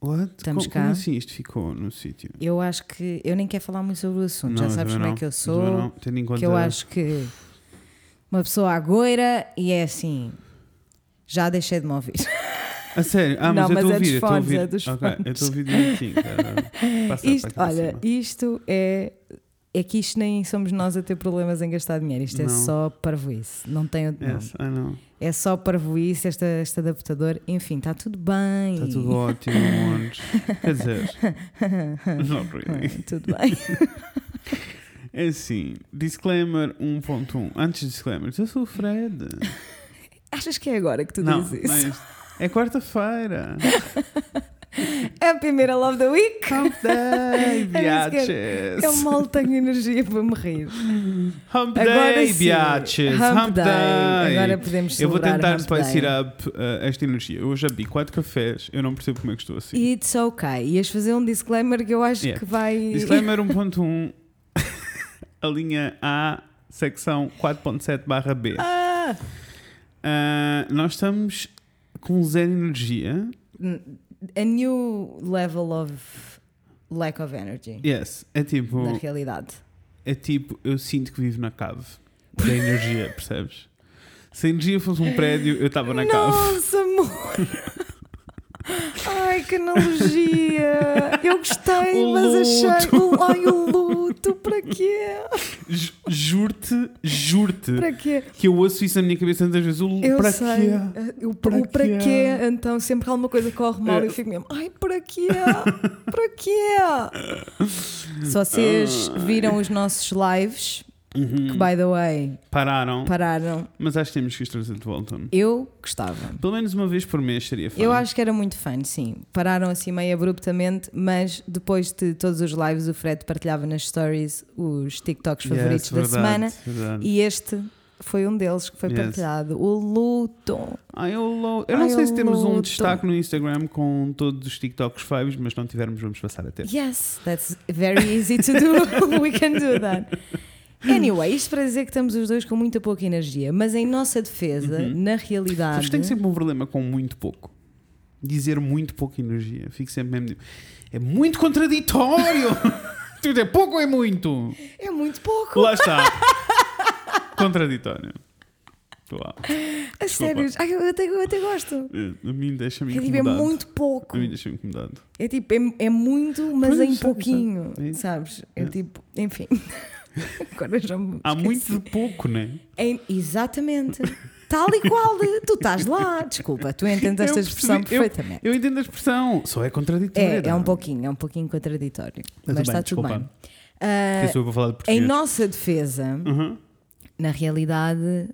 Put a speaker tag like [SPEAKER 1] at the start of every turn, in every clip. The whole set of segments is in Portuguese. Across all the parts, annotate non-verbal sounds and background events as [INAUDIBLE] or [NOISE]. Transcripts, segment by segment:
[SPEAKER 1] What?
[SPEAKER 2] Estamos
[SPEAKER 1] como,
[SPEAKER 2] cá.
[SPEAKER 1] como assim isto ficou no sítio?
[SPEAKER 2] Eu acho que. Eu nem quero falar muito sobre o assunto, já
[SPEAKER 1] Não,
[SPEAKER 2] sabes
[SPEAKER 1] também
[SPEAKER 2] como é
[SPEAKER 1] não.
[SPEAKER 2] que eu sou.
[SPEAKER 1] não, tendo em conta...
[SPEAKER 2] Que eu acho que uma pessoa agoira e é assim. Já deixei de me ouvir.
[SPEAKER 1] A sério? Ah, [LAUGHS] mas
[SPEAKER 2] Não,
[SPEAKER 1] eu
[SPEAKER 2] mas
[SPEAKER 1] estou
[SPEAKER 2] é
[SPEAKER 1] ouvir, estou a
[SPEAKER 2] fones,
[SPEAKER 1] ouvir.
[SPEAKER 2] é
[SPEAKER 1] eu estou a ouvir direitinho, cara. Passa
[SPEAKER 2] Isto, olha, isto é. É que isto nem somos nós a ter problemas em gastar dinheiro, isto é
[SPEAKER 1] Não.
[SPEAKER 2] só parvoíce. Não tem outro nome.
[SPEAKER 1] Yes.
[SPEAKER 2] É só parvoíce, este, este adaptador. Enfim, está tudo bem.
[SPEAKER 1] Está tudo ótimo, amores. Quer dizer, [LAUGHS] not really.
[SPEAKER 2] tudo bem.
[SPEAKER 1] É assim, disclaimer 1.1. Antes de disclaimer, eu sou o Fred. [LAUGHS]
[SPEAKER 2] Achas que é agora que tu
[SPEAKER 1] não,
[SPEAKER 2] dizes
[SPEAKER 1] é
[SPEAKER 2] isso?
[SPEAKER 1] É quarta-feira. [LAUGHS]
[SPEAKER 2] É [LAUGHS] a primeira Love the Week.
[SPEAKER 1] Hump Day, biatches.
[SPEAKER 2] Eu mal tenho energia para me rir.
[SPEAKER 1] Hump
[SPEAKER 2] Agora
[SPEAKER 1] Day,
[SPEAKER 2] sim.
[SPEAKER 1] biatches.
[SPEAKER 2] Hump
[SPEAKER 1] Hump
[SPEAKER 2] Day.
[SPEAKER 1] Day.
[SPEAKER 2] Agora podemos
[SPEAKER 1] Eu vou
[SPEAKER 2] celebrar
[SPEAKER 1] tentar spice up uh, esta energia. Eu já bebi quatro cafés, eu não percebo como é que estou assim.
[SPEAKER 2] It's ok. Ias fazer um disclaimer que eu acho
[SPEAKER 1] Yeah.
[SPEAKER 2] que vai.
[SPEAKER 1] Disclaimer 1.1, [LAUGHS] a linha A, secção 4.7 barra B.
[SPEAKER 2] Ah!
[SPEAKER 1] Ah, nós estamos com zero energia.
[SPEAKER 2] A new level of lack of energy.
[SPEAKER 1] Yes, é tipo,
[SPEAKER 2] Na realidade.
[SPEAKER 1] é tipo, eu sinto que vivo na cave da energia, [LAUGHS] percebes? Se a energia fosse um prédio, eu estava na cave.
[SPEAKER 2] Nossa, amor! Ai, que analogia! Eu gostei,
[SPEAKER 1] O
[SPEAKER 2] mas achei.
[SPEAKER 1] luto.
[SPEAKER 2] o- Ai, o luto! Para quê?
[SPEAKER 1] Ju- Juro-te, juro-te
[SPEAKER 2] Para quê?
[SPEAKER 1] que eu ouço isso na minha cabeça tantas vezes. O,
[SPEAKER 2] Eu
[SPEAKER 1] para
[SPEAKER 2] sei.
[SPEAKER 1] quê?
[SPEAKER 2] Eu,
[SPEAKER 1] Para
[SPEAKER 2] o para
[SPEAKER 1] quê?
[SPEAKER 2] quê? Então, sempre que alguma coisa corre mal, eu fico mesmo. Ai, para quê? Para quê? [LAUGHS] Se vocês viram os nossos lives,
[SPEAKER 1] Uhum.
[SPEAKER 2] que by the way,
[SPEAKER 1] Pararam,
[SPEAKER 2] pararam,
[SPEAKER 1] mas acho que temos que os trazer de volta.
[SPEAKER 2] eu gostava.
[SPEAKER 1] Pelo menos uma vez por mês seria fun.
[SPEAKER 2] Eu acho que era muito fã, sim. Pararam assim meio abruptamente, mas depois de todos os lives, o Fred partilhava nas stories os TikToks
[SPEAKER 1] Yes,
[SPEAKER 2] favoritos da
[SPEAKER 1] verdade,
[SPEAKER 2] semana
[SPEAKER 1] verdade.
[SPEAKER 2] e este foi um deles que foi
[SPEAKER 1] Yes.
[SPEAKER 2] partilhado. O luto.
[SPEAKER 1] Ai, eu, lo- eu não
[SPEAKER 2] Ai,
[SPEAKER 1] sei se temos um
[SPEAKER 2] luto.
[SPEAKER 1] destaque no Instagram com todos os TikToks faves, mas não tivermos, vamos passar a ter.
[SPEAKER 2] Yes, that's very easy to do. [LAUGHS] We can do that. Anyway, isto para dizer que estamos os dois com muita pouca energia, mas em nossa defesa,
[SPEAKER 1] Uhum.
[SPEAKER 2] na realidade.
[SPEAKER 1] Sabes tenho sempre um problema com muito pouco. Dizer muito pouca energia. Fico sempre mesmo. É muito contraditório! [LAUGHS] tu é pouco ou é muito?
[SPEAKER 2] É muito pouco.
[SPEAKER 1] Lá está. [LAUGHS] contraditório. Uau.
[SPEAKER 2] A sério. Ai, eu, até, eu até gosto.
[SPEAKER 1] A mim deixa-me
[SPEAKER 2] É, tipo, é
[SPEAKER 1] incomodado.
[SPEAKER 2] muito pouco.
[SPEAKER 1] A mim deixa-me incomodado.
[SPEAKER 2] É tipo, é, é muito, mas
[SPEAKER 1] Pois,
[SPEAKER 2] em
[SPEAKER 1] sabe,
[SPEAKER 2] pouquinho,
[SPEAKER 1] sabe. É.
[SPEAKER 2] sabes? É
[SPEAKER 1] É.
[SPEAKER 2] tipo, enfim. [LAUGHS] Agora já me
[SPEAKER 1] Há
[SPEAKER 2] esqueci.
[SPEAKER 1] muito de pouco, né?
[SPEAKER 2] É- exatamente. Tal e qual. Tu estás lá. Desculpa, tu entendes esta
[SPEAKER 1] Eu
[SPEAKER 2] expressão
[SPEAKER 1] percebi, eu-
[SPEAKER 2] perfeitamente.
[SPEAKER 1] Eu entendo a expressão, só é contraditório.
[SPEAKER 2] É, é um pouquinho, é um pouquinho contraditório. Mas
[SPEAKER 1] bem,
[SPEAKER 2] está tudo
[SPEAKER 1] desculpa.
[SPEAKER 2] bem. Ah,
[SPEAKER 1] sou eu para falar de
[SPEAKER 2] em
[SPEAKER 1] português.
[SPEAKER 2] nossa defesa,
[SPEAKER 1] Uhum.
[SPEAKER 2] na realidade,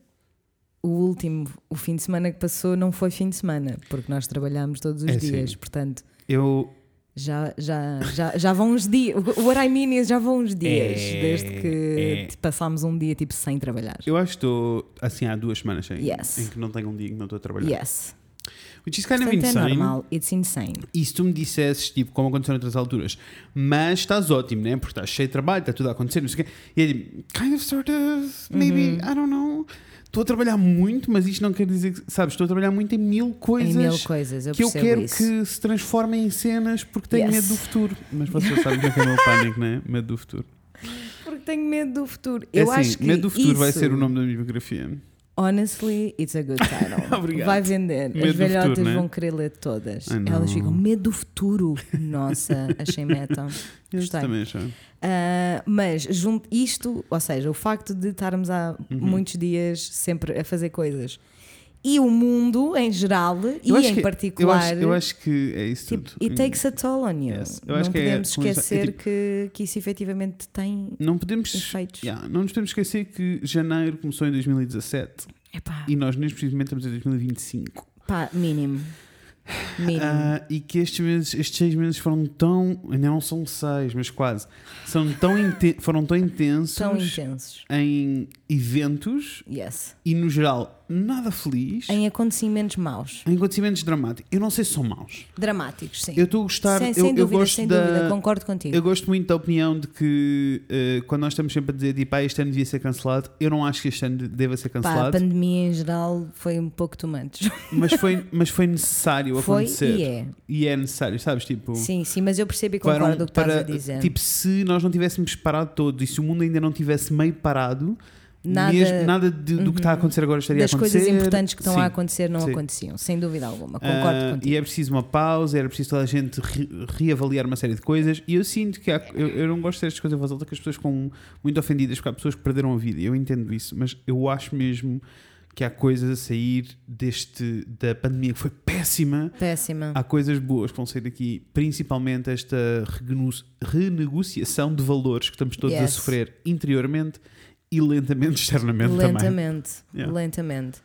[SPEAKER 2] o último, o fim de semana que passou não foi fim de semana, porque nós trabalhámos todos os
[SPEAKER 1] É,
[SPEAKER 2] dias,
[SPEAKER 1] sim.
[SPEAKER 2] portanto.
[SPEAKER 1] Eu
[SPEAKER 2] Já, já, já, já vão uns dias. What I mean is, já vão uns dias
[SPEAKER 1] É,
[SPEAKER 2] desde que
[SPEAKER 1] é.
[SPEAKER 2] passámos um dia tipo sem trabalhar.
[SPEAKER 1] Eu acho que estou assim há duas semanas em,
[SPEAKER 2] Yes.
[SPEAKER 1] em que não tenho um dia que não estou a trabalhar.
[SPEAKER 2] Yes.
[SPEAKER 1] Which is kind of
[SPEAKER 2] Portanto, é
[SPEAKER 1] insane.
[SPEAKER 2] normal. It's insane.
[SPEAKER 1] E se tu me dissesses, tipo, como aconteceu noutras alturas, mas estás ótimo, né? Porque estás cheio de trabalho, está tudo a acontecer, não sei o quê. E é tipo, kind of, sort of, maybe,
[SPEAKER 2] Uhum.
[SPEAKER 1] I don't know. Estou a trabalhar muito, mas isto não quer dizer que, sabes, estou a trabalhar muito em mil coisas.
[SPEAKER 2] em mil coisas, eu
[SPEAKER 1] que eu quero
[SPEAKER 2] isso.
[SPEAKER 1] que se transformem em cenas porque tenho
[SPEAKER 2] Yes.
[SPEAKER 1] medo do futuro. Mas vocês sabem que é que é o meu pânico, não é? Medo do futuro.
[SPEAKER 2] Porque tenho medo do futuro.
[SPEAKER 1] É
[SPEAKER 2] eu
[SPEAKER 1] assim,
[SPEAKER 2] acho que
[SPEAKER 1] Medo do futuro vai
[SPEAKER 2] isso,
[SPEAKER 1] ser o nome da minha biografia.
[SPEAKER 2] Honestly, it's a good title. [LAUGHS]
[SPEAKER 1] Obrigado.
[SPEAKER 2] Vai vender.
[SPEAKER 1] Medo
[SPEAKER 2] As velhotas
[SPEAKER 1] futuro, né?
[SPEAKER 2] vão querer ler todas. Elas ficam, medo do futuro. Nossa, achei meta. [LAUGHS] Gostei.
[SPEAKER 1] também.
[SPEAKER 2] Ah, mas junto isto, ou seja, o facto de estarmos há
[SPEAKER 1] Uhum.
[SPEAKER 2] muitos dias sempre a fazer coisas e o mundo em geral
[SPEAKER 1] Eu
[SPEAKER 2] e em
[SPEAKER 1] que- Eu
[SPEAKER 2] particular,
[SPEAKER 1] acho, eu acho que é isso
[SPEAKER 2] tipo,
[SPEAKER 1] tudo.
[SPEAKER 2] it takes a toll on you.
[SPEAKER 1] Yes. Eu
[SPEAKER 2] Não
[SPEAKER 1] é-
[SPEAKER 2] podemos
[SPEAKER 1] é
[SPEAKER 2] esquecer
[SPEAKER 1] tipo-
[SPEAKER 2] que, que isso efetivamente tem
[SPEAKER 1] Não podemos.
[SPEAKER 2] efeitos.
[SPEAKER 1] Yeah, não nos podemos esquecer que janeiro começou em 2017
[SPEAKER 2] Epá,
[SPEAKER 1] e nós neste preciso momento estamos em 2025.
[SPEAKER 2] pá, mínimo. Mínimo.
[SPEAKER 1] Ah, e que estes meses, estes seis meses foram tão. Ainda não são seis, mas quase. São tão foram tão intensos
[SPEAKER 2] Tão intensos.
[SPEAKER 1] em eventos
[SPEAKER 2] Yes.
[SPEAKER 1] e no geral nada feliz em,
[SPEAKER 2] Em acontecimentos maus.
[SPEAKER 1] acontecimentos dramáticos. Eu não sei se são maus.
[SPEAKER 2] Dramáticos, sim.
[SPEAKER 1] Eu estou a gostar.
[SPEAKER 2] sem,
[SPEAKER 1] eu,
[SPEAKER 2] sem
[SPEAKER 1] eu
[SPEAKER 2] dúvida,
[SPEAKER 1] gosto
[SPEAKER 2] sem
[SPEAKER 1] da,
[SPEAKER 2] dúvida, concordo contigo.
[SPEAKER 1] Eu gosto muito da opinião de que eh, quando nós estamos sempre a dizer tipo, ah, este ano devia ser cancelado, eu não acho que este ano deva ser
[SPEAKER 2] Pá, a
[SPEAKER 1] cancelado,
[SPEAKER 2] pandemia em geral foi um pouco much. [LAUGHS]
[SPEAKER 1] mas, foi, mas foi necessário
[SPEAKER 2] Foi
[SPEAKER 1] acontecer.
[SPEAKER 2] e é.
[SPEAKER 1] E é necessário, sabes? Tipo,
[SPEAKER 2] Sim, sim, mas eu percebo e
[SPEAKER 1] para,
[SPEAKER 2] concordo com o que estás
[SPEAKER 1] para-
[SPEAKER 2] a dizer.
[SPEAKER 1] tipo, se nós não tivéssemos parado todo e se o mundo ainda não tivesse meio parado,
[SPEAKER 2] Nada-
[SPEAKER 1] mesmo, nada de- do que está a acontecer agora estaria a acontecer.
[SPEAKER 2] coisas importantes que estão
[SPEAKER 1] Sim.
[SPEAKER 2] a acontecer não
[SPEAKER 1] sim.
[SPEAKER 2] aconteciam, sem dúvida alguma. Concordo
[SPEAKER 1] Ah,
[SPEAKER 2] contigo.
[SPEAKER 1] E é preciso uma pausa, era preciso toda a gente re- reavaliar uma série de coisas. E eu sinto que há, eu, eu não gosto destas coisas em voz alta que as pessoas ficam muito ofendidas porque há pessoas que perderam a vida. Eu entendo isso, mas eu acho mesmo que há coisas a sair deste da pandemia que foi péssima.
[SPEAKER 2] Péssima.
[SPEAKER 1] Há coisas boas que vão sair daqui, principalmente esta renegociação de valores que estamos todos a
[SPEAKER 2] Yes.
[SPEAKER 1] sofrer interiormente e lentamente externamente também.
[SPEAKER 2] lentamente,
[SPEAKER 1] Yeah.
[SPEAKER 2] lentamente.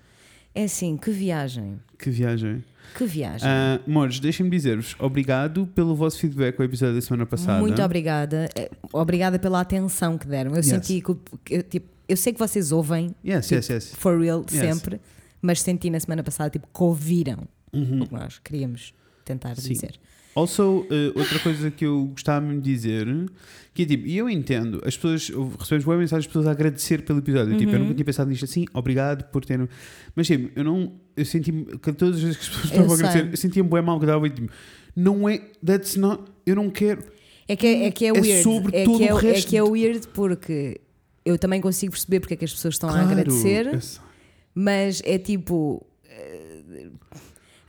[SPEAKER 2] É assim, que viagem.
[SPEAKER 1] Que viagem.
[SPEAKER 2] Que viagem.
[SPEAKER 1] Ah, Mores, deixem-me dizer-vos obrigado pelo vosso feedback ao episódio da semana passada.
[SPEAKER 2] Muito obrigada. Eh, Obrigada pela atenção que deram. Eu
[SPEAKER 1] Yes.
[SPEAKER 2] senti que eu, tipo, eu sei que vocês ouvem,
[SPEAKER 1] Yes,
[SPEAKER 2] tipo,
[SPEAKER 1] yes, yes.
[SPEAKER 2] for real,
[SPEAKER 1] Yes.
[SPEAKER 2] sempre, mas senti na semana passada tipo, que ouviram
[SPEAKER 1] Uhum.
[SPEAKER 2] o que nós queríamos tentar
[SPEAKER 1] Sim.
[SPEAKER 2] dizer.
[SPEAKER 1] Also, eh, outra coisa que eu gostava de dizer, que é tipo, e eu entendo, as pessoas, recebemos boas mensagens de pessoas a agradecer pelo episódio. Tipo,
[SPEAKER 2] Uhum.
[SPEAKER 1] eu nunca tinha pensado nisto assim, obrigado por ter. Mas tipo, eu não, eu senti que todas as vezes que as pessoas estavam a agradecer, eu sentia-me bem mal que dava e tipo, não é, that's not, eu não quero.
[SPEAKER 2] É que é, é, que é
[SPEAKER 1] É
[SPEAKER 2] weird.
[SPEAKER 1] sobre
[SPEAKER 2] é,
[SPEAKER 1] todo
[SPEAKER 2] que é,
[SPEAKER 1] o
[SPEAKER 2] é
[SPEAKER 1] resto
[SPEAKER 2] que é weird porque eu também consigo perceber porque é que as pessoas estão a
[SPEAKER 1] Claro,
[SPEAKER 2] agradecer,
[SPEAKER 1] eu sei.
[SPEAKER 2] mas é tipo.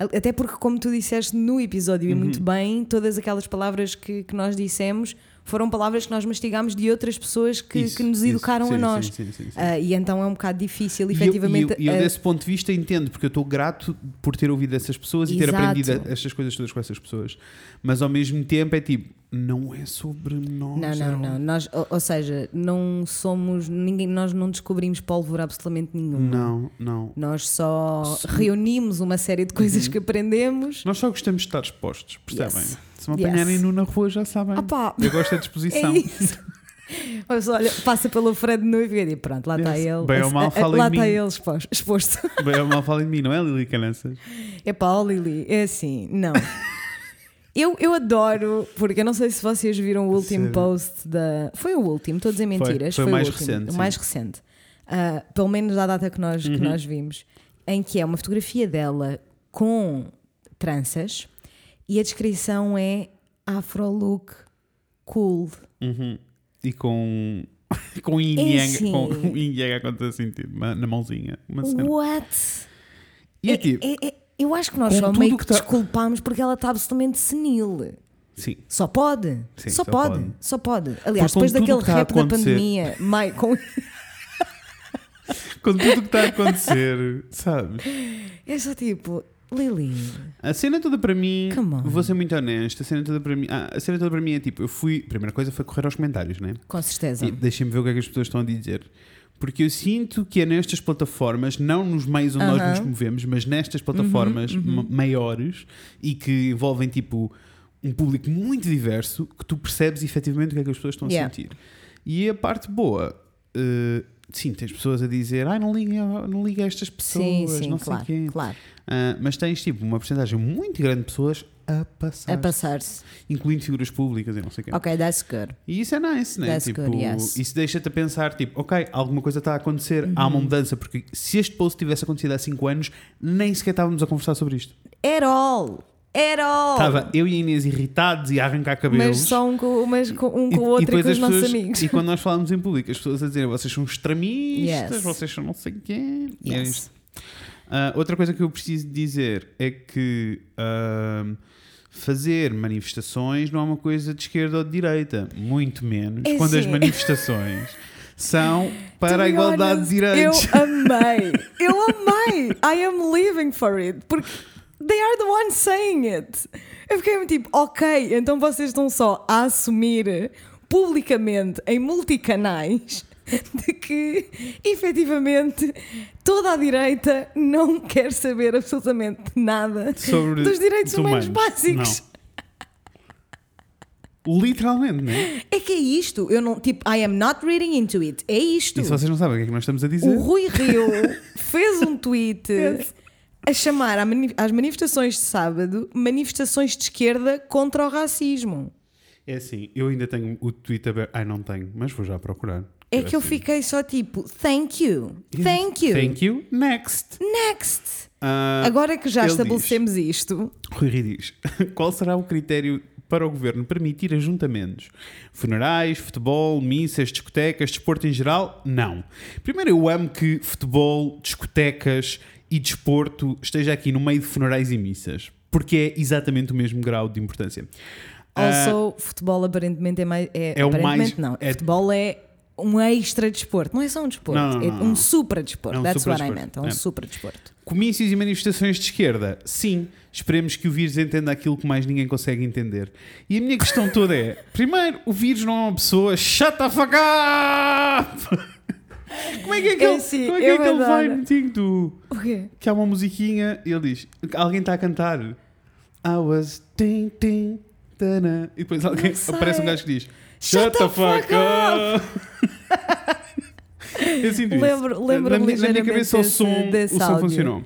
[SPEAKER 2] Até porque, como tu disseste no episódio e
[SPEAKER 1] Uhum.
[SPEAKER 2] muito bem, todas aquelas palavras que, que nós dissemos foram palavras que nós mastigámos de outras pessoas que,
[SPEAKER 1] Isso,
[SPEAKER 2] que nos
[SPEAKER 1] isso.
[SPEAKER 2] educaram
[SPEAKER 1] Sim,
[SPEAKER 2] a nós.
[SPEAKER 1] sim, sim.
[SPEAKER 2] Ah, e então é um bocado difícil,
[SPEAKER 1] E eu-
[SPEAKER 2] efetivamente.
[SPEAKER 1] E eu, e eu
[SPEAKER 2] ah,
[SPEAKER 1] desse ponto de vista entendo, porque eu estou grato por ter ouvido essas pessoas e ter
[SPEAKER 2] Exato.
[SPEAKER 1] aprendido estas coisas todas com essas pessoas. Mas ao mesmo tempo é tipo, não é sobre nós.
[SPEAKER 2] Não,
[SPEAKER 1] é
[SPEAKER 2] não, não. Nós, ou, ou seja, não somos. Ninguém, nós não descobrimos pólvora absolutamente nenhuma.
[SPEAKER 1] Não, não.
[SPEAKER 2] Nós só
[SPEAKER 1] Sim. Uhum.
[SPEAKER 2] reunimos uma série de coisas que aprendemos.
[SPEAKER 1] Nós só gostamos de estar expostos, percebem?
[SPEAKER 2] Yes.
[SPEAKER 1] Se me
[SPEAKER 2] Yes.
[SPEAKER 1] apanharem nu na rua já sabem.
[SPEAKER 2] Ah pá,
[SPEAKER 1] Eu gosto da
[SPEAKER 2] é
[SPEAKER 1] disposição. [LAUGHS]
[SPEAKER 2] isso. Mas olha, passa pelo Fred nu e fica tipo, pronto, lá está
[SPEAKER 1] Yes.
[SPEAKER 2] ele.
[SPEAKER 1] Bem ou mal,
[SPEAKER 2] a-
[SPEAKER 1] fala em
[SPEAKER 2] lá está
[SPEAKER 1] mim.
[SPEAKER 2] ele exposto.
[SPEAKER 1] Bem ou mal fala em mim, não é, Lili Cananças?
[SPEAKER 2] É pá, Lili, é assim, não. [LAUGHS] Eu, eu adoro, porque eu não sei se vocês viram o último
[SPEAKER 1] Sério?
[SPEAKER 2] post da. Foi o último, estou a dizer mentiras.
[SPEAKER 1] foi o mais
[SPEAKER 2] último,
[SPEAKER 1] recente,
[SPEAKER 2] O
[SPEAKER 1] sim.
[SPEAKER 2] mais recente. Ah, pelo menos da data que nós, que
[SPEAKER 1] Uhum.
[SPEAKER 2] nós vimos. Em que é uma fotografia dela com tranças e a descrição é Afro look cool.
[SPEAKER 1] Uhum. E com. [LAUGHS] com yin
[SPEAKER 2] É
[SPEAKER 1] yang,
[SPEAKER 2] assim.
[SPEAKER 1] com yin yang a conta sentido, na, na mãozinha. Uma cena.
[SPEAKER 2] What?
[SPEAKER 1] E é tipo,
[SPEAKER 2] É- é- eu acho que nós
[SPEAKER 1] com
[SPEAKER 2] só meio
[SPEAKER 1] que
[SPEAKER 2] que
[SPEAKER 1] tá-
[SPEAKER 2] desculpamos porque ela está absolutamente senil.
[SPEAKER 1] sim.
[SPEAKER 2] Só pode.
[SPEAKER 1] Sim,
[SPEAKER 2] só,
[SPEAKER 1] só
[SPEAKER 2] pode.
[SPEAKER 1] pode.
[SPEAKER 2] Só pode. Aliás, depois daquele
[SPEAKER 1] a
[SPEAKER 2] rap da pandemia, mai, com... [LAUGHS]
[SPEAKER 1] Com tudo o que está a acontecer, sabes?
[SPEAKER 2] é só tipo, Lili.
[SPEAKER 1] A cena toda para mim, vou ser muito honesto, a cena toda para mim, ah, a cena toda para mim é tipo, eu fui, a primeira coisa foi correr aos comentários, né?
[SPEAKER 2] Com certeza.
[SPEAKER 1] E deixem-me ver o que é que as pessoas estão a dizer. Porque eu sinto que é nestas plataformas, não nos meios onde nós nos movemos, mas nestas plataformas
[SPEAKER 2] Uhum, uhum.
[SPEAKER 1] ma- maiores e que envolvem tipo um público muito diverso, que tu percebes efetivamente o que é que as pessoas estão
[SPEAKER 2] Yeah.
[SPEAKER 1] a sentir. E a parte boa, eh, sim, tens pessoas a dizer, ai, não liga, não liga a estas pessoas,
[SPEAKER 2] sim, sim,
[SPEAKER 1] não
[SPEAKER 2] claro.
[SPEAKER 1] sei quê.
[SPEAKER 2] claro.
[SPEAKER 1] Ah, mas tens tipo uma porcentagem muito grande de pessoas a passar,
[SPEAKER 2] A passar-se.
[SPEAKER 1] incluindo figuras públicas e não sei o quê.
[SPEAKER 2] Ok, that's good.
[SPEAKER 1] E isso é nice, né?
[SPEAKER 2] That's
[SPEAKER 1] tipo,
[SPEAKER 2] good, yes.
[SPEAKER 1] Isso deixa-te a pensar, tipo, ok, alguma coisa está a acontecer, há
[SPEAKER 2] Uhum.
[SPEAKER 1] uma mudança, porque se este post tivesse acontecido há 5 anos, nem sequer estávamos a conversar sobre isto.
[SPEAKER 2] At all. At all.
[SPEAKER 1] Estava eu e a Inês irritados e a arrancar cabelos.
[SPEAKER 2] Mas só um com, mas com, um
[SPEAKER 1] E-
[SPEAKER 2] com o outro e,
[SPEAKER 1] depois
[SPEAKER 2] com os nossos
[SPEAKER 1] pessoas-
[SPEAKER 2] amigos.
[SPEAKER 1] E quando nós falamos em público, as pessoas a dizerem vocês são extremistas,
[SPEAKER 2] Yes.
[SPEAKER 1] vocês são não sei quê. E é
[SPEAKER 2] Yes.
[SPEAKER 1] Ah, outra coisa que eu preciso dizer é que ahm, fazer manifestações não é uma coisa de esquerda ou de direita, muito menos
[SPEAKER 2] É
[SPEAKER 1] quando as
[SPEAKER 2] sim.
[SPEAKER 1] manifestações [LAUGHS] são para a igualdade
[SPEAKER 2] honest,
[SPEAKER 1] de direitos.
[SPEAKER 2] Eu amei. Eu [LAUGHS] amei. I am living for it. Porque they are the ones saying it. Eu fiquei tipo, ok, então vocês estão só a assumir publicamente em multicanais [LAUGHS] de que efetivamente toda a direita não quer saber absolutamente nada
[SPEAKER 1] Sobre
[SPEAKER 2] dos direitos humanos,
[SPEAKER 1] humanos.
[SPEAKER 2] básicos.
[SPEAKER 1] Literalmente, não é?
[SPEAKER 2] É que é isto. Eu não, tipo, I am not reading into it. É isto.
[SPEAKER 1] E se vocês não sabem o que é que nós estamos a dizer,
[SPEAKER 2] O Rui Rio fez um tweet [LAUGHS] a chamar às manifestações de sábado manifestações de esquerda contra o racismo.
[SPEAKER 1] é assim, eu ainda tenho o tweet aberto. Ai, não tenho, mas vou já procurar.
[SPEAKER 2] É que eu
[SPEAKER 1] assim.
[SPEAKER 2] fiquei só tipo, thank you, thank you,
[SPEAKER 1] Thank you. Next.
[SPEAKER 2] next.
[SPEAKER 1] Ah,
[SPEAKER 2] Agora que já
[SPEAKER 1] ele
[SPEAKER 2] estabelecemos isto,
[SPEAKER 1] Rui diz: [LAUGHS] Qual será o critério para o governo permitir ajuntamentos? Funerais, futebol, missas, discotecas, desporto em geral? Não. Primeiro, eu amo que futebol, discotecas e desporto esteja aqui no meio de funerais e missas, porque é exatamente o mesmo grau de importância.
[SPEAKER 2] Also, futebol aparentemente é mais. É,
[SPEAKER 1] É o mais-
[SPEAKER 2] não.
[SPEAKER 1] é-
[SPEAKER 2] Futebol é um extra desporto, não é só um desporto,
[SPEAKER 1] Não, não,
[SPEAKER 2] é um super desporto.
[SPEAKER 1] É um
[SPEAKER 2] That's what I meant, é um
[SPEAKER 1] É.
[SPEAKER 2] super desporto.
[SPEAKER 1] Comícios e manifestações de esquerda? Sim. Esperemos que o vírus entenda aquilo que mais ninguém consegue entender. E a minha questão [LAUGHS] toda é: primeiro, o vírus não é uma pessoa, shut the fuck up! [LAUGHS] Como é que é que
[SPEAKER 2] É
[SPEAKER 1] ele,
[SPEAKER 2] assim,
[SPEAKER 1] como é que, é que ele vai
[SPEAKER 2] adoro.
[SPEAKER 1] no tinho do.
[SPEAKER 2] O quê?
[SPEAKER 1] Que há uma musiquinha e ele diz: alguém está a cantar. I was ting ting tana. E depois alguém aparece um gajo que diz:
[SPEAKER 2] Shut the fuck
[SPEAKER 1] Eu sinto isso.
[SPEAKER 2] Lembro- lembro-me
[SPEAKER 1] na, minha- na minha cabeça o som, o som
[SPEAKER 2] áudio.
[SPEAKER 1] funcionou.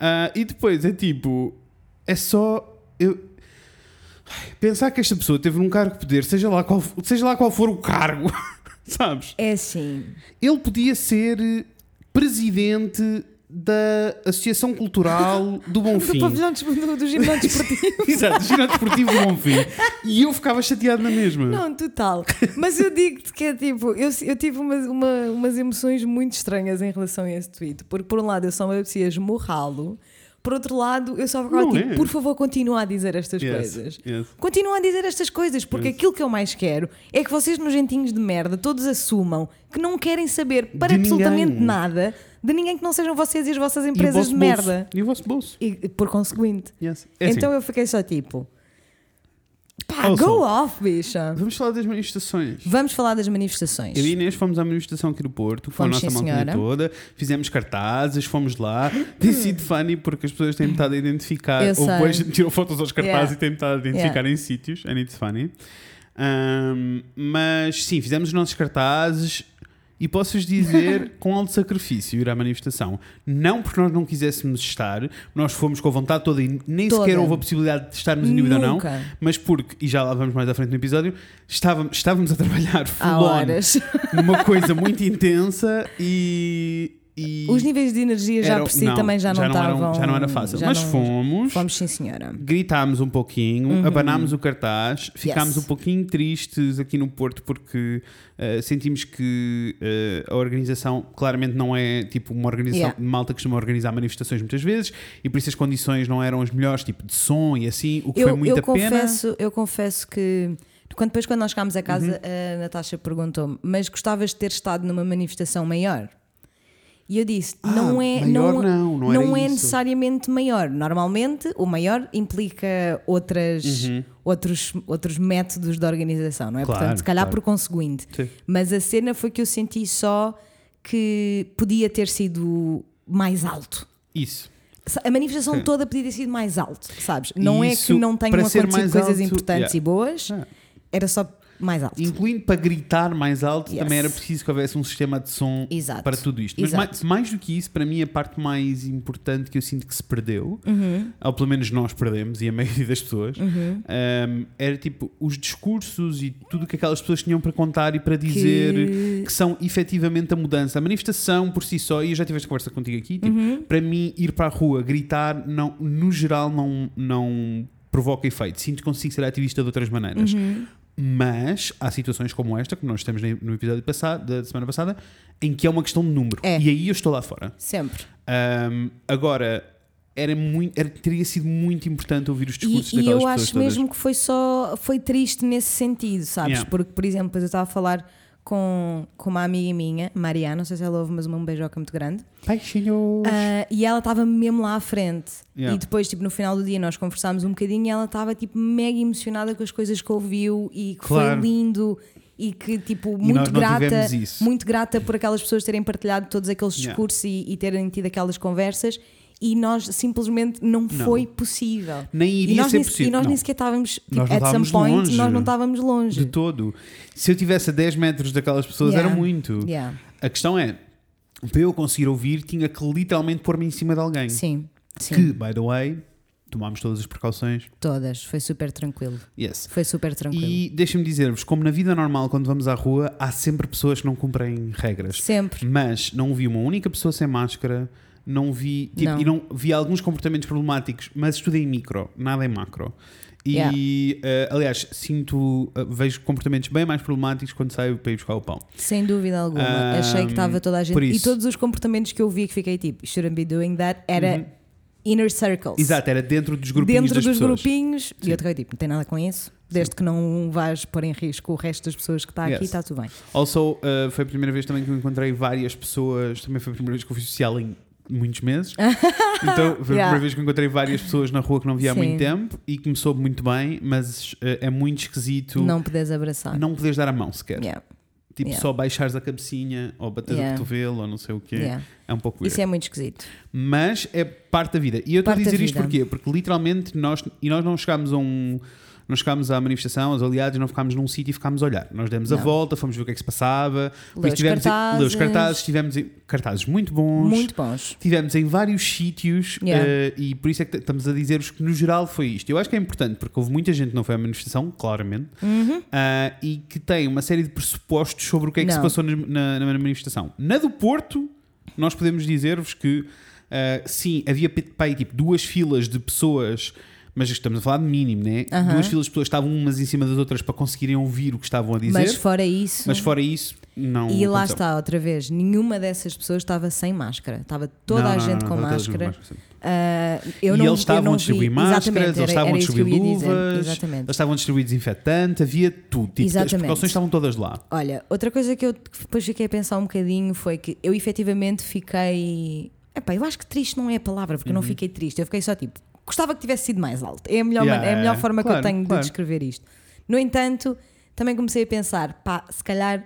[SPEAKER 1] Ah, e depois é tipo, é só eu pensar que esta pessoa teve num cargo de poder, seja lá qual, seja lá qual for o cargo, [LAUGHS] sabes?
[SPEAKER 2] É assim.
[SPEAKER 1] Ele podia ser presidente da Associação Cultural do [LAUGHS]
[SPEAKER 2] Do
[SPEAKER 1] Bonfim.
[SPEAKER 2] pavilhão des- do, [LAUGHS] do ginásio desportivo.
[SPEAKER 1] Exato, ginásio desportivo do Bonfim. E eu ficava chateado na mesma.
[SPEAKER 2] Não, total. Mas eu digo-te que é tipo, eu, eu tive umas, uma- umas emoções muito estranhas em relação a esse tweet. Porque por um lado eu só me apetecia esmurrá-lo, por outro lado eu só ficava
[SPEAKER 1] Não
[SPEAKER 2] tipo,
[SPEAKER 1] é.
[SPEAKER 2] por favor, continua a dizer estas
[SPEAKER 1] Yes,
[SPEAKER 2] coisas.
[SPEAKER 1] yes.
[SPEAKER 2] Continua a dizer estas coisas, porque
[SPEAKER 1] Yes.
[SPEAKER 2] aquilo que eu mais quero é que vocês, nojentinhos de merda, todos assumam que não querem saber para
[SPEAKER 1] De
[SPEAKER 2] absolutamente
[SPEAKER 1] ninguém.
[SPEAKER 2] nada de ninguém que não sejam vocês e as vossas empresas de
[SPEAKER 1] bolso.
[SPEAKER 2] merda.
[SPEAKER 1] E o vosso bolso.
[SPEAKER 2] E por conseguinte.
[SPEAKER 1] Yes. É assim,
[SPEAKER 2] então eu fiquei só tipo. Pá, go off, bicha.
[SPEAKER 1] Vamos falar das manifestações.
[SPEAKER 2] Vamos falar das manifestações.
[SPEAKER 1] Eu e Inês fomos à manifestação aqui no Porto, foi a nossa
[SPEAKER 2] senhora.
[SPEAKER 1] toda, fizemos cartazes, fomos lá. [COUGHS] Tem sido funny porque as pessoas têm metade a identificar.
[SPEAKER 2] Eu
[SPEAKER 1] Ou
[SPEAKER 2] sei.
[SPEAKER 1] depois tiram fotos aos cartazes
[SPEAKER 2] Yeah.
[SPEAKER 1] e têm metade a identificar em sítios. And it's funny. Um, mas sim, fizemos os nossos cartazes e posso-vos dizer [LAUGHS] com alto sacrifício ir à manifestação. Não porque nós não quiséssemos estar, nós fomos com a vontade toda e nem
[SPEAKER 2] Toda.
[SPEAKER 1] sequer houve a possibilidade de estarmos em dúvida ou não.
[SPEAKER 2] Nunca.
[SPEAKER 1] Mas porque, e já lá vamos mais à frente no episódio, estávamos, estávamos a trabalhar full
[SPEAKER 2] Há
[SPEAKER 1] on
[SPEAKER 2] horas.
[SPEAKER 1] numa coisa [LAUGHS] muito intensa e. e
[SPEAKER 2] Os níveis de energia já
[SPEAKER 1] era-
[SPEAKER 2] por si também já não
[SPEAKER 1] eram-
[SPEAKER 2] estavam.
[SPEAKER 1] já não era fácil. Mas
[SPEAKER 2] não-
[SPEAKER 1] fomos,
[SPEAKER 2] Fomos, sim, senhora.
[SPEAKER 1] gritámos um pouquinho, abanámos o cartaz, ficámos
[SPEAKER 2] Yes.
[SPEAKER 1] um pouquinho tristes aqui no Porto porque eh, sentimos que eh, a organização claramente não é tipo uma organização
[SPEAKER 2] Yeah.
[SPEAKER 1] de malta que costuma organizar manifestações muitas vezes e por isso as condições não eram as melhores, tipo de som e assim, o que foi
[SPEAKER 2] Eu,
[SPEAKER 1] muita
[SPEAKER 2] eu,
[SPEAKER 1] pena.
[SPEAKER 2] confesso, eu confesso que. Quando, depois, quando nós chegámos a casa,
[SPEAKER 1] Uhum.
[SPEAKER 2] a Natasha perguntou-me: Mas gostavas de ter estado numa manifestação maior? E eu disse:
[SPEAKER 1] Ah,
[SPEAKER 2] Não é,
[SPEAKER 1] maior não, não era
[SPEAKER 2] é
[SPEAKER 1] isso.
[SPEAKER 2] necessariamente maior. Normalmente, o maior implica outras, outros, outros métodos de organização, não é?
[SPEAKER 1] Uhum. Claro,
[SPEAKER 2] Portanto, se calhar
[SPEAKER 1] claro.
[SPEAKER 2] por conseguinte.
[SPEAKER 1] Sim.
[SPEAKER 2] Mas a cena foi que eu senti só que podia ter sido mais alto.
[SPEAKER 1] Isso.
[SPEAKER 2] A manifestação
[SPEAKER 1] Sim.
[SPEAKER 2] toda podia ter sido mais alto, sabes? Não é que
[SPEAKER 1] Isso,
[SPEAKER 2] não tenham acontecido coisas
[SPEAKER 1] alto,
[SPEAKER 2] importantes
[SPEAKER 1] yeah.
[SPEAKER 2] e boas,
[SPEAKER 1] Ah.
[SPEAKER 2] era só mais alto.
[SPEAKER 1] Incluindo para gritar mais alto,
[SPEAKER 2] Yes.
[SPEAKER 1] também era preciso que houvesse um sistema de som
[SPEAKER 2] Exato.
[SPEAKER 1] para tudo isto. Mas mais, mais do que isso, para mim, a parte mais importante que eu sinto que se perdeu,
[SPEAKER 2] Uhum.
[SPEAKER 1] ou pelo menos nós perdemos, e a [LAUGHS] maioria das pessoas, um, era tipo os discursos e tudo o que aquelas pessoas tinham para contar e para dizer que,
[SPEAKER 2] Que-
[SPEAKER 1] são efetivamente a mudança. A manifestação por si só, e eu já tive esta conversa contigo aqui, tipo,
[SPEAKER 2] Uhum.
[SPEAKER 1] para mim, ir para a rua, gritar, não, no geral, não, não provoca efeito. Sinto que consigo ser ativista de outras maneiras.
[SPEAKER 2] Uhum.
[SPEAKER 1] Mas há situações como esta, que nós temos no episódio passado, da semana passada, em que é uma questão de número.
[SPEAKER 2] É.
[SPEAKER 1] E aí eu estou lá fora.
[SPEAKER 2] Sempre.
[SPEAKER 1] Ahm, agora, era muito, era- teria sido muito importante ouvir os discursos
[SPEAKER 2] E, e
[SPEAKER 1] daquelas
[SPEAKER 2] eu
[SPEAKER 1] pessoas
[SPEAKER 2] acho
[SPEAKER 1] todas.
[SPEAKER 2] mesmo que foi só foi triste nesse sentido, sabes?
[SPEAKER 1] Yeah.
[SPEAKER 2] Porque, por exemplo, depois eu estava a falar com, com uma amiga minha, Mariana, não sei se ela ouve, mas um beijoca muito grande.
[SPEAKER 1] Peixinhos!
[SPEAKER 2] Ah, e ela estava mesmo lá à frente.
[SPEAKER 1] Yeah.
[SPEAKER 2] E depois, tipo, no final do dia, nós conversámos um bocadinho e ela estava, tipo, mega emocionada com as coisas que ouviu e que
[SPEAKER 1] Claro.
[SPEAKER 2] foi lindo e que, tipo, muito grata, muito grata por aquelas pessoas terem partilhado todos aqueles
[SPEAKER 1] Yeah.
[SPEAKER 2] discursos e, e terem tido aquelas conversas. E nós simplesmente não,
[SPEAKER 1] Não.
[SPEAKER 2] foi possível.
[SPEAKER 1] Nem iria ser
[SPEAKER 2] nem,
[SPEAKER 1] possível.
[SPEAKER 2] e nós
[SPEAKER 1] Não.
[SPEAKER 2] nem sequer estávamos, tipo,
[SPEAKER 1] Nós
[SPEAKER 2] at some point,
[SPEAKER 1] longe.
[SPEAKER 2] nós não estávamos longe.
[SPEAKER 1] De todo. Se eu tivesse a 10 metros daquelas pessoas,
[SPEAKER 2] Yeah.
[SPEAKER 1] era muito.
[SPEAKER 2] Yeah.
[SPEAKER 1] A questão é, para eu conseguir ouvir, tinha que literalmente pôr-me em cima de alguém.
[SPEAKER 2] Sim, sim.
[SPEAKER 1] Que, by the way, tomámos todas as precauções.
[SPEAKER 2] Todas. Foi super tranquilo.
[SPEAKER 1] Yes.
[SPEAKER 2] Foi super tranquilo.
[SPEAKER 1] E deixem-me dizer-vos, como na vida normal, quando vamos à rua, há sempre pessoas que não cumprem regras.
[SPEAKER 2] Sempre.
[SPEAKER 1] Mas não vi uma única pessoa sem máscara, não vi. Tipo,
[SPEAKER 2] Não.
[SPEAKER 1] E não vi alguns comportamentos problemáticos, mas estudei em micro, nada em macro. E,
[SPEAKER 2] Yeah.
[SPEAKER 1] eh, aliás, sinto, eh, vejo comportamentos bem mais problemáticos quando saio para ir buscar o pão.
[SPEAKER 2] Sem dúvida alguma.
[SPEAKER 1] Ahm,
[SPEAKER 2] Achei que estava toda a gente. E todos os comportamentos que eu vi que fiquei tipo, shouldn't be doing that, era inner circles.
[SPEAKER 1] Uhum. Exato, era dentro dos grupinhos
[SPEAKER 2] Dentro dos
[SPEAKER 1] pessoas.
[SPEAKER 2] grupinhos.
[SPEAKER 1] Sim.
[SPEAKER 2] E eu te tipo, não tem nada com isso. Desde que não vais pôr em risco o resto das pessoas que está aqui,
[SPEAKER 1] Yes.
[SPEAKER 2] está tudo bem.
[SPEAKER 1] Also, uh, foi a primeira vez também que eu encontrei várias pessoas. Também foi a primeira vez que eu fui social em muitos meses. [LAUGHS] então, foi a
[SPEAKER 2] Yeah.
[SPEAKER 1] primeira vez que encontrei várias pessoas na rua que não via há
[SPEAKER 2] Sim.
[SPEAKER 1] muito tempo e que me soube muito bem, mas uh, é muito esquisito
[SPEAKER 2] Não podes abraçar.
[SPEAKER 1] não poderes dar a mão sequer.
[SPEAKER 2] Yeah.
[SPEAKER 1] Tipo,
[SPEAKER 2] Yeah.
[SPEAKER 1] só baixares a cabecinha ou bateres
[SPEAKER 2] Yeah.
[SPEAKER 1] o cotovelo ou não sei o quê.
[SPEAKER 2] Yeah.
[SPEAKER 1] É um pouco weird.
[SPEAKER 2] Isso é muito esquisito.
[SPEAKER 1] Mas é parte da vida. E eu estou a dizer isto porquê? Porque literalmente nós, e nós não chegámos a um. Não chegámos à manifestação, os aliados, não ficámos num sítio e ficámos a olhar. Nós demos a
[SPEAKER 2] Não.
[SPEAKER 1] volta, fomos ver o que é que se passava.
[SPEAKER 2] Leu
[SPEAKER 1] tivemos em- leu os
[SPEAKER 2] cartazes.
[SPEAKER 1] cartazes, tivemos em- cartazes muito bons.
[SPEAKER 2] Muito bons.
[SPEAKER 1] Tivemos em vários sítios
[SPEAKER 2] Yeah.
[SPEAKER 1] eh, e por isso é que estamos a dizer-vos que no geral foi isto. Eu acho que é importante porque houve muita gente que não foi à manifestação, claramente,
[SPEAKER 2] Uhum.
[SPEAKER 1] ah, e que tem uma série de pressupostos sobre o que é que se
[SPEAKER 2] Não.
[SPEAKER 1] passou na, na- na manifestação. Na do Porto, nós podemos dizer-vos que ah, sim, havia aí, tipo duas filas de pessoas. Mas estamos a falar de mínimo, né?
[SPEAKER 2] Aham.
[SPEAKER 1] Duas filas de pessoas estavam umas em cima das outras para conseguirem ouvir o que estavam a dizer.
[SPEAKER 2] Mas
[SPEAKER 1] Mas,
[SPEAKER 2] fora isso.
[SPEAKER 1] fora isso, não.
[SPEAKER 2] E lá
[SPEAKER 1] aconteceu.
[SPEAKER 2] está, outra vez, nenhuma dessas pessoas estava sem máscara. Estava toda
[SPEAKER 1] Não,
[SPEAKER 2] a gente
[SPEAKER 1] não,
[SPEAKER 2] com
[SPEAKER 1] não, com
[SPEAKER 2] máscara. Ah, eu
[SPEAKER 1] e
[SPEAKER 2] não,
[SPEAKER 1] eles estavam a distribuir máscaras, eles estavam a distribuir luvas,
[SPEAKER 2] Exatamente.
[SPEAKER 1] eles estavam a distribuir desinfetante, havia tudo. Tipo, as
[SPEAKER 2] Exatamente.
[SPEAKER 1] precauções estavam todas lá.
[SPEAKER 2] Olha, outra coisa que eu depois fiquei a pensar um bocadinho foi que eu efetivamente fiquei. Epá, eu acho que triste não é a palavra, porque eu não fiquei triste. Eu fiquei só tipo, gostava que tivesse sido mais alto. É a melhor,
[SPEAKER 1] Yeah,
[SPEAKER 2] é a melhor forma que
[SPEAKER 1] claro,
[SPEAKER 2] eu tenho
[SPEAKER 1] claro.
[SPEAKER 2] de descrever isto. No entanto, também comecei a pensar, pá, se calhar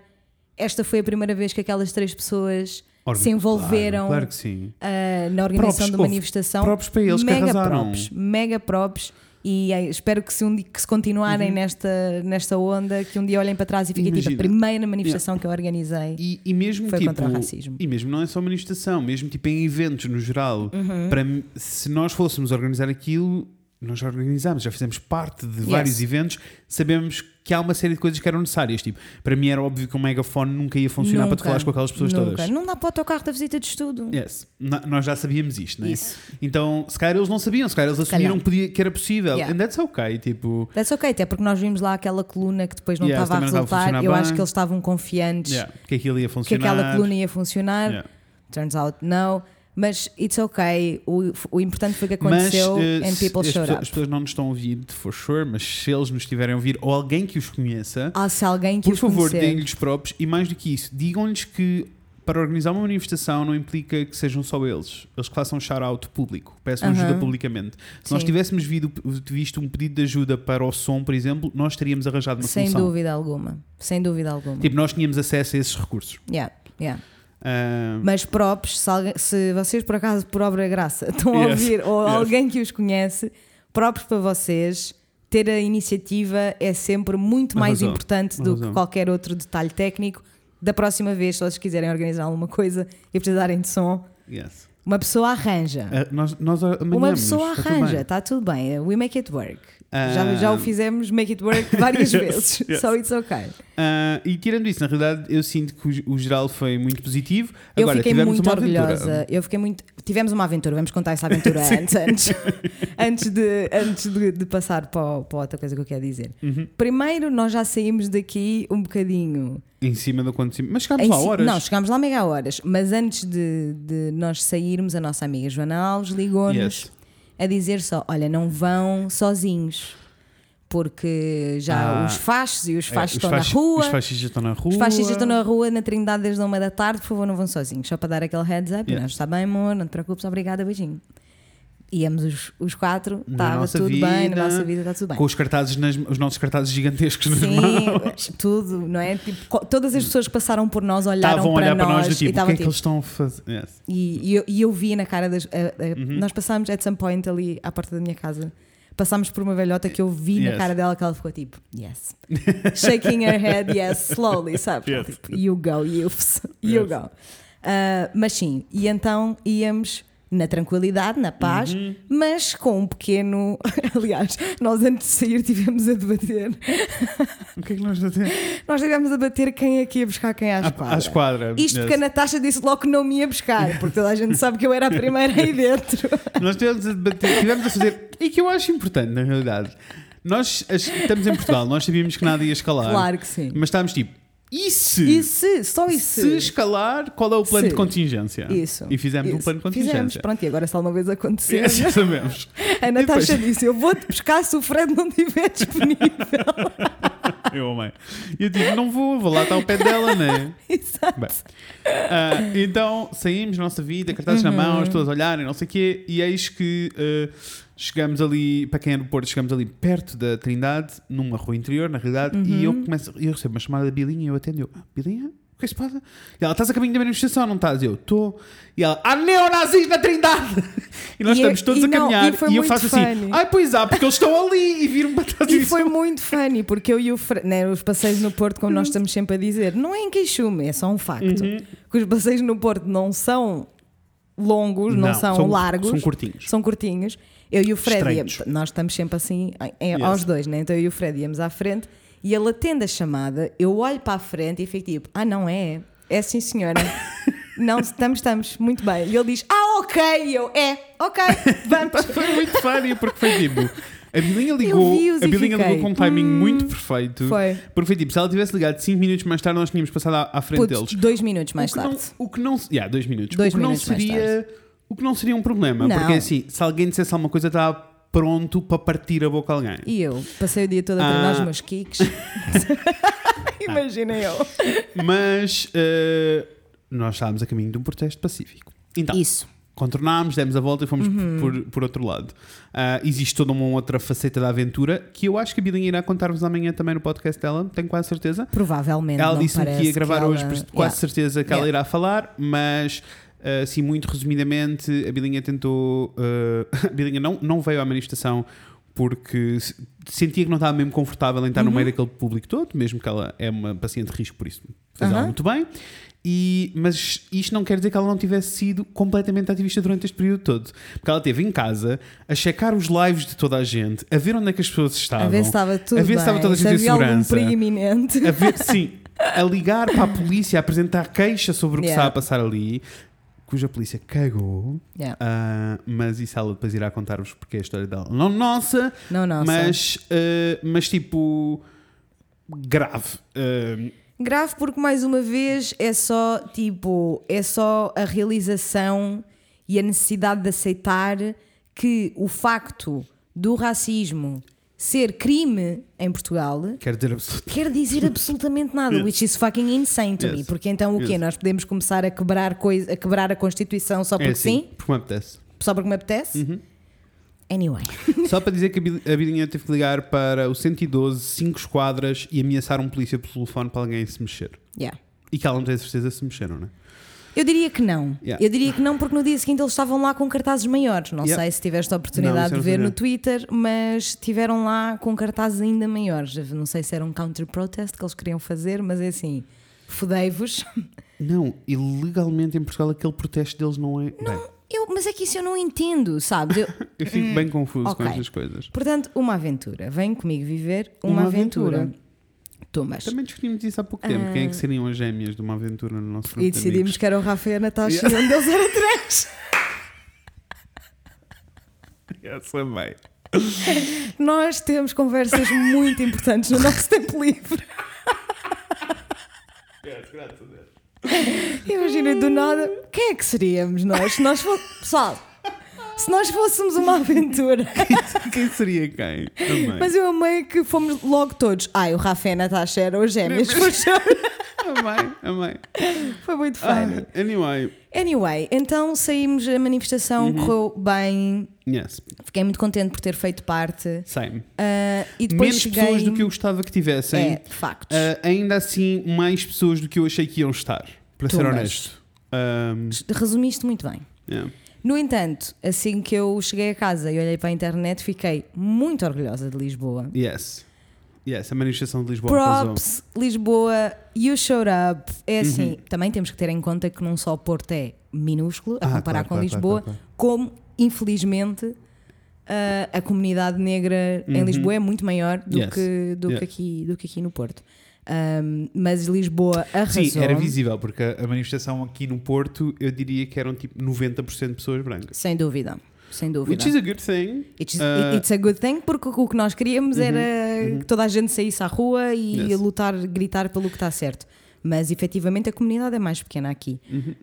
[SPEAKER 2] esta foi a primeira vez que aquelas três pessoas se envolveram
[SPEAKER 1] Claro, que
[SPEAKER 2] ah, na organização
[SPEAKER 1] Props,
[SPEAKER 2] de
[SPEAKER 1] houve
[SPEAKER 2] manifestação.
[SPEAKER 1] props para eles que
[SPEAKER 2] mega
[SPEAKER 1] arrasaram.
[SPEAKER 2] props, mega props. E espero que se, um que se continuarem nesta, nesta onda, que um dia olhem para trás e fiquem tipo a
[SPEAKER 1] Uhum.
[SPEAKER 2] Primeira manifestação que eu organizei.
[SPEAKER 1] E, e mesmo
[SPEAKER 2] Foi
[SPEAKER 1] tipo,
[SPEAKER 2] contra o racismo.
[SPEAKER 1] E mesmo não é só manifestação, mesmo tipo em eventos no geral.
[SPEAKER 2] Uhum.
[SPEAKER 1] Para se nós fôssemos organizar aquilo, nós já organizámos, já fizemos parte de vários eventos, sabemos que há uma série de coisas que eram necessárias. Tipo, para mim era óbvio que um megafone nunca ia funcionar para
[SPEAKER 2] Nunca,
[SPEAKER 1] falares com aquelas pessoas
[SPEAKER 2] nunca.
[SPEAKER 1] todas.
[SPEAKER 2] Não dá para o autocarro da visita de estudo.
[SPEAKER 1] Yes. Nós já sabíamos isto, né?
[SPEAKER 2] Isso.
[SPEAKER 1] Então, se calhar eles não sabiam, se calhar eles assumiram que, podia, que era possível.
[SPEAKER 2] Yeah.
[SPEAKER 1] And that's okay. Tipo,
[SPEAKER 2] That's ok, até porque nós vimos lá aquela coluna que depois não
[SPEAKER 1] Yeah,
[SPEAKER 2] estava a
[SPEAKER 1] a
[SPEAKER 2] resultar.
[SPEAKER 1] funcionar
[SPEAKER 2] Eu acho
[SPEAKER 1] bem.
[SPEAKER 2] que eles estavam confiantes
[SPEAKER 1] yeah, que aquilo ia
[SPEAKER 2] que
[SPEAKER 1] funcionar.
[SPEAKER 2] aquela coluna ia funcionar. Turns out, não. Mas it's ok. O, o importante foi que aconteceu
[SPEAKER 1] mas, eh,
[SPEAKER 2] and people
[SPEAKER 1] as,
[SPEAKER 2] showed
[SPEAKER 1] pessoas, as pessoas não nos estão a ouvir, for sure, mas se eles nos estiverem a ouvir ou alguém que os conheça,
[SPEAKER 2] Ah, se alguém que
[SPEAKER 1] por
[SPEAKER 2] os
[SPEAKER 1] favor, deem-lhes próprios e mais do que isso, digam-lhes que para organizar uma manifestação não implica que sejam só eles, eles que façam shout-out público, peçam
[SPEAKER 2] Aham.
[SPEAKER 1] ajuda publicamente. Se nós
[SPEAKER 2] Sim.
[SPEAKER 1] tivéssemos vido- visto um pedido de ajuda para o som, por exemplo, nós teríamos arranjado uma
[SPEAKER 2] Sem
[SPEAKER 1] solução.
[SPEAKER 2] dúvida alguma. Sem dúvida alguma.
[SPEAKER 1] Tipo, nós tínhamos acesso a esses recursos.
[SPEAKER 2] Yeah, yeah.
[SPEAKER 1] Ah,
[SPEAKER 2] Mas props, se, alguém- se vocês por acaso, por obra graça, [LAUGHS] estão a
[SPEAKER 1] Yes,
[SPEAKER 2] ouvir ou
[SPEAKER 1] yes.
[SPEAKER 2] alguém que os conhece, props para vocês. Ter a iniciativa é sempre muito mais importante do que qualquer outro detalhe técnico. Da próxima vez, se vocês quiserem organizar alguma coisa e precisarem de som,
[SPEAKER 1] yes.
[SPEAKER 2] uma pessoa arranja.
[SPEAKER 1] Ah, nós, nós
[SPEAKER 2] Uma pessoa
[SPEAKER 1] está tudo
[SPEAKER 2] arranja,
[SPEAKER 1] bem.
[SPEAKER 2] está tudo bem. We make it work. Já, já o fizemos, make it work várias
[SPEAKER 1] Yes, [LAUGHS]
[SPEAKER 2] vezes.
[SPEAKER 1] yes.
[SPEAKER 2] So it's okay.
[SPEAKER 1] Ah, e tirando isso, na realidade, eu sinto que o, o geral foi muito positivo.
[SPEAKER 2] Eu
[SPEAKER 1] Agora,
[SPEAKER 2] fiquei muito
[SPEAKER 1] aventura.
[SPEAKER 2] orgulhosa. Eu fiquei muito. Tivemos uma aventura, vamos contar essa aventura [LAUGHS] antes, antes, [LAUGHS] antes, de, antes de, de passar para, para outra coisa que eu quero dizer.
[SPEAKER 1] Uhum.
[SPEAKER 2] Primeiro, nós já saímos daqui um bocadinho.
[SPEAKER 1] Em cima do acontecimento. Mas chegámos
[SPEAKER 2] em
[SPEAKER 1] lá
[SPEAKER 2] si-
[SPEAKER 1] horas.
[SPEAKER 2] Não, chegámos lá mega horas, mas antes de, de nós sairmos, a nossa amiga Joana Alves ligou-nos
[SPEAKER 1] Yes.
[SPEAKER 2] A dizer só: olha, não vão sozinhos. Porque já
[SPEAKER 1] Ah,
[SPEAKER 2] os fachos e os
[SPEAKER 1] É,
[SPEAKER 2] fachos
[SPEAKER 1] os
[SPEAKER 2] estão
[SPEAKER 1] faxi-
[SPEAKER 2] na rua.
[SPEAKER 1] Os fascistas estão na rua.
[SPEAKER 2] Os fascistas estão na rua, na Trindade, desde a uma da tarde, por favor, não vão sozinhos. Só para dar aquele heads up.
[SPEAKER 1] Yeah.
[SPEAKER 2] Não, está bem, amor, não te preocupes, obrigada, beijinho. Íamos os, os quatro,
[SPEAKER 1] Na
[SPEAKER 2] estava tudo bem,
[SPEAKER 1] vida,
[SPEAKER 2] na nossa vida está tudo bem.
[SPEAKER 1] Com os cartazes, nas, os nossos cartazes gigantescos nas
[SPEAKER 2] Sim,
[SPEAKER 1] mãos. [LAUGHS]
[SPEAKER 2] tudo, não é? Tipo, todas as pessoas que passaram por nós olharam
[SPEAKER 1] Estavam a
[SPEAKER 2] para
[SPEAKER 1] olhar para
[SPEAKER 2] nós,
[SPEAKER 1] nós do
[SPEAKER 2] e
[SPEAKER 1] tipo, o que
[SPEAKER 2] estavam
[SPEAKER 1] é que
[SPEAKER 2] tipo,
[SPEAKER 1] eles estão a fazer? Yes.
[SPEAKER 2] E, e eu, e eu vi na cara das.
[SPEAKER 1] Uhum.
[SPEAKER 2] Nós passámos at some point ali à porta da minha casa. Passámos por uma velhota que eu vi na
[SPEAKER 1] Yes.
[SPEAKER 2] cara dela que ela ficou tipo, yes. [LAUGHS] Shaking her head, yes, slowly, sabes?
[SPEAKER 1] Yes.
[SPEAKER 2] Tipo, you go, youths, [LAUGHS] you
[SPEAKER 1] Yes.
[SPEAKER 2] go. Ah, mas sim, e então íamos na tranquilidade, na paz,
[SPEAKER 1] Uhum.
[SPEAKER 2] mas com um pequeno. [LAUGHS] Aliás, nós antes de sair tivemos a debater. [LAUGHS]
[SPEAKER 1] O que é que nós fazemos?
[SPEAKER 2] Nós tivemos a debater quem é que ia buscar quem à esquadra.
[SPEAKER 1] À esquadra.
[SPEAKER 2] Isto
[SPEAKER 1] yes.
[SPEAKER 2] porque a Natasha disse logo que não me ia buscar, porque toda a gente sabe que eu era a primeira aí dentro. [LAUGHS]
[SPEAKER 1] Nós tivemos a debater, tivemos a fazer. E que eu acho importante, na realidade. Nós estamos em Portugal, nós sabíamos que nada ia escalar.
[SPEAKER 2] Claro que sim.
[SPEAKER 1] Mas estávamos tipo, e se?
[SPEAKER 2] E se? Só isso.
[SPEAKER 1] Se escalar, qual é o plano
[SPEAKER 2] Se.
[SPEAKER 1] de contingência?
[SPEAKER 2] Isso.
[SPEAKER 1] E fizemos um
[SPEAKER 2] Isso.
[SPEAKER 1] plano de
[SPEAKER 2] Fizemos.
[SPEAKER 1] contingência.
[SPEAKER 2] Pronto, e agora se alguma vez acontecer, [LAUGHS]
[SPEAKER 1] Já sabemos. [LAUGHS]
[SPEAKER 2] a Natasha
[SPEAKER 1] depois-
[SPEAKER 2] disse: Eu vou-te buscar se o Fred não estiver [LAUGHS] disponível.
[SPEAKER 1] Eu amei. E eu digo, não vou, vou lá estar ao pé dela, né?
[SPEAKER 2] Exato.
[SPEAKER 1] Bem, ah, então saímos nossa vida, cartazes
[SPEAKER 2] Uhum.
[SPEAKER 1] na mão, as pessoas a olharem, não sei o quê, e eis que ah, chegamos ali, para quem é do Porto, chegamos ali perto da Trindade, numa rua interior, na realidade, e eu
[SPEAKER 2] Uhum.
[SPEAKER 1] começo, eu recebo uma chamada da Bilinha e eu atendo, eu, ah, Bilinha? O que é que se passa? E ela, estás a caminho da manifestação, não estás? Eu, estou. E ela, há neonazis na Trindade! [LAUGHS] E nós
[SPEAKER 2] E
[SPEAKER 1] estamos todos
[SPEAKER 2] e
[SPEAKER 1] a
[SPEAKER 2] não,
[SPEAKER 1] caminhar
[SPEAKER 2] e
[SPEAKER 1] e eu faço assim,
[SPEAKER 2] funny.
[SPEAKER 1] ai, pois há, porque eles estão ali e viram para trás
[SPEAKER 2] E
[SPEAKER 1] disso.
[SPEAKER 2] foi muito funny, porque eu e o Fred, né, os passeios no Porto, como nós estamos sempre a dizer, não é em queixume, é só um facto.
[SPEAKER 1] Uhum.
[SPEAKER 2] Que os passeios no Porto não são longos, não, são, largos,
[SPEAKER 1] São curtinhos.
[SPEAKER 2] são curtinhos. Eu e o Fred,
[SPEAKER 1] Estreitos.
[SPEAKER 2] íamos- nós estamos sempre assim, em-
[SPEAKER 1] Yes.
[SPEAKER 2] aos dois, né? Então eu e o Fred íamos à frente e ele atende a chamada, eu olho para a frente e fico tipo, ah, não é? É sim, senhora. [LAUGHS] não, estamos, estamos, muito bem. E ele diz, ah, ok. E eu, é, ok, vamos. [LAUGHS]
[SPEAKER 1] Foi muito funny porque foi tipo. A Bilinha ligou, a Bilinha ligou com um timing muito perfeito.
[SPEAKER 2] Foi.
[SPEAKER 1] Porque foi tipo, se ela tivesse ligado 5 minutos mais tarde, nós tínhamos passado à, à frente
[SPEAKER 2] Putz,
[SPEAKER 1] deles.
[SPEAKER 2] dois minutos mais tarde.
[SPEAKER 1] Não, o que não. Yeah, dois minutos.
[SPEAKER 2] Dois
[SPEAKER 1] o que
[SPEAKER 2] minutos
[SPEAKER 1] não seria. O que não seria um problema.
[SPEAKER 2] Não.
[SPEAKER 1] Porque assim, se alguém dissesse alguma coisa, estava pronto para partir a boca a alguém.
[SPEAKER 2] E eu passei o dia todo a treinar
[SPEAKER 1] Ah.
[SPEAKER 2] os meus kicks. [LAUGHS] Imagina eu.
[SPEAKER 1] Mas eh, nós estávamos a caminho de um protesto pacífico. Então,
[SPEAKER 2] Isso.
[SPEAKER 1] Contornámos, demos a volta e fomos
[SPEAKER 2] Uhum.
[SPEAKER 1] por, por outro lado. Ah, existe toda uma outra faceta da aventura que eu acho que a Bilinha irá contar-vos amanhã também no podcast dela, tenho quase certeza.
[SPEAKER 2] Provavelmente.
[SPEAKER 1] Ela disse-me que ia gravar hoje,
[SPEAKER 2] ela-
[SPEAKER 1] por isso quase
[SPEAKER 2] Yeah.
[SPEAKER 1] certeza que ela
[SPEAKER 2] Yeah.
[SPEAKER 1] irá falar, mas ah, assim, muito resumidamente, a Bilinha tentou. ah, [LAUGHS] a Bilinha não, não veio à manifestação porque se- sentia que não estava mesmo confortável em estar no
[SPEAKER 2] Uhum.
[SPEAKER 1] meio daquele público todo, mesmo que ela é uma paciente de risco, por isso fez ela
[SPEAKER 2] Aham.
[SPEAKER 1] muito bem. E, mas isto não quer dizer que ela não tivesse sido completamente ativista durante este período todo. Porque ela esteve em casa a checar os lives de toda a gente, a ver onde é que as pessoas estavam.
[SPEAKER 2] A ver se estava tudo
[SPEAKER 1] a ver se estava toda a gente em segurança. A ver, sim, a ligar para a polícia, a apresentar queixa sobre o que
[SPEAKER 2] Yeah.
[SPEAKER 1] está a passar ali, cuja polícia cagou.
[SPEAKER 2] Yeah.
[SPEAKER 1] Ah, mas isso ela depois irá contar-vos porque é a história dela. Não nossa,
[SPEAKER 2] Não, não.
[SPEAKER 1] mas, ah, mas tipo grave. Ah,
[SPEAKER 2] Grave porque mais uma vez é só tipo, é só a realização e a necessidade de aceitar que o facto do racismo ser crime em Portugal
[SPEAKER 1] quero dizer absolutamente.
[SPEAKER 2] quer dizer absolutamente nada,
[SPEAKER 1] Yes.
[SPEAKER 2] which is fucking insane to me.
[SPEAKER 1] Yes.
[SPEAKER 2] Porque então o quê?
[SPEAKER 1] Yes.
[SPEAKER 2] Nós podemos começar a quebrar, coisa, a quebrar a Constituição só porque
[SPEAKER 1] É assim,
[SPEAKER 2] sim?
[SPEAKER 1] porque me apetece.
[SPEAKER 2] Só porque me apetece?
[SPEAKER 1] Uhum.
[SPEAKER 2] Anyway. [LAUGHS]
[SPEAKER 1] Só para dizer que a Bil- a Bilinha teve que ligar para o 112, 5 esquadras e ameaçar um polícia por telefone para alguém se mexer.
[SPEAKER 2] Yeah.
[SPEAKER 1] E que ela não tem certeza se mexeram, não é?
[SPEAKER 2] Eu diria que não.
[SPEAKER 1] Yeah.
[SPEAKER 2] Eu diria que não, porque no dia seguinte eles estavam lá com cartazes maiores. Não
[SPEAKER 1] Yeah.
[SPEAKER 2] sei se tiveste a
[SPEAKER 1] Não,
[SPEAKER 2] oportunidade
[SPEAKER 1] eu
[SPEAKER 2] de
[SPEAKER 1] não
[SPEAKER 2] ver no. Twitter, mas tiveram lá com cartazes ainda maiores. Não sei se era um counter-protest que eles queriam fazer, mas é assim: fodei-vos.
[SPEAKER 1] Não, e legalmente em Portugal aquele protesto deles não é. Bem,
[SPEAKER 2] Eu, mas é que isso eu não entendo, sabes? Eu- [LAUGHS]
[SPEAKER 1] eu fico bem confuso
[SPEAKER 2] ok.
[SPEAKER 1] com estas coisas.
[SPEAKER 2] portanto, uma aventura. Vem comigo viver uma,
[SPEAKER 1] Uma
[SPEAKER 2] aventura.
[SPEAKER 1] aventura. Também discutimos isso há pouco tempo. Quem é que seriam as gêmeas de uma aventura no nosso grupo
[SPEAKER 2] Ah. E
[SPEAKER 1] de
[SPEAKER 2] decidimos
[SPEAKER 1] amigos?
[SPEAKER 2] que era o Rafa e a Natasha e um deles era três. [LAUGHS]
[SPEAKER 1] Essa bem.
[SPEAKER 2] Nós temos conversas muito importantes no nosso tempo livre.
[SPEAKER 1] graças a Deus.
[SPEAKER 2] Imagina do nada, quem é que seríamos nós? Se nós fôssemos. Pessoal, se nós fôssemos uma aventura. [LAUGHS]
[SPEAKER 1] Quem seria quem? Também.
[SPEAKER 2] Mas eu amei que fomos logo todos. Ai, o Rafa e a Natasha eram os gêmeos. for sure.
[SPEAKER 1] amei, amei.
[SPEAKER 2] Foi muito
[SPEAKER 1] Ah,
[SPEAKER 2] funny.
[SPEAKER 1] anyway,
[SPEAKER 2] Anyway, então saímos, a manifestação
[SPEAKER 1] Uhum.
[SPEAKER 2] correu bem,
[SPEAKER 1] yes,
[SPEAKER 2] fiquei muito contente por ter feito parte.
[SPEAKER 1] same.
[SPEAKER 2] Ah, e depois
[SPEAKER 1] Menos
[SPEAKER 2] cheguei...
[SPEAKER 1] pessoas do que eu gostava que tivessem.
[SPEAKER 2] É, factos.
[SPEAKER 1] Ah, ainda assim, mais pessoas do que eu achei que iam estar, para ser
[SPEAKER 2] Tumbas.
[SPEAKER 1] honesto. Um,
[SPEAKER 2] Resumiste muito bem.
[SPEAKER 1] yeah.
[SPEAKER 2] No entanto, assim que eu cheguei a casa e olhei para a internet, fiquei muito orgulhosa de Lisboa.
[SPEAKER 1] Yes. Yes, a manifestação de Lisboa arrasou.
[SPEAKER 2] Props, Lisboa, you showed up. É
[SPEAKER 1] Uhum.
[SPEAKER 2] assim, também temos que ter em conta que não só o Porto é minúsculo a
[SPEAKER 1] Ah,
[SPEAKER 2] comparar
[SPEAKER 1] claro,
[SPEAKER 2] com
[SPEAKER 1] claro,
[SPEAKER 2] Lisboa,
[SPEAKER 1] claro,
[SPEAKER 2] como infelizmente a- a comunidade negra em
[SPEAKER 1] Uhum.
[SPEAKER 2] Lisboa é muito maior do,
[SPEAKER 1] Yes.
[SPEAKER 2] que, do,
[SPEAKER 1] Yeah.
[SPEAKER 2] que aqui, do que aqui no Porto. Um, mas Lisboa arrasou.
[SPEAKER 1] Sim, era visível, porque a manifestação aqui no Porto, eu diria que eram tipo 90% de pessoas brancas.
[SPEAKER 2] Sem dúvida. Sem dúvida.
[SPEAKER 1] Which is a good thing.
[SPEAKER 2] It's,
[SPEAKER 1] Uh,
[SPEAKER 2] it's a good thing porque o que nós queríamos
[SPEAKER 1] Uhum,
[SPEAKER 2] era
[SPEAKER 1] uhum.
[SPEAKER 2] que toda a gente saísse à rua e
[SPEAKER 1] Yes.
[SPEAKER 2] lutar, gritar pelo que está certo. Mas efetivamente a comunidade é mais pequena aqui.
[SPEAKER 1] Uhum.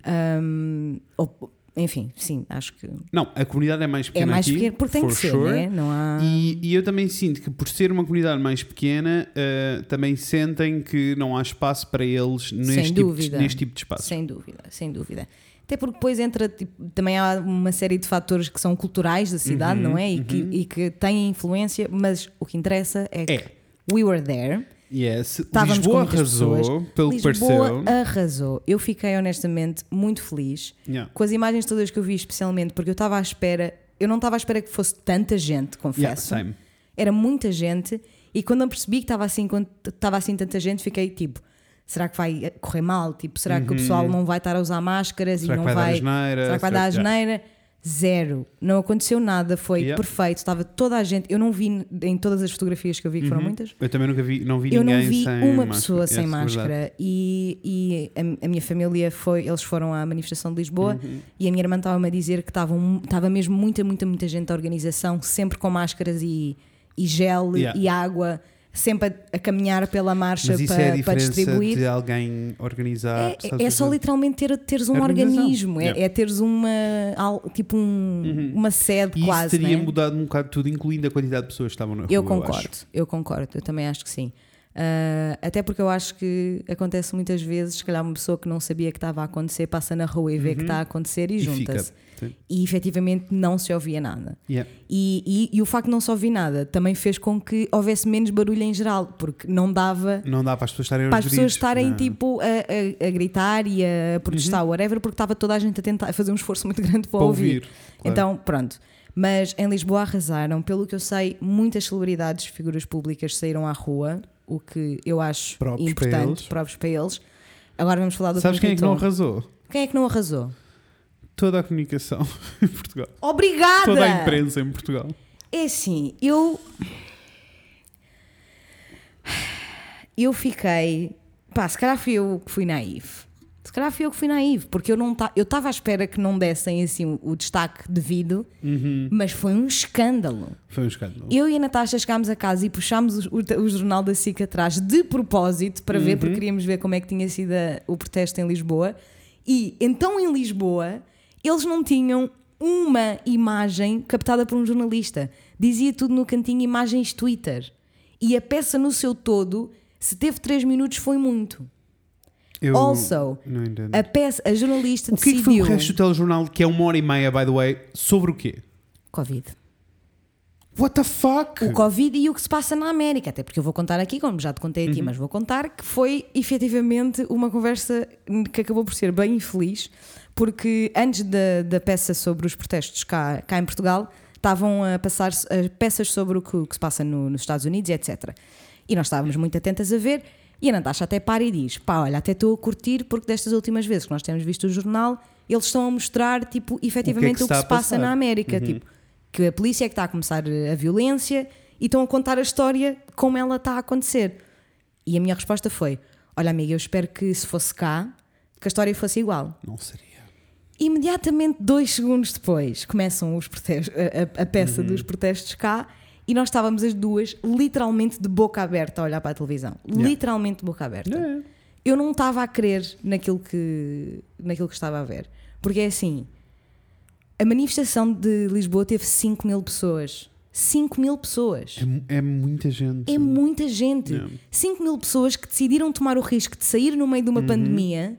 [SPEAKER 2] Um, ou- enfim, sim, acho que
[SPEAKER 1] Não, a comunidade é mais
[SPEAKER 2] é
[SPEAKER 1] pequena
[SPEAKER 2] mais
[SPEAKER 1] aqui,
[SPEAKER 2] pequena porque tem que ser,
[SPEAKER 1] sure.
[SPEAKER 2] né? não há.
[SPEAKER 1] E, e eu também sinto que por ser uma comunidade mais pequena, eh, também sentem que não há espaço para eles neste, tipo de, neste tipo de espaço.
[SPEAKER 2] Sem dúvida, sem dúvida. Até porque depois entra, tipo, também há uma série de fatores que são culturais da cidade,
[SPEAKER 1] Uhum,
[SPEAKER 2] não é? E, que,
[SPEAKER 1] uhum.
[SPEAKER 2] e que têm influência, mas o que interessa é que
[SPEAKER 1] É.
[SPEAKER 2] we were there.
[SPEAKER 1] Yes.
[SPEAKER 2] Estávamos
[SPEAKER 1] Lisboa arrasou,
[SPEAKER 2] pessoas.
[SPEAKER 1] pelo que
[SPEAKER 2] Lisboa
[SPEAKER 1] pareceu.
[SPEAKER 2] arrasou. Eu fiquei honestamente muito feliz
[SPEAKER 1] Yeah.
[SPEAKER 2] com as imagens todas que eu vi, especialmente porque eu estava à espera, eu não estava à espera que fosse tanta gente,
[SPEAKER 1] Yeah,
[SPEAKER 2] confesso.
[SPEAKER 1] same.
[SPEAKER 2] Era muita gente e quando eu percebi que estava assim, quando estava assim tanta gente, fiquei tipo, será que vai correr mal? Tipo, será que o pessoal não vai estar a usar máscaras
[SPEAKER 1] Uhum. Será
[SPEAKER 2] e
[SPEAKER 1] que
[SPEAKER 2] não
[SPEAKER 1] vai dar
[SPEAKER 2] vai, será que vai dar
[SPEAKER 1] que- yeah.
[SPEAKER 2] asneira? Zero. Não aconteceu nada, foi
[SPEAKER 1] Yeah.
[SPEAKER 2] perfeito. Estava toda a gente. Eu não vi em todas as fotografias que eu vi, que foram
[SPEAKER 1] Uhum.
[SPEAKER 2] muitas,
[SPEAKER 1] Eu também nunca vi, não vi
[SPEAKER 2] eu
[SPEAKER 1] ninguém
[SPEAKER 2] não vi
[SPEAKER 1] sem
[SPEAKER 2] uma
[SPEAKER 1] máscara.
[SPEAKER 2] pessoa sem
[SPEAKER 1] Yes, verdade.
[SPEAKER 2] máscara e, e a, a minha família foi, eles foram à manifestação de Lisboa
[SPEAKER 1] Uhum.
[SPEAKER 2] e a minha irmã estava-me a dizer que estava estava mesmo muita, muita, muita gente da organização, sempre com máscaras e, e gel
[SPEAKER 1] Yeah.
[SPEAKER 2] e água, sempre a, a caminhar pela marcha
[SPEAKER 1] Mas isso
[SPEAKER 2] para,
[SPEAKER 1] é a
[SPEAKER 2] para
[SPEAKER 1] diferença
[SPEAKER 2] distribuir.
[SPEAKER 1] de alguém organizar.
[SPEAKER 2] É, é só
[SPEAKER 1] dizer?
[SPEAKER 2] literalmente ter, teres um organismo, é,
[SPEAKER 1] Yeah.
[SPEAKER 2] é teres uma tipo um- uma sede
[SPEAKER 1] E isso
[SPEAKER 2] quase.
[SPEAKER 1] teria
[SPEAKER 2] né?
[SPEAKER 1] mudado um bocado tudo, incluindo a quantidade de pessoas que estavam na rua.
[SPEAKER 2] Eu concordo, eu concordo, eu também acho que sim. Ah, até porque eu acho que acontece muitas vezes, se calhar uma pessoa que não sabia que estava a acontecer passa na rua e vê que está a acontecer e,
[SPEAKER 1] Uhum. E fica.
[SPEAKER 2] junta-se.
[SPEAKER 1] Sim.
[SPEAKER 2] E efetivamente não se ouvia nada.
[SPEAKER 1] Yeah.
[SPEAKER 2] E, e- e o facto de não se ouvir nada também fez com que houvesse menos barulho em geral, porque não dava
[SPEAKER 1] Não dá para as pessoas estarem
[SPEAKER 2] para as pessoas
[SPEAKER 1] gritos.
[SPEAKER 2] estarem
[SPEAKER 1] Não.
[SPEAKER 2] tipo a, a- a gritar e a protestar, whatever, porque estava toda a gente a tentar fazer um esforço muito grande para,
[SPEAKER 1] para
[SPEAKER 2] ouvir.
[SPEAKER 1] ouvir. claro.
[SPEAKER 2] Então, pronto. Mas em Lisboa arrasaram. Pelo que eu sei, muitas celebridades, figuras públicas saíram à rua, o que eu acho
[SPEAKER 1] Próprios para
[SPEAKER 2] importante,
[SPEAKER 1] eles.
[SPEAKER 2] próprios para eles. Agora vamos falar do
[SPEAKER 1] Sabes quem é que não arrasou?
[SPEAKER 2] Quem é que não arrasou?
[SPEAKER 1] Toda a comunicação [LAUGHS] em Portugal.
[SPEAKER 2] Obrigada!
[SPEAKER 1] Toda a imprensa em Portugal.
[SPEAKER 2] É assim, eu. Eu fiquei. Pá, se calhar fui eu que fui naive. Se calhar fui eu que fui naive, porque eu não ta... eu estava à espera que não dessem assim o, destaque devido,
[SPEAKER 1] Uhum.
[SPEAKER 2] mas foi um escândalo.
[SPEAKER 1] Foi um escândalo.
[SPEAKER 2] Eu e a Natasha chegámos a casa e puxámos o, o- o jornal da SIC atrás de propósito para ver,
[SPEAKER 1] Uhum.
[SPEAKER 2] porque queríamos ver como é que tinha sido a- o protesto em Lisboa. E então em Lisboa eles não tinham uma imagem captada por um jornalista. Dizia tudo no cantinho imagens Twitter. E a peça no seu todo, se teve 3 minutos, foi muito.
[SPEAKER 1] Eu
[SPEAKER 2] Also,
[SPEAKER 1] não entendo.
[SPEAKER 2] A peça, a jornalista
[SPEAKER 1] O que é que foi
[SPEAKER 2] decidiu.
[SPEAKER 1] o resto do telejornal, que é uma hora e meia, by the way, sobre o quê?
[SPEAKER 2] Covid.
[SPEAKER 1] What the fuck?
[SPEAKER 2] o Covid e o que se passa na América. Até porque eu vou contar aqui, como já te contei
[SPEAKER 1] Uhum.
[SPEAKER 2] aqui, mas vou contar que foi efetivamente uma conversa que acabou por ser bem infeliz, porque antes da, da peça sobre os protestos cá, cá em Portugal, estavam a passar eh, peças sobre o que, o que se passa no- nos Estados Unidos, etc. E nós estávamos muito atentas a ver. E a Natasha até para e diz: pá, olha, até estou a curtir, porque destas últimas vezes que nós temos visto o jornal, eles estão a mostrar, tipo, efetivamente o que,
[SPEAKER 1] está
[SPEAKER 2] se
[SPEAKER 1] a
[SPEAKER 2] passa
[SPEAKER 1] passar.
[SPEAKER 2] na América. Tipo, que a polícia é que está a começar a violência e estão a contar a história como ela está a acontecer. E a minha resposta foi: Olha, amiga, eu espero que se fosse cá, que a história fosse igual.
[SPEAKER 1] Não seria.
[SPEAKER 2] Imediatamente, dois segundos depois, começam os protestos, a, a- a peça dos protestos cá e nós estávamos as duas literalmente de boca aberta a olhar para a televisão.
[SPEAKER 1] Yeah.
[SPEAKER 2] Literalmente de boca aberta.
[SPEAKER 1] É.
[SPEAKER 2] Eu não estava a crer naquilo que, naquilo que estava a ver. Porque é assim: a manifestação de Lisboa teve 5 mil pessoas. 5 mil pessoas.
[SPEAKER 1] É, é muita gente.
[SPEAKER 2] É muita gente.
[SPEAKER 1] Yeah.
[SPEAKER 2] 5 mil pessoas que decidiram tomar o risco de sair no meio de
[SPEAKER 1] Uhum.
[SPEAKER 2] uma pandemia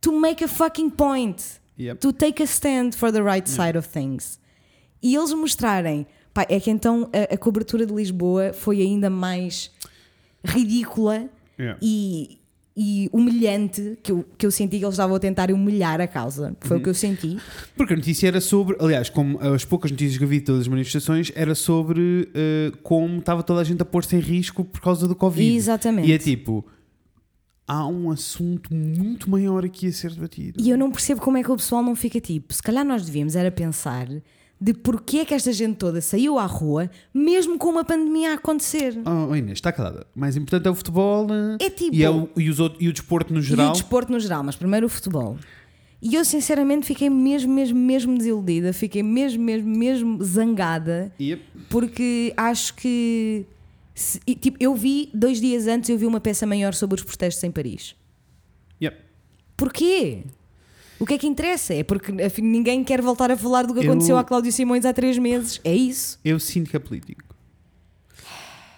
[SPEAKER 2] to make a fucking point.
[SPEAKER 1] Yep.
[SPEAKER 2] To take a stand for the right side of things. E eles mostrarem. Pá, é que então a, a cobertura de Lisboa foi ainda mais ridícula
[SPEAKER 1] Yeah.
[SPEAKER 2] e, e humilhante que eu, que eu senti que eles estavam a tentar humilhar a causa. Foi
[SPEAKER 1] Uhum.
[SPEAKER 2] o que eu senti.
[SPEAKER 1] Porque a notícia era sobre, aliás, como as poucas notícias que eu vi de todas as manifestações, era sobre eh, como estava toda a gente a pôr-se em risco por causa do Covid.
[SPEAKER 2] Exatamente.
[SPEAKER 1] E é tipo, há um assunto muito maior aqui a ser debatido.
[SPEAKER 2] E eu não percebo como é que o pessoal não fica tipo, se calhar nós devíamos era pensar de porquê é que esta gente toda saiu à rua, mesmo com uma pandemia a acontecer.
[SPEAKER 1] Oh, Inês, está calada. Mais importante é o futebol eh,
[SPEAKER 2] É tipo.
[SPEAKER 1] e, é o, e, os e o desporto no
[SPEAKER 2] E
[SPEAKER 1] geral.
[SPEAKER 2] o desporto no geral, mas primeiro o futebol. E eu sinceramente fiquei mesmo, mesmo, mesmo desiludida, fiquei mesmo, mesmo, mesmo zangada,
[SPEAKER 1] Yep.
[SPEAKER 2] porque acho que. Se- e, tipo, eu vi, dois dias antes, eu vi uma peça maior sobre os protestos em Paris.
[SPEAKER 1] Yep.
[SPEAKER 2] Porquê? O que é que interessa? É porque afim, ninguém quer voltar a falar do que
[SPEAKER 1] Eu-
[SPEAKER 2] aconteceu a Cláudio Simões há três meses. É isso.
[SPEAKER 1] Eu sinto que é político.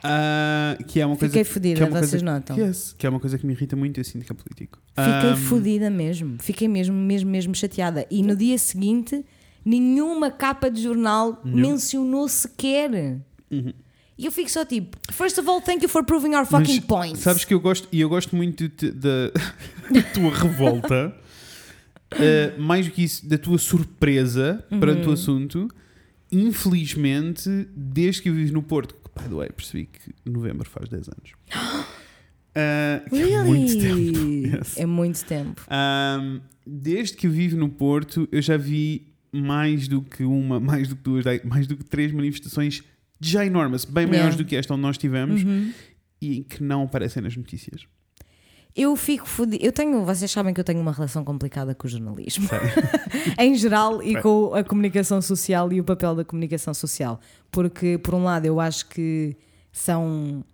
[SPEAKER 1] Ah, que é uma coisa
[SPEAKER 2] Fiquei
[SPEAKER 1] que-
[SPEAKER 2] fodida,
[SPEAKER 1] que é uma
[SPEAKER 2] vocês
[SPEAKER 1] coisa,
[SPEAKER 2] notam.
[SPEAKER 1] Yes, que é uma coisa que me irrita muito, eu sinto que é político.
[SPEAKER 2] Fiquei
[SPEAKER 1] Ah,
[SPEAKER 2] fodida mesmo. Fiquei mesmo, mesmo, mesmo chateada. E no dia seguinte, nenhuma capa de jornal mencionou sequer.
[SPEAKER 1] Uhum.
[SPEAKER 2] E eu fico só tipo, first of all, thank you for proving our fucking
[SPEAKER 1] Mas
[SPEAKER 2] points.
[SPEAKER 1] Sabes que eu gosto, e eu gosto muito [LAUGHS] da, tua revolta, eh, mais do que isso, da tua surpresa perante o
[SPEAKER 2] Uhum.
[SPEAKER 1] assunto. Infelizmente, desde que eu vivo no Porto, que, by the way, percebi que novembro faz 10 anos. [GASPS] Ah, que é muito tempo. Yes.
[SPEAKER 2] É muito tempo.
[SPEAKER 1] Desde que eu vivo no Porto, eu já vi mais do que uma, mais do que duas, mais do que três manifestações já enormes, bem maiores
[SPEAKER 2] Yeah.
[SPEAKER 1] do que esta onde nós tivemos
[SPEAKER 2] Uhum.
[SPEAKER 1] e que não aparecem nas notícias.
[SPEAKER 2] Eu fico fodida. Eu tenho, vocês sabem que eu tenho uma relação complicada com o jornalismo. [LAUGHS] em geral e
[SPEAKER 1] Sei.
[SPEAKER 2] com a comunicação social e o papel da comunicação social. Porque, por um lado, eu acho que são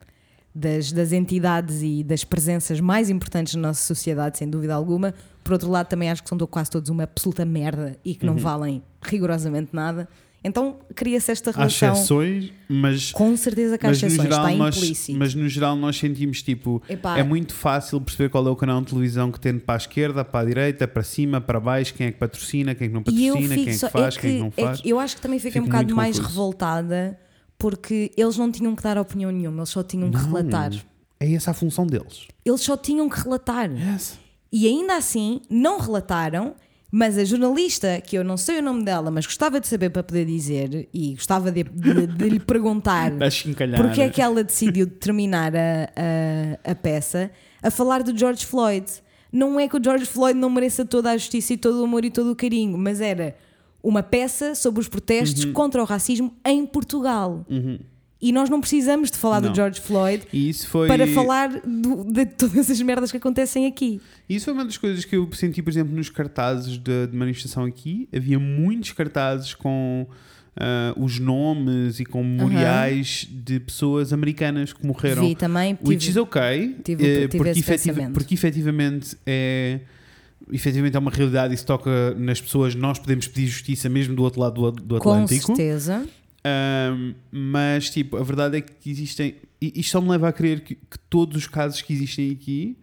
[SPEAKER 2] das, das entidades e das presenças mais importantes na nossa sociedade, sem dúvida alguma. Por outro lado, também acho que são quase todos uma absoluta merda e que não valem rigorosamente nada. Então, cria-se esta
[SPEAKER 1] Há
[SPEAKER 2] relação.
[SPEAKER 1] exceções, mas,
[SPEAKER 2] Com certeza que há exceções,
[SPEAKER 1] geral,
[SPEAKER 2] está
[SPEAKER 1] nós,
[SPEAKER 2] implícito.
[SPEAKER 1] mas no geral nós sentimos tipo.
[SPEAKER 2] Epá,
[SPEAKER 1] É muito fácil perceber qual é o canal de televisão que tem para a esquerda, para a direita, para cima, para baixo, quem é que patrocina, quem é que não patrocina, quem é que
[SPEAKER 2] só-
[SPEAKER 1] faz,
[SPEAKER 2] é
[SPEAKER 1] quem é que não
[SPEAKER 2] é
[SPEAKER 1] faz.
[SPEAKER 2] que eu acho que também fiquei um bocado mais
[SPEAKER 1] confuso.
[SPEAKER 2] revoltada porque eles não tinham que dar opinião nenhuma, eles só tinham que
[SPEAKER 1] Não.
[SPEAKER 2] relatar.
[SPEAKER 1] É essa a função deles.
[SPEAKER 2] Eles só tinham que relatar.
[SPEAKER 1] Yes.
[SPEAKER 2] E ainda assim, não relataram, mas a jornalista, que eu não sei o nome dela, mas gostava de saber para poder dizer e gostava de, de- de lhe perguntar [LAUGHS] porque é que ela decidiu terminar a, a, a peça a falar do George Floyd. Não é que o George Floyd não mereça toda a justiça e todo o amor e todo o carinho, mas era uma peça sobre os protestos
[SPEAKER 1] Uhum.
[SPEAKER 2] contra o racismo em Portugal. E nós não precisamos de falar
[SPEAKER 1] Não.
[SPEAKER 2] do George Floyd
[SPEAKER 1] foi.
[SPEAKER 2] para falar do- de todas as merdas que acontecem aqui.
[SPEAKER 1] Isso foi uma das coisas que eu senti, por exemplo, nos cartazes de, de manifestação aqui. Havia muitos cartazes com ah, os nomes e com memoriais de pessoas americanas que morreram.
[SPEAKER 2] Vi também,
[SPEAKER 1] Which
[SPEAKER 2] tive-
[SPEAKER 1] is ok,
[SPEAKER 2] tive-
[SPEAKER 1] eh,
[SPEAKER 2] tive
[SPEAKER 1] porque, efetiva- porque efetivamente é. Efetivamente é uma realidade e se toca nas pessoas, nós podemos pedir justiça mesmo do outro lado do, do
[SPEAKER 2] com
[SPEAKER 1] Atlântico.
[SPEAKER 2] certeza.
[SPEAKER 1] Ahm, mas, tipo, a verdade é que existem. e Isto só me leva a crer que, que todos os casos que existem aqui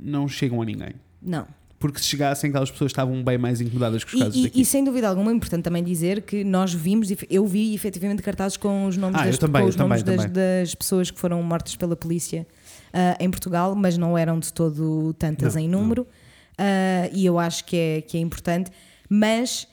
[SPEAKER 1] não chegam a ninguém.
[SPEAKER 2] Não.
[SPEAKER 1] Porque se chegassem, aquelas pessoas estavam bem mais incomodadas com os
[SPEAKER 2] E,
[SPEAKER 1] casos
[SPEAKER 2] e-
[SPEAKER 1] daqui.
[SPEAKER 2] e sem dúvida alguma é importante também dizer que nós vimos, eu vi efetivamente cartazes com os nomes,
[SPEAKER 1] Ah,
[SPEAKER 2] das,
[SPEAKER 1] também,
[SPEAKER 2] os nomes
[SPEAKER 1] também,
[SPEAKER 2] das,
[SPEAKER 1] também.
[SPEAKER 2] das pessoas que foram mortas pela polícia ah, em Portugal, mas não eram de todo tantas
[SPEAKER 1] Não,
[SPEAKER 2] em número. Ah, e eu acho que é, que é importante. Mas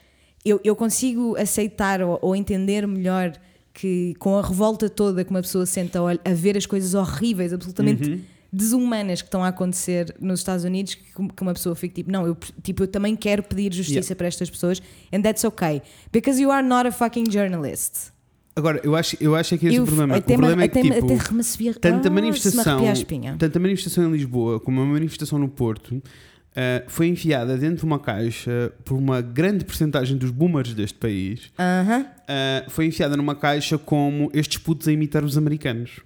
[SPEAKER 2] eu, eu consigo aceitar ou, ou entender melhor que com a revolta toda que uma pessoa sente a, a ver as coisas horríveis, absolutamente
[SPEAKER 1] Uhum.
[SPEAKER 2] desumanas que estão a acontecer nos Estados Unidos, que, que uma pessoa fique tipo, não, eu, tipo, eu também quero pedir justiça
[SPEAKER 1] Yeah.
[SPEAKER 2] para estas pessoas, and that's okay, because you are not a fucking journalist.
[SPEAKER 1] Agora, eu acho, eu acho que esse é
[SPEAKER 2] Eu-
[SPEAKER 1] o problema.
[SPEAKER 2] até,
[SPEAKER 1] o problema é
[SPEAKER 2] até,
[SPEAKER 1] que, tipo,
[SPEAKER 2] até remacebia-
[SPEAKER 1] tanto a
[SPEAKER 2] Ah,
[SPEAKER 1] manifestação,
[SPEAKER 2] arrepia a espinha.
[SPEAKER 1] tanto a manifestação em Lisboa como a manifestação no Porto ah, foi enfiada dentro de uma caixa por uma grande porcentagem dos boomers deste país.
[SPEAKER 2] Aham.
[SPEAKER 1] ah, foi enfiada numa caixa como estes putos a imitar os americanos.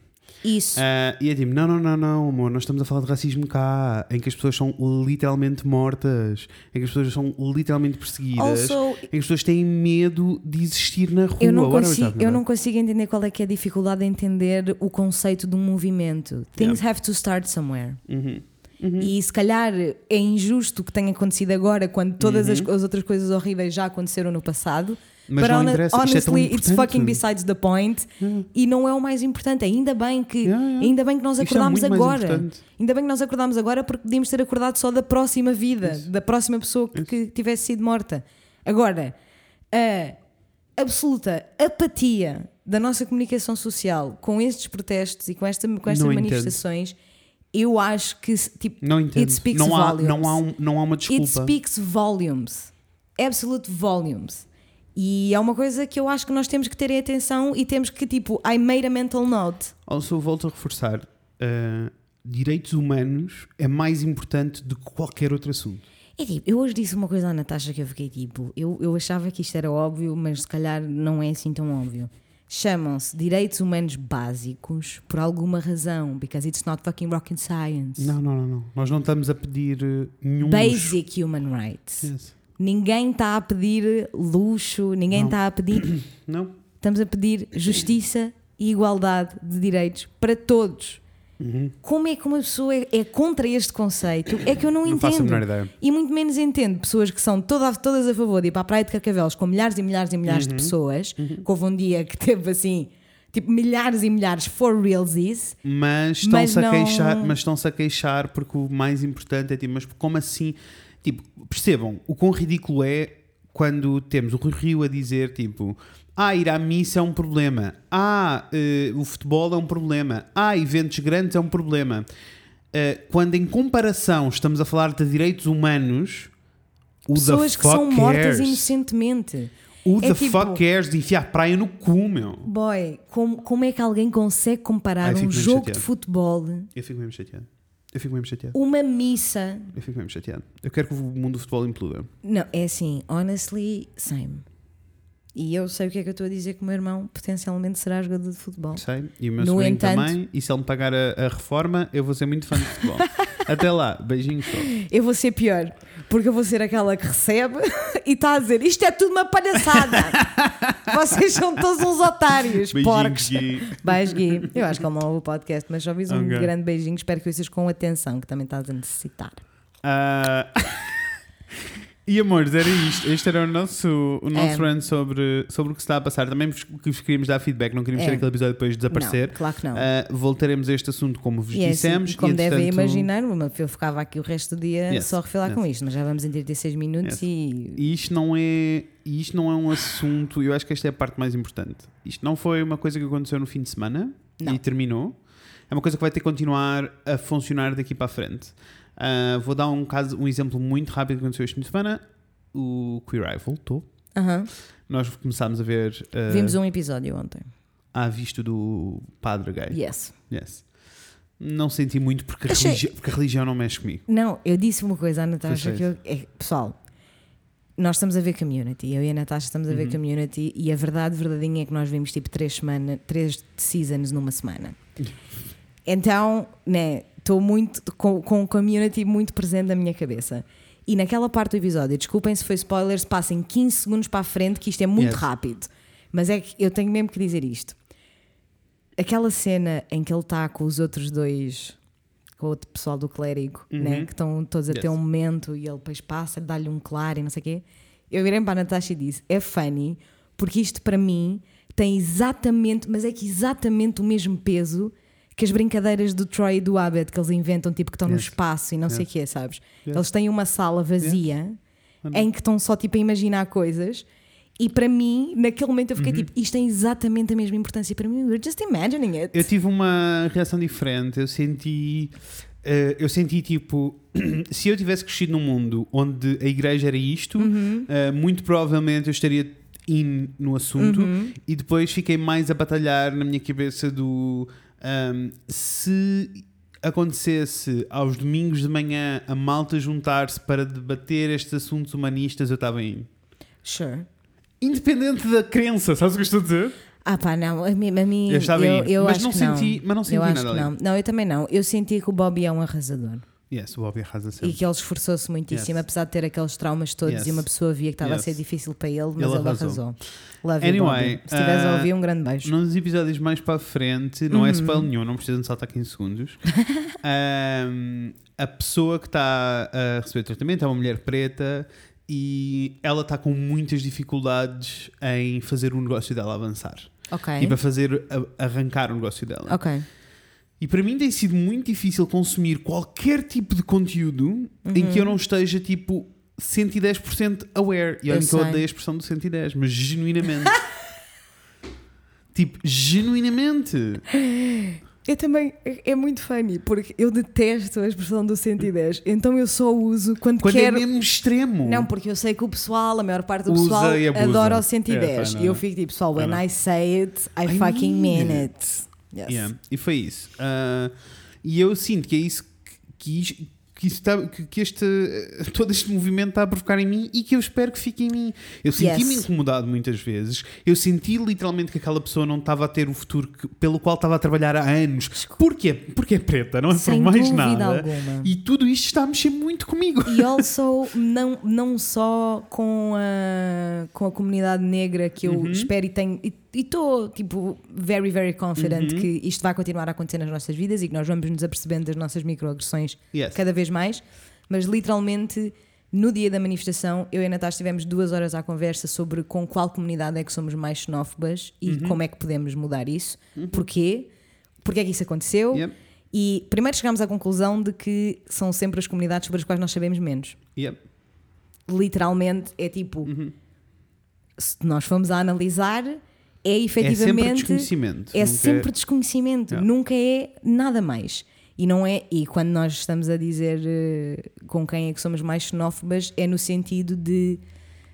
[SPEAKER 2] Isso.
[SPEAKER 1] Ah, e é tipo, não, não, não, não, amor, nós estamos a falar de racismo cá, em que as pessoas são literalmente mortas, em que as pessoas são literalmente perseguidas,
[SPEAKER 2] Also,
[SPEAKER 1] em que as pessoas têm medo de existir na rua.
[SPEAKER 2] eu não, consigo, eu não consigo entender qual é que é a dificuldade em entender o conceito de um movimento. Things have to start somewhere.
[SPEAKER 1] Uhum.
[SPEAKER 2] E se calhar é injusto que tenha acontecido agora, quando todas as, as outras coisas horríveis já aconteceram no passado.
[SPEAKER 1] Uhum. Mas
[SPEAKER 2] But
[SPEAKER 1] não
[SPEAKER 2] hone-
[SPEAKER 1] interessa, é
[SPEAKER 2] honestly, it's
[SPEAKER 1] importante.
[SPEAKER 2] fucking besides the point. E não é o mais importante. Ainda bem que,
[SPEAKER 1] Yeah, yeah.
[SPEAKER 2] ainda bem que nós
[SPEAKER 1] é
[SPEAKER 2] acordámos
[SPEAKER 1] mais
[SPEAKER 2] agora. Ainda bem que nós acordámos agora porque podíamos ter acordado só da próxima vida, da próxima pessoa que, que tivesse sido morta. Agora, a absoluta apatia da nossa comunicação social com estes protestos e com, esta, com estas
[SPEAKER 1] Não entendo.
[SPEAKER 2] Eu acho que tipo,
[SPEAKER 1] Não entendo.
[SPEAKER 2] it speaks
[SPEAKER 1] não, há,
[SPEAKER 2] volumes.
[SPEAKER 1] não, há um- não há uma desculpa.
[SPEAKER 2] It speaks volumes. Absolute volumes. E é uma coisa que eu acho que nós temos que ter em atenção e temos que, tipo, I made a mental note.
[SPEAKER 1] Also, volto a reforçar: uh, direitos humanos é mais importante do que qualquer outro assunto.
[SPEAKER 2] É tipo, eu hoje disse uma coisa à Natasha que eu fiquei tipo, eu, eu achava que isto era óbvio, mas se calhar não é assim tão óbvio. Chamam-se direitos humanos básicos por alguma razão, because it's not fucking rocket science.
[SPEAKER 1] Não, não, não, não. Nós não estamos a pedir uh, nenhum.
[SPEAKER 2] Basic human rights.
[SPEAKER 1] Yes.
[SPEAKER 2] Ninguém está a pedir luxo, ninguém está a pedir
[SPEAKER 1] Não?
[SPEAKER 2] Estamos a pedir justiça e igualdade de direitos para todos.
[SPEAKER 1] Uhum.
[SPEAKER 2] Como é que uma pessoa é, é contra este conceito? É que eu não,
[SPEAKER 1] Não
[SPEAKER 2] entendo.
[SPEAKER 1] faço a menor ideia.
[SPEAKER 2] E muito menos entendo pessoas que são toda- todas a favor de ir para a Praia de Carcavelos com milhares e milhares e milhares
[SPEAKER 1] Uhum.
[SPEAKER 2] de pessoas, que houve um dia que teve assim, tipo milhares e milhares for realsies.
[SPEAKER 1] Mas estão-se
[SPEAKER 2] Mas
[SPEAKER 1] a
[SPEAKER 2] não-
[SPEAKER 1] queixar, mas estão-se a queixar porque o mais importante é tipo, mas como assim? Tipo, percebam o quão ridículo é quando temos o Rui Rio a dizer tipo. Ah, ir à missa é um problema. Ah, eh, o futebol é um problema. Ah, eventos grandes é um problema. Eh, quando em comparação estamos a falar de direitos humanos, o
[SPEAKER 2] Pessoas que são mortas
[SPEAKER 1] cares?
[SPEAKER 2] inocentemente.
[SPEAKER 1] O
[SPEAKER 2] É
[SPEAKER 1] the
[SPEAKER 2] tipo-
[SPEAKER 1] fuck cares de enfiar praia no cu, meu.
[SPEAKER 2] Boy, como, como é que alguém consegue comparar
[SPEAKER 1] fico
[SPEAKER 2] um jogo
[SPEAKER 1] chateado.
[SPEAKER 2] de futebol,
[SPEAKER 1] Eu fico mesmo chateado. Eu fico mesmo chateado.
[SPEAKER 2] uma missa,
[SPEAKER 1] Eu fico mesmo chateado. Eu quero que o mundo do futebol imploda.
[SPEAKER 2] Não, é assim, honestly, same. E eu sei o que é que eu estou a dizer que o meu irmão potencialmente será jogador de futebol.
[SPEAKER 1] Sei. E o meu
[SPEAKER 2] No entanto-
[SPEAKER 1] também. E se ele me pagar a, a reforma, eu vou ser muito fã de futebol. [LAUGHS] Até lá. Beijinhos todos.
[SPEAKER 2] Eu vou ser pior, porque eu vou ser aquela que recebe [LAUGHS] e está a dizer isto é tudo uma palhaçada. [LAUGHS] Vocês são todos uns otários, porcos.
[SPEAKER 1] Gui.
[SPEAKER 2] Vais, Gui. Eu acho que ele não ouve o podcast, mas só vis um
[SPEAKER 1] Ok.
[SPEAKER 2] grande beijinho. Espero que ouças com atenção, que também estás a necessitar.
[SPEAKER 1] Ah, E amores, era isto. Este era o nosso, o nosso
[SPEAKER 2] É.
[SPEAKER 1] run sobre, sobre o que se está a passar. Também vos, vos queríamos dar feedback, não queríamos
[SPEAKER 2] É.
[SPEAKER 1] ter aquele episódio depois desaparecer.
[SPEAKER 2] Não, claro que não.
[SPEAKER 1] Ah, voltaremos a este assunto como vos
[SPEAKER 2] é assim,
[SPEAKER 1] dissemos.
[SPEAKER 2] como
[SPEAKER 1] e,
[SPEAKER 2] devem imaginar, eu ficava aqui o resto do dia
[SPEAKER 1] Yes,
[SPEAKER 2] só a refilar
[SPEAKER 1] yes.
[SPEAKER 2] com isto, mas já vamos em 36 minutos e
[SPEAKER 1] E isto não é isto não é um assunto, eu acho que esta é a parte mais importante. Isto não foi uma coisa que aconteceu no fim de semana
[SPEAKER 2] Não.
[SPEAKER 1] e terminou. É uma coisa que vai ter que continuar a funcionar daqui para a frente. Ah, vou dar um caso, um exemplo muito rápido que aconteceu este fim de semana. O Queer Eye voltou.
[SPEAKER 2] Aham.
[SPEAKER 1] Nós começámos a ver ah,
[SPEAKER 2] vimos um episódio ontem.
[SPEAKER 1] à vista do padre gay.
[SPEAKER 2] Yes.
[SPEAKER 1] Yes. Não senti muito porque a,
[SPEAKER 2] Achei-
[SPEAKER 1] religi- porque a religião não mexe comigo.
[SPEAKER 2] Não, eu disse uma coisa à Natasha
[SPEAKER 1] Pois
[SPEAKER 2] que eu, é, pessoal, nós estamos a ver community, eu e a Natasha estamos a ver
[SPEAKER 1] Uhum.
[SPEAKER 2] community e a verdade verdadeira é que nós vimos tipo três semanas, três seasons numa semana. [LAUGHS] Então, né, estou muito com, com o community muito presente na minha cabeça. E naquela parte do episódio, desculpem se foi spoilers, passem 15 segundos para a frente, que isto é muito
[SPEAKER 1] Yes.
[SPEAKER 2] rápido. Mas é que eu tenho mesmo que dizer isto. Aquela cena em que ele está com os outros dois, com o outro pessoal do clérigo,
[SPEAKER 1] Uhum.
[SPEAKER 2] né, que estão todos a ter
[SPEAKER 1] Yes.
[SPEAKER 2] um momento e ele depois passa, dá-lhe um claro e não sei o quê. Eu virei para a Natasha e disse: é funny, porque isto para mim tem exatamente, mas é que exatamente o mesmo peso que as brincadeiras do Troy e do Abbott que eles inventam, tipo que estão no
[SPEAKER 1] Yes.
[SPEAKER 2] espaço e não sei o
[SPEAKER 1] Yes.
[SPEAKER 2] quê, sabes?
[SPEAKER 1] Yes.
[SPEAKER 2] Eles têm uma sala vazia em que estão só tipo a imaginar coisas. E para mim, naquele momento eu fiquei
[SPEAKER 1] Uhum.
[SPEAKER 2] tipo, isto tem exatamente a mesma importância para mim. We're just imagining it.
[SPEAKER 1] Eu tive uma reação diferente. Eu senti. eh, eu senti tipo. [CLEARS THROAT] se eu tivesse crescido num mundo onde a igreja era isto,
[SPEAKER 2] Uhum.
[SPEAKER 1] eh, muito provavelmente eu estaria in no assunto
[SPEAKER 2] Uhum.
[SPEAKER 1] e depois fiquei mais a batalhar na minha cabeça do. Ahm, se acontecesse aos domingos de manhã a malta juntar-se para debater estes assuntos humanistas, eu estava in.
[SPEAKER 2] Sure.
[SPEAKER 1] Independente da crença, sabes o que estou a dizer?
[SPEAKER 2] Ah pá, não, a mim, a mim
[SPEAKER 1] Eu estava
[SPEAKER 2] eu, eu
[SPEAKER 1] mas
[SPEAKER 2] acho
[SPEAKER 1] não
[SPEAKER 2] que
[SPEAKER 1] senti- mas não senti
[SPEAKER 2] eu
[SPEAKER 1] nada
[SPEAKER 2] não. Não, eu também não. Eu senti que o Bobby é um arrasador
[SPEAKER 1] Yes, o Bobby arrasa
[SPEAKER 2] e
[SPEAKER 1] sempre.
[SPEAKER 2] que ele esforçou-se muitíssimo,
[SPEAKER 1] Yes.
[SPEAKER 2] apesar de ter aqueles traumas todos
[SPEAKER 1] Yes.
[SPEAKER 2] e uma pessoa via que estava a
[SPEAKER 1] Yes.
[SPEAKER 2] ser difícil para ele, mas
[SPEAKER 1] Ele
[SPEAKER 2] ele,
[SPEAKER 1] arrasou.
[SPEAKER 2] arrasou. Love you,
[SPEAKER 1] Anyway,
[SPEAKER 2] Bobby. Se estiveres a
[SPEAKER 1] uh,
[SPEAKER 2] ouvir, um grande beijo.
[SPEAKER 1] Nos episódios mais para a frente, não é
[SPEAKER 2] Uhum.
[SPEAKER 1] spoiler nenhum, não precisam de saltar 15 segundos. Ahm, [LAUGHS] a pessoa que está a receber tratamento é uma mulher preta e ela está com muitas dificuldades em fazer o negócio dela avançar e para fazer a- arrancar o negócio dela.
[SPEAKER 2] Ok.
[SPEAKER 1] E para mim tem sido muito difícil consumir qualquer tipo de conteúdo em
[SPEAKER 2] Uhum.
[SPEAKER 1] que eu não esteja tipo 110% aware. E olha
[SPEAKER 2] Eu
[SPEAKER 1] que eu odeio a expressão do 110, mas genuinamente. [LAUGHS] tipo, genuinamente.
[SPEAKER 2] Eu também, é é muito funny, porque eu detesto a expressão do 110, então eu só uso quando,
[SPEAKER 1] Quando
[SPEAKER 2] quero.
[SPEAKER 1] é mesmo extremo.
[SPEAKER 2] Não, porque eu sei que o pessoal, a maior parte do
[SPEAKER 1] Usa
[SPEAKER 2] pessoal, adora o
[SPEAKER 1] É,
[SPEAKER 2] 110.
[SPEAKER 1] fine,
[SPEAKER 2] e eu fico tipo, pessoal, when. I say it, I,
[SPEAKER 1] I
[SPEAKER 2] fucking
[SPEAKER 1] mean
[SPEAKER 2] mean
[SPEAKER 1] it.
[SPEAKER 2] it. Yes.
[SPEAKER 1] Yeah, E foi isso. Ah, e eu sinto que é isso que, que, está- que- que este, eh, [LAUGHS] todo este movimento está a provocar em mim e que eu espero que fique em mim. Eu senti-me
[SPEAKER 2] Yes.
[SPEAKER 1] incomodado muitas vezes. Eu senti literalmente que aquela pessoa não estava a ter o futuro que- pelo qual estava a trabalhar há anos. Porque é, porque é preta, não é
[SPEAKER 2] Sem
[SPEAKER 1] por mais nada.
[SPEAKER 2] alguma.
[SPEAKER 1] E tudo isto está a mexer muito comigo.
[SPEAKER 2] E also, não, não só com a, com a comunidade negra que eu
[SPEAKER 1] Uhum.
[SPEAKER 2] espero e tenho. E estou, tipo, very, very confident
[SPEAKER 1] Uhum.
[SPEAKER 2] que isto vai continuar a acontecer nas nossas vidas e que nós vamos nos apercebendo das nossas microagressões
[SPEAKER 1] Yes.
[SPEAKER 2] cada vez mais. Mas literalmente, no dia da manifestação, eu e a Natasha tivemos duas horas à conversa sobre com qual comunidade é que somos mais xenófobas e
[SPEAKER 1] Uhum.
[SPEAKER 2] como é que podemos mudar isso. Porquê? Porquê é que isso aconteceu?
[SPEAKER 1] Yep.
[SPEAKER 2] E primeiro chegámos à conclusão de que são sempre as comunidades sobre as quais nós sabemos menos
[SPEAKER 1] Yep.
[SPEAKER 2] literalmente é tipo
[SPEAKER 1] Uhum.
[SPEAKER 2] se nós formos a analisar é
[SPEAKER 1] É sempre
[SPEAKER 2] efetivamente
[SPEAKER 1] desconhecimento.
[SPEAKER 2] é
[SPEAKER 1] nunca
[SPEAKER 2] sempre desconhecimento
[SPEAKER 1] Yeah.
[SPEAKER 2] nunca é nada mais e não é e quando nós estamos a dizer eh, com quem é que somos mais xenófobas é no sentido de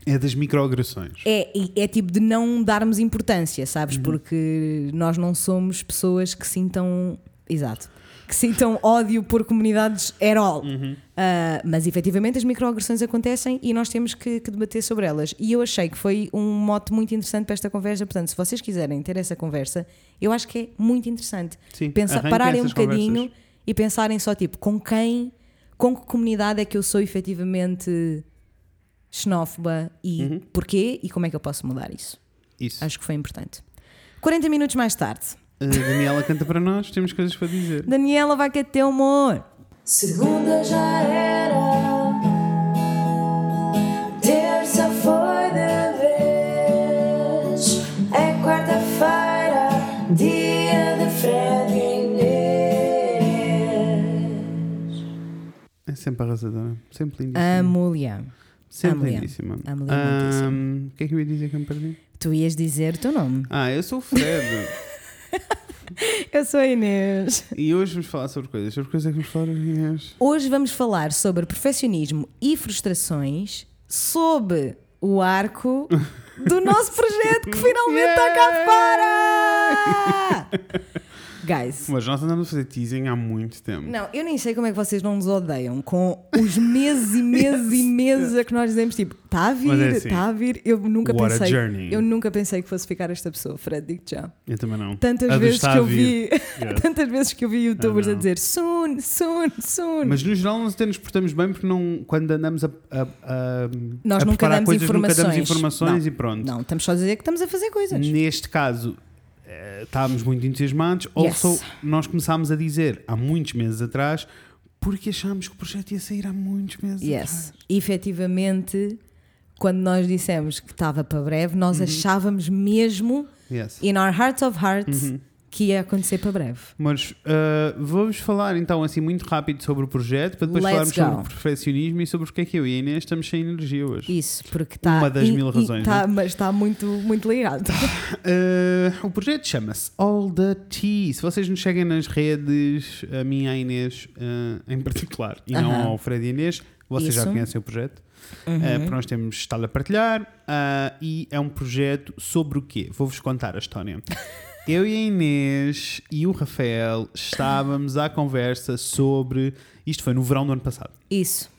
[SPEAKER 1] É das microagressões.
[SPEAKER 2] é, é tipo de não darmos importância,
[SPEAKER 1] Uhum.
[SPEAKER 2] sabes? Porque nós não somos pessoas que sintam. Exato. Que sintam ódio por comunidades at all.
[SPEAKER 1] Uhum.
[SPEAKER 2] Ah, mas efetivamente as microagressões acontecem e nós temos que, que debater sobre elas. E eu achei que foi um mote muito interessante para esta conversa. Portanto, se vocês quiserem ter essa conversa, eu acho que é muito interessante.
[SPEAKER 1] Sim,
[SPEAKER 2] Pensa,
[SPEAKER 1] arranquem
[SPEAKER 2] pararem um bocadinho
[SPEAKER 1] conversas.
[SPEAKER 2] e pensarem só tipo com quem, com que comunidade é que eu sou efetivamente xenófoba e
[SPEAKER 1] Uhum.
[SPEAKER 2] porquê e como é que eu posso mudar isso.
[SPEAKER 1] Isso.
[SPEAKER 2] Acho que foi importante. 40 minutos mais tarde,
[SPEAKER 1] A Daniela canta para nós, temos coisas para dizer.
[SPEAKER 2] Daniela vai ter teu amor.
[SPEAKER 3] Segunda já era, terça foi de vez, é quarta-feira, dia de Fred e Inês.
[SPEAKER 1] É sempre arrasadora, sempre lindíssima.
[SPEAKER 2] Amo-lhe.
[SPEAKER 1] sempre
[SPEAKER 2] amo-lhe.
[SPEAKER 1] lindíssima.
[SPEAKER 2] Amo-lhe
[SPEAKER 1] Ahm, O que é que eu ia dizer que eu me perdi?
[SPEAKER 2] Tu ias dizer o teu nome.
[SPEAKER 1] Ah, eu sou o Fred.
[SPEAKER 2] Eu sou a Inês.
[SPEAKER 1] e hoje vamos falar sobre coisas. Sobre coisas é que vamos falar, Inês.
[SPEAKER 2] Hoje vamos falar sobre perfeccionismo e frustrações sob o arco do nosso projeto que finalmente está cá fora! [LAUGHS] [LAUGHS] Guys,
[SPEAKER 1] Mas nós andamos a fazer teasing há muito tempo.
[SPEAKER 2] não, eu nem sei como é que vocês não nos odeiam com os meses e meses e [LAUGHS] meses a que nós dizemos tipo, está a vir,
[SPEAKER 1] Mas é
[SPEAKER 2] está
[SPEAKER 1] assim,
[SPEAKER 2] a vir. Eu nunca
[SPEAKER 1] what a
[SPEAKER 2] pensei,
[SPEAKER 1] journey.
[SPEAKER 2] eu nunca pensei que fosse ficar esta pessoa, Fred, digo já.
[SPEAKER 1] Eu também não.
[SPEAKER 2] Tantas
[SPEAKER 1] A
[SPEAKER 2] vezes
[SPEAKER 1] está
[SPEAKER 2] que eu vi, [LAUGHS]
[SPEAKER 1] Yes.
[SPEAKER 2] tantas vezes que eu vi youtubers a dizer soon, soon, soon.
[SPEAKER 1] Mas no geral nós até nos portamos bem porque não, quando andamos a, a, a,
[SPEAKER 2] Nós
[SPEAKER 1] a
[SPEAKER 2] nunca damos
[SPEAKER 1] coisas, nunca damos
[SPEAKER 2] informações.
[SPEAKER 1] informações
[SPEAKER 2] Não.
[SPEAKER 1] e pronto.
[SPEAKER 2] Não, estamos só a dizer que estamos a fazer coisas.
[SPEAKER 1] Neste caso, estávamos muito entusiasmados. Also,
[SPEAKER 2] Yes.
[SPEAKER 1] nós começámos a dizer há muitos meses atrás porque achámos que o projeto ia sair há muitos meses
[SPEAKER 2] Yes.
[SPEAKER 1] atrás.
[SPEAKER 2] Efetivamente, quando nós dissemos que estava para breve,
[SPEAKER 1] Uhum.
[SPEAKER 2] nós achávamos mesmo,
[SPEAKER 1] Yes.
[SPEAKER 2] in our hearts of hearts,
[SPEAKER 1] Uhum.
[SPEAKER 2] Que ia acontecer para breve.
[SPEAKER 1] Mas uh, vamos falar então assim muito rápido sobre o projeto para depois
[SPEAKER 2] Let's
[SPEAKER 1] falarmos sobre
[SPEAKER 2] go.
[SPEAKER 1] o perfeccionismo e sobre porque é que eu e a Inês estamos sem energia hoje.
[SPEAKER 2] Isso, porque está.
[SPEAKER 1] Uma das mil razões,
[SPEAKER 2] Está, mas está muito, muito ligado.
[SPEAKER 1] Uh, [LAUGHS] o projeto chama-se All the Tea. Se vocês nos seguem nas redes, a mim e a Inês uh, em particular, e não
[SPEAKER 2] Aham.
[SPEAKER 1] ao Fred e Inês, vocês já
[SPEAKER 2] Isso.
[SPEAKER 1] conhecem o projeto.
[SPEAKER 2] Uhum.
[SPEAKER 1] Uh, nós temos estado a partilhar uh, e é um projeto sobre o quê? Vou-vos contar a história. [LAUGHS] Eu e a Inês e o Rafael estávamos à conversa sobre. Isto foi no verão do ano passado.
[SPEAKER 2] Isso,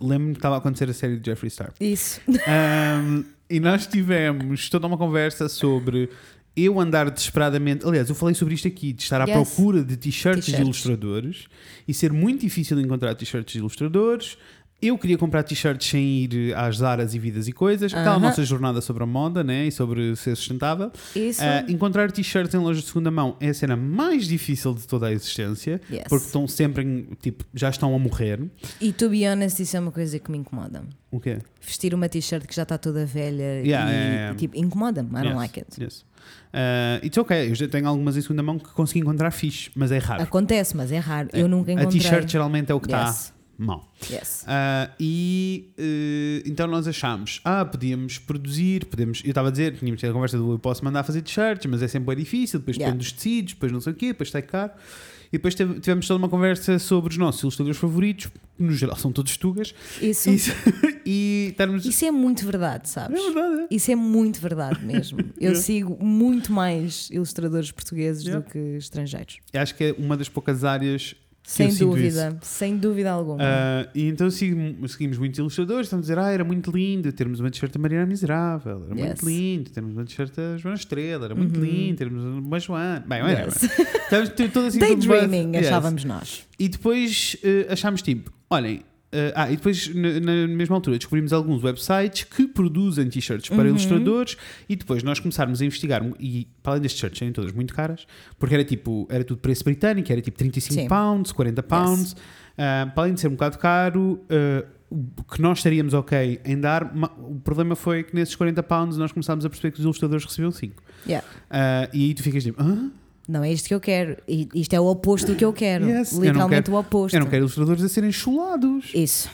[SPEAKER 1] Lembro-me que estava a acontecer a série de Jeffree Star.
[SPEAKER 2] isso.
[SPEAKER 1] Um, e nós tivemos toda uma conversa sobre eu andar desesperadamente. Aliás, eu falei sobre isto aqui, de estar à
[SPEAKER 2] Yes.
[SPEAKER 1] procura de t-shirts de ilustradores e ser muito difícil encontrar t-shirts de ilustradores. Eu queria comprar t-shirts sem ir às Zaras e Vidas e Coisas, aquela
[SPEAKER 2] Aham.
[SPEAKER 1] nossa jornada sobre a moda né? e sobre ser sustentável.
[SPEAKER 2] Isso.
[SPEAKER 1] Ah, encontrar t-shirts em lojas de segunda mão é a cena mais difícil de toda a existência,
[SPEAKER 2] Yes.
[SPEAKER 1] porque estão sempre em, tipo, já estão a morrer.
[SPEAKER 2] E to be honest, isso é uma coisa que me incomoda.
[SPEAKER 1] O quê?
[SPEAKER 2] Vestir uma t-shirt que já está toda velha
[SPEAKER 1] Yeah,
[SPEAKER 2] e,
[SPEAKER 1] yeah, yeah.
[SPEAKER 2] tipo, incomoda-me. I don't
[SPEAKER 1] Yes,
[SPEAKER 2] like it.
[SPEAKER 1] yes. Ah, it's ok, eu já tenho algumas em segunda mão que consegui encontrar fixe, mas é raro.
[SPEAKER 2] Acontece, mas é raro. Eu nunca
[SPEAKER 1] a
[SPEAKER 2] encontrei.
[SPEAKER 1] t-shirt geralmente é o que está
[SPEAKER 2] Yes.
[SPEAKER 1] Mal.
[SPEAKER 2] Yes.
[SPEAKER 1] Ah, e eh, então nós achámos, ah, podíamos produzir, podemos, eu estava a dizer, tínhamos tido a conversa do eu posso mandar fazer t-shirts, mas é sempre bem difícil, depois
[SPEAKER 2] Yeah.
[SPEAKER 1] depende dos tecidos, depois não sei o quê, depois está caro. E depois tivemos toda uma conversa sobre os nossos ilustradores favoritos, que no geral são todos tugas,
[SPEAKER 2] Isso,
[SPEAKER 1] Isso- [LAUGHS] e estarmos.
[SPEAKER 2] isso é muito verdade,
[SPEAKER 1] é
[SPEAKER 2] sabes?
[SPEAKER 1] verdade, é.
[SPEAKER 2] Isso é muito verdade mesmo. [LAUGHS] Eu sigo muito mais ilustradores portugueses
[SPEAKER 1] Yeah.
[SPEAKER 2] do que estrangeiros.
[SPEAKER 1] Acho que é uma das poucas áreas
[SPEAKER 2] Sem dúvida, sem dúvida alguma.
[SPEAKER 1] Ah, e então seguimos muitos ilustradores, estão a dizer, ah, era muito lindo termos uma t-shirt da Mariana Miserável, era
[SPEAKER 2] Yes.
[SPEAKER 1] muito lindo termos uma t-shirt da Joana Estrela, era muito
[SPEAKER 2] Uhum.
[SPEAKER 1] lindo termos uma Joana. Bem, whatever.
[SPEAKER 2] Yes.
[SPEAKER 1] Estamos t- todos assim, [LAUGHS]
[SPEAKER 2] Daydreaming,
[SPEAKER 1] buzz. Yes.
[SPEAKER 2] achávamos nós.
[SPEAKER 1] E depois eh, achámos tipo, olhem, eh, ah, e depois na, na mesma altura descobrimos alguns websites que produzem t-shirts para
[SPEAKER 2] Uhum.
[SPEAKER 1] ilustradores e depois nós começámos a investigar e para além destes t-shirts serem todas muito caras, porque era tipo, era tudo preço britânico, era tipo 35
[SPEAKER 2] Sim.
[SPEAKER 1] pounds, 40 pounds, ah, para além de ser um bocado caro, ah, o que nós estaríamos ok em dar, o problema foi que nesses 40 pounds nós começámos a perceber que os ilustradores recebiam 5.
[SPEAKER 2] Yeah.
[SPEAKER 1] Ah, e aí tu ficas tipo, Hã?
[SPEAKER 2] Não é isto que eu quero. I- Isto é o oposto do que eu quero.
[SPEAKER 1] Yes, eu
[SPEAKER 2] Literalmente
[SPEAKER 1] quero-
[SPEAKER 2] o oposto.
[SPEAKER 1] Eu não quero ilustradores a serem chulados.
[SPEAKER 2] Isso.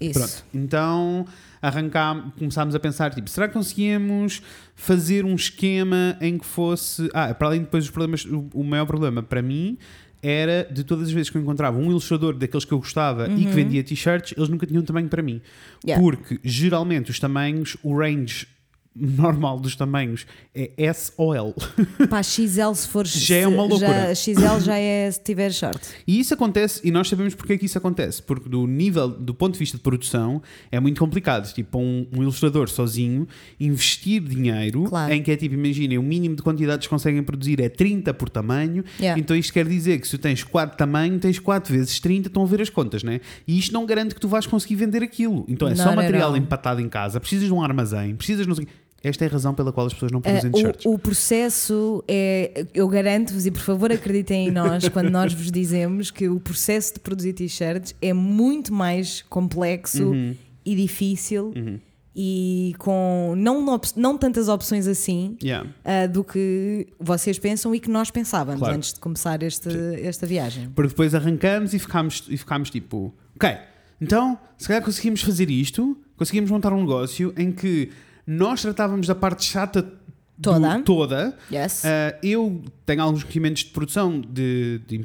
[SPEAKER 2] Isso.
[SPEAKER 1] Pronto. Então arrancámos, começámos a pensar, tipo, será que conseguíamos fazer um esquema em que fosse. Ah, para além de depois dos problemas, o, o maior problema para mim era de todas as vezes que eu encontrava um ilustrador daqueles que eu gostava e que vendia t-shirts, eles nunca tinham tamanho para mim.
[SPEAKER 2] Uhum. Yeah.
[SPEAKER 1] Porque geralmente os tamanhos, o range normal dos tamanhos é S ou L. [LAUGHS]
[SPEAKER 2] Pá, XL se for
[SPEAKER 1] Já é uma loucura.
[SPEAKER 2] Já, XL já é se tiver short.
[SPEAKER 1] E isso acontece, e nós sabemos porque é que isso acontece, porque do nível, do ponto de vista de produção, é muito complicado. Tipo, um, um ilustrador sozinho investir dinheiro
[SPEAKER 2] Claro.
[SPEAKER 1] em que é tipo, imaginem, o mínimo de quantidades que conseguem produzir é 30 por tamanho.
[SPEAKER 2] Yeah.
[SPEAKER 1] Então isto quer dizer que se tu tens 4 tamanho, tens 4 vezes 30, estão a ver as contas, né? E isto não garante que tu vais conseguir vender aquilo. Então é só
[SPEAKER 2] Not at
[SPEAKER 1] material
[SPEAKER 2] all.
[SPEAKER 1] empatado em casa, precisas de um armazém, precisas de não sei. Esta é a razão pela qual as pessoas não produzem
[SPEAKER 2] Uh,
[SPEAKER 1] t-shirts.
[SPEAKER 2] o, o processo é. Eu garanto-vos, e por favor acreditem em nós quando nós vos dizemos que o processo de produzir t-shirts é muito mais complexo
[SPEAKER 1] Uhum.
[SPEAKER 2] e difícil e com não, não tantas opções assim.
[SPEAKER 1] Yeah.
[SPEAKER 2] uh, do que vocês pensam e que nós pensávamos
[SPEAKER 1] Claro.
[SPEAKER 2] antes de começar este, esta viagem.
[SPEAKER 1] Porque depois arrancamos e ficámos, e ficámos tipo, ok, então se calhar conseguimos fazer isto, conseguimos montar um negócio em que nós tratávamos da parte chata do-
[SPEAKER 2] Toda.
[SPEAKER 1] toda.
[SPEAKER 2] Yes?
[SPEAKER 1] Ah, eu tenho alguns conhecimentos de produção de, de,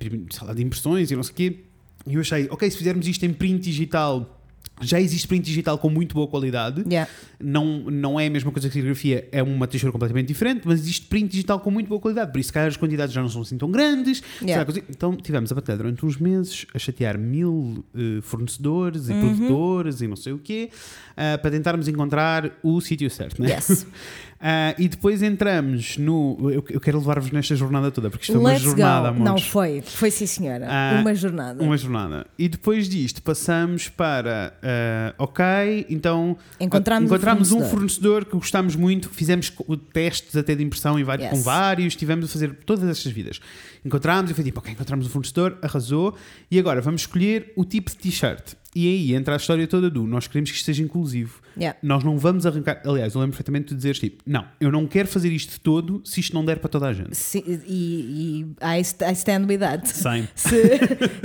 [SPEAKER 1] lá, de impressões e não sei o quê. E eu achei, ok, se fizermos isto em print digital, já existe print digital com muito boa qualidade.
[SPEAKER 2] Yeah.
[SPEAKER 1] Não, não é a mesma coisa que serigrafia, é uma textura completamente diferente, mas existe print digital com muito boa qualidade, por isso, se calhar, as quantidades já não são assim tão grandes.
[SPEAKER 2] Yeah.
[SPEAKER 1] que- Então, tivemos a batalhar durante uns meses a chatear mil eh, fornecedores e
[SPEAKER 2] Uhum.
[SPEAKER 1] produtores e não sei o quê, ah, para tentarmos encontrar o sítio certo, né?
[SPEAKER 2] Yes. [LAUGHS]
[SPEAKER 1] Ah, e depois entramos no. Eu, eu quero levar-vos nesta jornada toda, porque isto foi uma jornada,
[SPEAKER 2] go. Não foi, foi sim senhora.
[SPEAKER 1] Ah,
[SPEAKER 2] uma jornada.
[SPEAKER 1] Uma jornada. E depois disto passamos para. ah, ok, então.
[SPEAKER 2] Encontramos
[SPEAKER 1] ah,
[SPEAKER 2] um
[SPEAKER 1] encontramos um
[SPEAKER 2] fornecedor.
[SPEAKER 1] fornecedor que gostámos muito, fizemos testes até de impressão em vários,
[SPEAKER 2] Yes.
[SPEAKER 1] com vários, tivemos a fazer todas estas vidas. Encontramos e foi tipo, ok, encontramos um fornecedor, arrasou, e agora vamos escolher o tipo de t-shirt. E aí entra a história toda do nós queremos que isto seja inclusivo.
[SPEAKER 2] Yeah.
[SPEAKER 1] Nós não vamos arrancar. Aliás, eu lembro perfeitamente de dizeres tipo, não, eu não quero fazer isto todo se isto não der para toda a gente.
[SPEAKER 2] Sim, e, e I, st- I stand with that.
[SPEAKER 1] Same. [LAUGHS]
[SPEAKER 2] Se,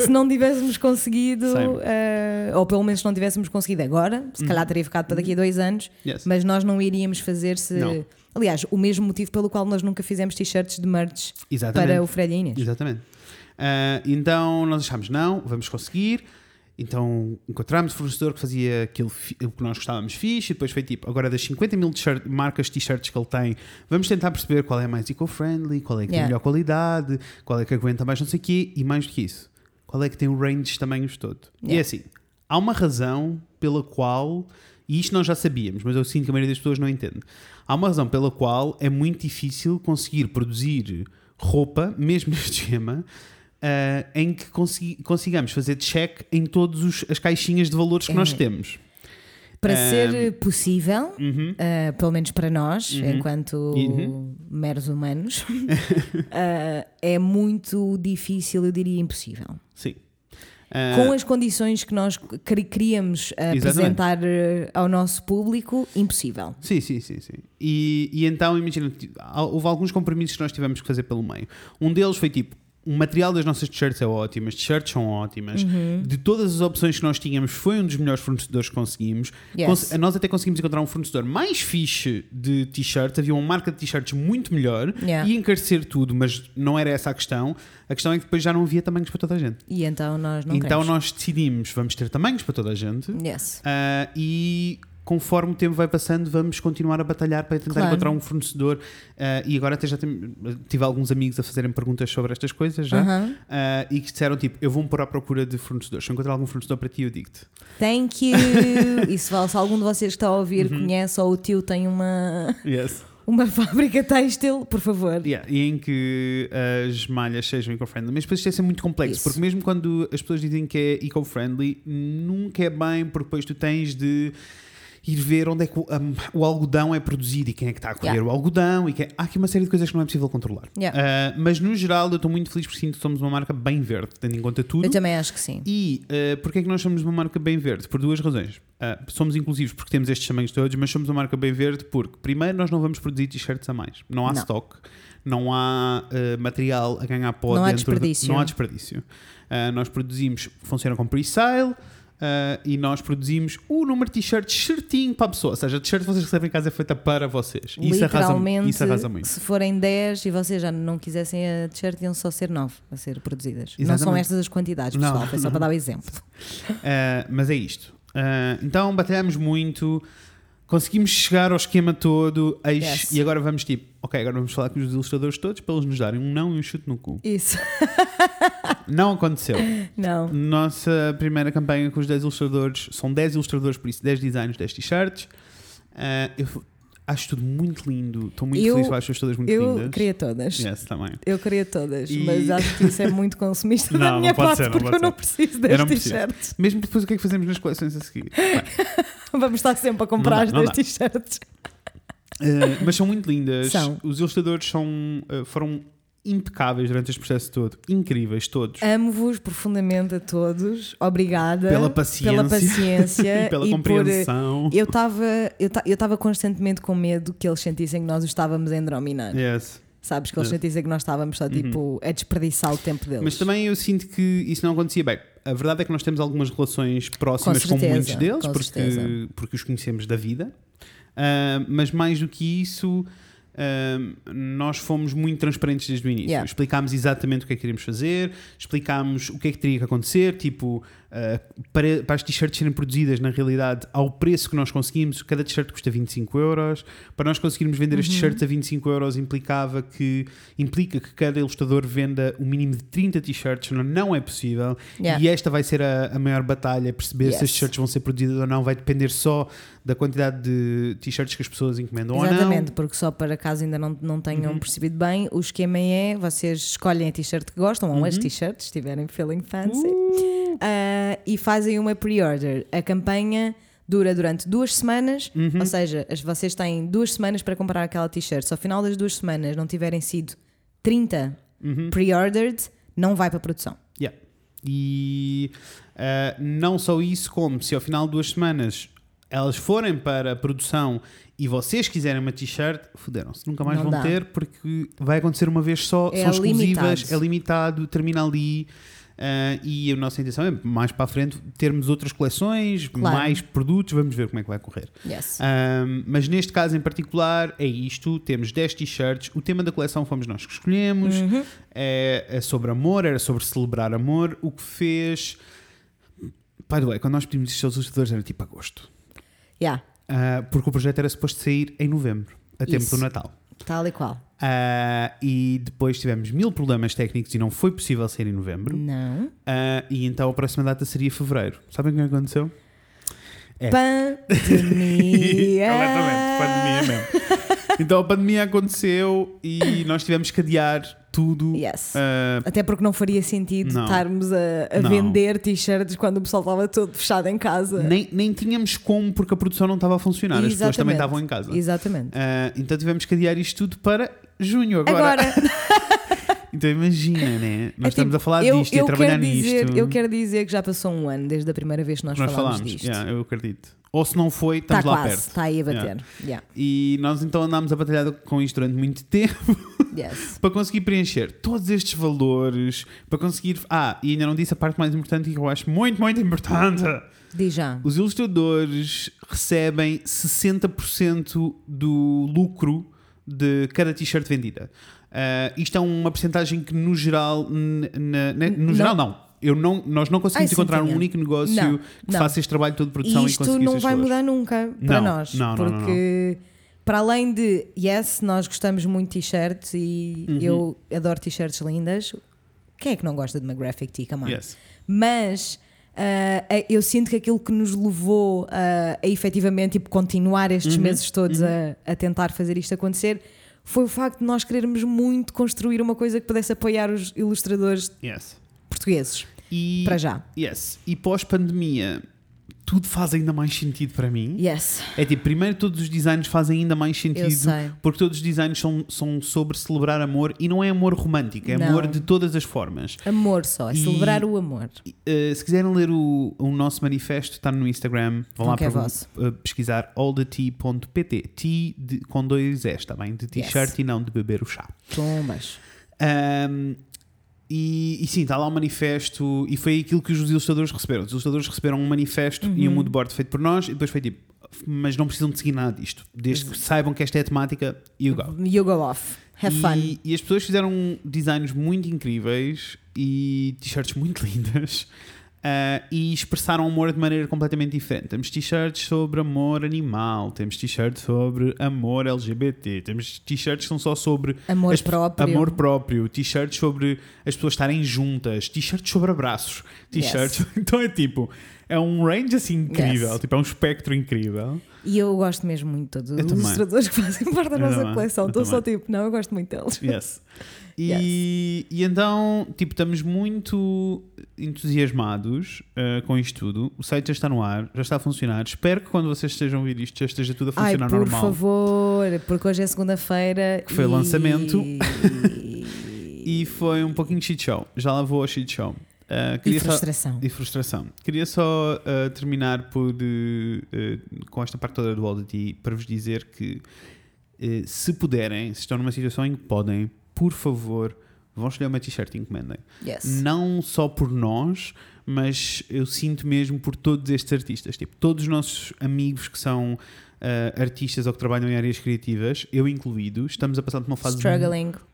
[SPEAKER 2] se não tivéssemos conseguido, eh, ou pelo menos se não tivéssemos conseguido agora, se calhar teria ficado para daqui a dois anos,
[SPEAKER 1] Yes.
[SPEAKER 2] mas nós não iríamos fazer se.
[SPEAKER 1] Não.
[SPEAKER 2] Aliás, o mesmo motivo pelo qual nós nunca fizemos t-shirts de merch
[SPEAKER 1] Exatamente.
[SPEAKER 2] para o Fred e Inês.
[SPEAKER 1] Exatamente. Ah, então nós achámos, não, vamos conseguir. Então encontramos o fornecedor que fazia aquilo que nós gostávamos fixe, e depois foi tipo, agora das 50 mil marcas de t-shirts que ele tem, vamos tentar perceber qual é mais eco-friendly, qual é que tem
[SPEAKER 2] Yeah.
[SPEAKER 1] melhor qualidade, qual é que aguenta mais não sei o quê, e mais do que isso, qual é que tem o range de tamanhos todo. E é
[SPEAKER 2] Yeah.
[SPEAKER 1] assim, há uma razão pela qual E isto nós já sabíamos, mas eu sinto que a maioria das pessoas não entende. Há uma razão pela qual é muito difícil conseguir produzir roupa, mesmo [LAUGHS] neste esquema, ah, em que consi- consigamos fazer check em todas as caixinhas de valores que
[SPEAKER 2] É.
[SPEAKER 1] nós temos.
[SPEAKER 2] Para
[SPEAKER 1] Ah,
[SPEAKER 2] ser possível,
[SPEAKER 1] Uhum.
[SPEAKER 2] ah, pelo menos para nós, enquanto
[SPEAKER 1] Uhum.
[SPEAKER 2] meros humanos, ah, [LAUGHS] é muito difícil, eu diria impossível.
[SPEAKER 1] Sim. Ah,
[SPEAKER 2] Com as condições que nós queríamos apresentar ah, ao nosso público, impossível.
[SPEAKER 1] Sim, sim, sim, sim. E, e então, imagina, houve alguns compromissos que nós tivemos que fazer pelo meio. Um deles foi tipo, o material das nossas t-shirts é ótimo, as t-shirts são ótimas.
[SPEAKER 2] Uhum.
[SPEAKER 1] De todas as opções que nós tínhamos, foi um dos melhores fornecedores que conseguimos.
[SPEAKER 2] Yes.
[SPEAKER 1] Nós até conseguimos encontrar um fornecedor mais fixe de t-shirts, havia uma marca de t-shirts muito melhor
[SPEAKER 2] Yeah.
[SPEAKER 1] e encarecer tudo, mas não era essa a questão. A questão é que depois já não havia tamanhos para toda a gente.
[SPEAKER 2] E então nós não
[SPEAKER 1] então
[SPEAKER 2] queremos.
[SPEAKER 1] nós decidimos, vamos ter tamanhos para toda a gente.
[SPEAKER 2] Yes.
[SPEAKER 1] Ah, e conforme o tempo vai passando, vamos continuar a batalhar para tentar
[SPEAKER 2] Claro.
[SPEAKER 1] encontrar um fornecedor. Ah, e agora até já tem- tive alguns amigos a fazerem perguntas sobre estas coisas já.
[SPEAKER 2] Aham.
[SPEAKER 1] ah, e que disseram tipo: Eu vou-me pôr à procura de fornecedores. Se eu encontrar algum fornecedor para ti, eu digo-te.
[SPEAKER 2] Thank you! [LAUGHS] e se, se algum de vocês que está a ouvir
[SPEAKER 1] Uhum.
[SPEAKER 2] conhece ou o tio tem uma,
[SPEAKER 1] Yes.
[SPEAKER 2] uma [LAUGHS] fábrica têxtil, por favor.
[SPEAKER 1] Yeah, e em que as malhas sejam eco-friendly. Mas depois isto é sempre muito complexo,
[SPEAKER 2] Isso.
[SPEAKER 1] porque mesmo quando as pessoas dizem que é eco-friendly, nunca é bem, porque depois tu tens de ir ver onde é que o, um, o algodão é produzido e quem é que está a colher
[SPEAKER 2] Yeah.
[SPEAKER 1] o algodão. E quem- há aqui uma série de coisas que não é possível controlar.
[SPEAKER 2] Yeah.
[SPEAKER 1] Ah, mas no geral, eu estou muito feliz porque sinto que somos uma marca bem verde, tendo em conta tudo.
[SPEAKER 2] Eu também acho que sim.
[SPEAKER 1] E uh, porquê é que nós somos uma marca bem verde? Por duas razões. Uh, somos inclusivos porque temos estes tamanhos todos, mas somos uma marca bem verde porque, primeiro, nós não vamos produzir t-shirts a mais. Não há
[SPEAKER 2] Não.
[SPEAKER 1] stock, não há uh, material a ganhar pó
[SPEAKER 2] Não há
[SPEAKER 1] dentro de-
[SPEAKER 2] desperdício.
[SPEAKER 1] não há desperdício. Uh, nós produzimos, funciona com pre-sale. Uh, e nós produzimos o número de t-shirts certinho para a pessoa, ou seja, a t-shirt que vocês recebem em casa é feita para vocês. Isso arrasa, isso arrasa muito.
[SPEAKER 2] se forem 10 e vocês já não quisessem a t-shirt, iam só ser 9 a ser produzidas. Não são
[SPEAKER 1] Exatamente.
[SPEAKER 2] estas as quantidades,
[SPEAKER 1] Não.
[SPEAKER 2] pessoal. Foi só para dar o exemplo.
[SPEAKER 1] Uh, [LAUGHS] mas é isto. Uh, então batalhamos muito, conseguimos chegar ao esquema todo eis-
[SPEAKER 2] Yes.
[SPEAKER 1] e agora vamos tipo, ok, agora vamos falar com os ilustradores todos para eles nos darem um não e um chute no cu.
[SPEAKER 2] Isso. [LAUGHS]
[SPEAKER 1] Não aconteceu.
[SPEAKER 2] Não.
[SPEAKER 1] Nossa primeira campanha com os 10 ilustradores, são 10 ilustradores, por isso 10 designs, 10 t-shirts. Uh, eu acho tudo muito lindo, estou muito
[SPEAKER 2] Eu-
[SPEAKER 1] feliz com as ilustradores muito
[SPEAKER 2] Eu
[SPEAKER 1] lindas.
[SPEAKER 2] queria todas.
[SPEAKER 1] Yes, também.
[SPEAKER 2] Eu queria todas,
[SPEAKER 1] E-
[SPEAKER 2] mas acho que isso é muito consumista [LAUGHS]
[SPEAKER 1] Não,
[SPEAKER 2] da minha parte,
[SPEAKER 1] ser,
[SPEAKER 2] porque eu não preciso
[SPEAKER 1] Eu preciso.
[SPEAKER 2] t-shirts.
[SPEAKER 1] Mesmo depois o que é que fazemos nas coleções a seguir? [LAUGHS]
[SPEAKER 2] Vamos estar sempre a comprar
[SPEAKER 1] Não
[SPEAKER 2] as
[SPEAKER 1] dá,
[SPEAKER 2] 10 t-shirts.
[SPEAKER 1] Uh, mas são muito lindas.
[SPEAKER 2] São.
[SPEAKER 1] Os ilustradores são, uh, foram impecáveis durante este processo todo. Incríveis, todos.
[SPEAKER 2] Amo-vos profundamente a todos. Obrigada
[SPEAKER 1] Pela paciência.
[SPEAKER 2] pela paciência [LAUGHS]
[SPEAKER 1] e pela
[SPEAKER 2] por- eh,
[SPEAKER 1] compreensão.
[SPEAKER 2] Eu estava eu eu estava constantemente com medo que eles sentissem que nós os estávamos a endrominar.
[SPEAKER 1] Yes.
[SPEAKER 2] Sabes? Que eles
[SPEAKER 1] Yes.
[SPEAKER 2] sentissem que nós estávamos só tipo a desperdiçar o tempo deles.
[SPEAKER 1] Mas também eu sinto que isso não acontecia bem. A verdade é que nós temos algumas relações próximas com,
[SPEAKER 2] certeza,
[SPEAKER 1] muitos deles,
[SPEAKER 2] com
[SPEAKER 1] porque,
[SPEAKER 2] certeza.
[SPEAKER 1] porque os conhecemos da vida. Ah, mas mais do que isso, nós fomos muito transparentes desde o início.
[SPEAKER 2] Yeah.
[SPEAKER 1] Explicámos exatamente o que é que queríamos fazer, explicámos o que é que teria que acontecer, tipo, ah, para, para as t-shirts serem produzidas na realidade ao preço que nós conseguimos, cada t-shirt custa 25 euros. Para nós conseguirmos vender
[SPEAKER 2] Uhum.
[SPEAKER 1] as t-shirts a 25 euros implicava que implica que cada ilustrador venda o mínimo de 30 t-shirts, não, não é possível.
[SPEAKER 2] Yeah.
[SPEAKER 1] E esta vai ser a, a maior batalha, perceber se
[SPEAKER 2] Yes.
[SPEAKER 1] as t-shirts vão ser produzidas ou não, vai depender só da quantidade de t-shirts que as pessoas encomendam ou
[SPEAKER 2] Exatamente,
[SPEAKER 1] não.
[SPEAKER 2] porque só para caso ainda não, não tenham
[SPEAKER 1] Uhum.
[SPEAKER 2] percebido bem, o esquema é vocês escolhem a t-shirt que gostam, ou
[SPEAKER 1] Uhum.
[SPEAKER 2] as t-shirts, se estiverem feeling fancy,
[SPEAKER 1] Uh!
[SPEAKER 2] Ah, e fazem uma pre-order. A campanha dura durante duas semanas,
[SPEAKER 1] Uhum.
[SPEAKER 2] ou seja, as- vocês têm duas semanas para comprar aquela t-shirt. Se ao final das duas semanas não tiverem sido 30
[SPEAKER 1] Uhum.
[SPEAKER 2] pre-ordered, não vai para a produção.
[SPEAKER 1] Yeah. E ah, não só isso, como se ao final de duas semanas elas forem para a produção e vocês quiserem uma t-shirt, fuderam-se, nunca mais
[SPEAKER 2] Não
[SPEAKER 1] vão
[SPEAKER 2] dá.
[SPEAKER 1] ter porque vai acontecer uma vez só,
[SPEAKER 2] É
[SPEAKER 1] são exclusivas,
[SPEAKER 2] limitado.
[SPEAKER 1] é limitado, termina ali. Ah, e a nossa intenção é mais para a frente termos outras coleções,
[SPEAKER 2] Claro.
[SPEAKER 1] mais produtos, vamos ver como é que vai correr.
[SPEAKER 2] Yes.
[SPEAKER 1] Um, mas neste caso em particular é isto: temos 10 t-shirts. O tema da coleção fomos nós que escolhemos.
[SPEAKER 2] Uhum.
[SPEAKER 1] É, é sobre amor, era sobre celebrar amor. O que fez. By the way, quando nós pedimos isto aos ilustradores era tipo agosto.
[SPEAKER 2] Yeah,
[SPEAKER 1] Uh, porque o projeto era suposto sair em novembro, a tempo
[SPEAKER 2] Isso.
[SPEAKER 1] do Natal.
[SPEAKER 2] Tal e qual.
[SPEAKER 1] Uh, e depois tivemos mil problemas técnicos e não foi possível sair em novembro.
[SPEAKER 2] Não.
[SPEAKER 1] Uh, e então a próxima data seria fevereiro. Sabem o que aconteceu? É.
[SPEAKER 2] Pandemia. [LAUGHS]
[SPEAKER 1] Completamente, pandemia mesmo. Então a pandemia aconteceu e nós tivemos que adiar tudo.
[SPEAKER 2] Yes.
[SPEAKER 1] Ah,
[SPEAKER 2] Até porque não faria sentido
[SPEAKER 1] Não.
[SPEAKER 2] estarmos a, a vender t-shirts quando o pessoal estava todo fechado em casa.
[SPEAKER 1] nem, nem tínhamos como porque a produção não estava a funcionar. As pessoas também
[SPEAKER 2] Exatamente.
[SPEAKER 1] estavam em casa.
[SPEAKER 2] Exatamente.
[SPEAKER 1] Ah, então tivemos que adiar isto tudo para junho agora.
[SPEAKER 2] Agora, [LAUGHS]
[SPEAKER 1] Então imagina, né? Nós
[SPEAKER 2] é
[SPEAKER 1] estamos
[SPEAKER 2] tipo,
[SPEAKER 1] a falar
[SPEAKER 2] eu,
[SPEAKER 1] disto e a
[SPEAKER 2] eu
[SPEAKER 1] trabalhar
[SPEAKER 2] dizer,
[SPEAKER 1] nisto.
[SPEAKER 2] Eu quero dizer que já passou um ano desde a primeira vez que nós,
[SPEAKER 1] Nós
[SPEAKER 2] falámos,
[SPEAKER 1] falámos,
[SPEAKER 2] disto.
[SPEAKER 1] yeah, eu acredito. Ou se não foi, estamos lá
[SPEAKER 2] quase,
[SPEAKER 1] perto.
[SPEAKER 2] está aí a bater.
[SPEAKER 1] Yeah.
[SPEAKER 2] Yeah.
[SPEAKER 1] E nós então andámos a batalhar com isto durante muito [LAUGHS] tempo
[SPEAKER 2] Yes.
[SPEAKER 1] para conseguir preencher todos estes valores, para conseguir. Ah, e ainda não disse a parte mais importante que eu acho muito, muito importante.
[SPEAKER 2] Diz já.
[SPEAKER 1] Os ilustradores recebem 60% do lucro de cada t-shirt vendida. Ah, isto é uma porcentagem que, no geral, n- na- na- no
[SPEAKER 2] Não.
[SPEAKER 1] geral, não. Eu não, nós não conseguimos
[SPEAKER 2] Ai, sim,
[SPEAKER 1] encontrar um
[SPEAKER 2] tinha.
[SPEAKER 1] único negócio
[SPEAKER 2] Não,
[SPEAKER 1] que
[SPEAKER 2] não.
[SPEAKER 1] faça este trabalho todo de produção
[SPEAKER 2] E
[SPEAKER 1] e
[SPEAKER 2] isto não vai mudar nunca para nós.
[SPEAKER 1] não,
[SPEAKER 2] porque, para além de, yes, nós gostamos muito de t-shirts e
[SPEAKER 1] Uhum.
[SPEAKER 2] eu adoro t-shirts lindas. Quem é que não gosta de uma graphic tee? Come on.
[SPEAKER 1] Yes.
[SPEAKER 2] Mas eh, eu sinto que aquilo que nos levou a, a efetivamente tipo, continuar estes
[SPEAKER 1] Uhum,
[SPEAKER 2] meses todos a, a tentar fazer isto acontecer foi o facto de nós querermos muito construir uma coisa que pudesse apoiar os ilustradores
[SPEAKER 1] Yes.
[SPEAKER 2] portugueses.
[SPEAKER 1] E,
[SPEAKER 2] Para já.
[SPEAKER 1] Yes. E pós-pandemia, tudo faz ainda mais sentido para mim.
[SPEAKER 2] Yes.
[SPEAKER 1] É tipo, primeiro todos os designs fazem ainda mais sentido porque todos os designs são, são sobre celebrar amor e não é amor romântico, é
[SPEAKER 2] Não.
[SPEAKER 1] amor de todas as formas.
[SPEAKER 2] Amor só, é
[SPEAKER 1] E-
[SPEAKER 2] celebrar o amor.
[SPEAKER 1] Eh, se quiserem ler o, o nosso manifesto, está no Instagram. Vão
[SPEAKER 2] Com
[SPEAKER 1] lá
[SPEAKER 2] é
[SPEAKER 1] para
[SPEAKER 2] vosso?
[SPEAKER 1] pesquisar allthetea.pt. Tea de- com dois S, está bem? De t-shirt
[SPEAKER 2] Yes.
[SPEAKER 1] e não de beber o chá.
[SPEAKER 2] Tumbas.
[SPEAKER 1] Ahm, e, e sim, está lá o manifesto e foi aquilo que os ilustradores receberam. Os ilustradores receberam um manifesto e
[SPEAKER 2] Uhum.
[SPEAKER 1] um mood board feito por nós e depois foi tipo, mas não precisam de seguir nada disto. Desde que saibam que esta é a temática, you go.
[SPEAKER 2] You go off. Have fun.
[SPEAKER 1] E, e as pessoas fizeram designs muito incríveis e t-shirts muito [LAUGHS] lindas ah, e expressaram amor de maneira completamente diferente. Temos t-shirts sobre amor animal, temos t-shirts sobre amor LGBT, temos t-shirts que são só sobre
[SPEAKER 2] Amor próprio.
[SPEAKER 1] amor próprio, t-shirts sobre as pessoas estarem juntas, t-shirts sobre abraços, t-shirts.
[SPEAKER 2] Yes. [LAUGHS]
[SPEAKER 1] Então é tipo, é um range assim incrível,
[SPEAKER 2] Yes.
[SPEAKER 1] tipo, é um espectro incrível.
[SPEAKER 2] E eu gosto mesmo muito de todos os ilustradores que fazem parte da
[SPEAKER 1] Eu
[SPEAKER 2] nossa
[SPEAKER 1] também,
[SPEAKER 2] coleção. Estou só
[SPEAKER 1] também.
[SPEAKER 2] tipo, não, eu gosto muito deles.
[SPEAKER 1] Yes. [LAUGHS] E, e então, tipo, estamos muito entusiasmados uh, com isto tudo. O site já está no ar, já está a funcionar. Espero que quando vocês estejam a ouvir isto já esteja tudo a
[SPEAKER 2] Ai,
[SPEAKER 1] funcionar
[SPEAKER 2] por
[SPEAKER 1] normal.
[SPEAKER 2] favor, porque hoje é segunda-feira.
[SPEAKER 1] Que foi o
[SPEAKER 2] e-
[SPEAKER 1] lançamento. [LAUGHS] E foi um pouquinho shit show. Já lá vou ao shit show. Uh,
[SPEAKER 2] E
[SPEAKER 1] queria só-
[SPEAKER 2] frustração.
[SPEAKER 1] e frustração. Queria só uh, terminar por, uh, com esta parte toda do Oddity para vos dizer que se puderem, se estão numa situação em que podem, por favor, vão escolher uma t-shirt e encomendem.
[SPEAKER 2] Yes.
[SPEAKER 1] Não só por nós, mas eu sinto mesmo por todos estes artistas. Tipo, todos os nossos amigos que são uh, artistas ou que trabalham em áreas criativas, eu incluído, estamos a passar por uma fase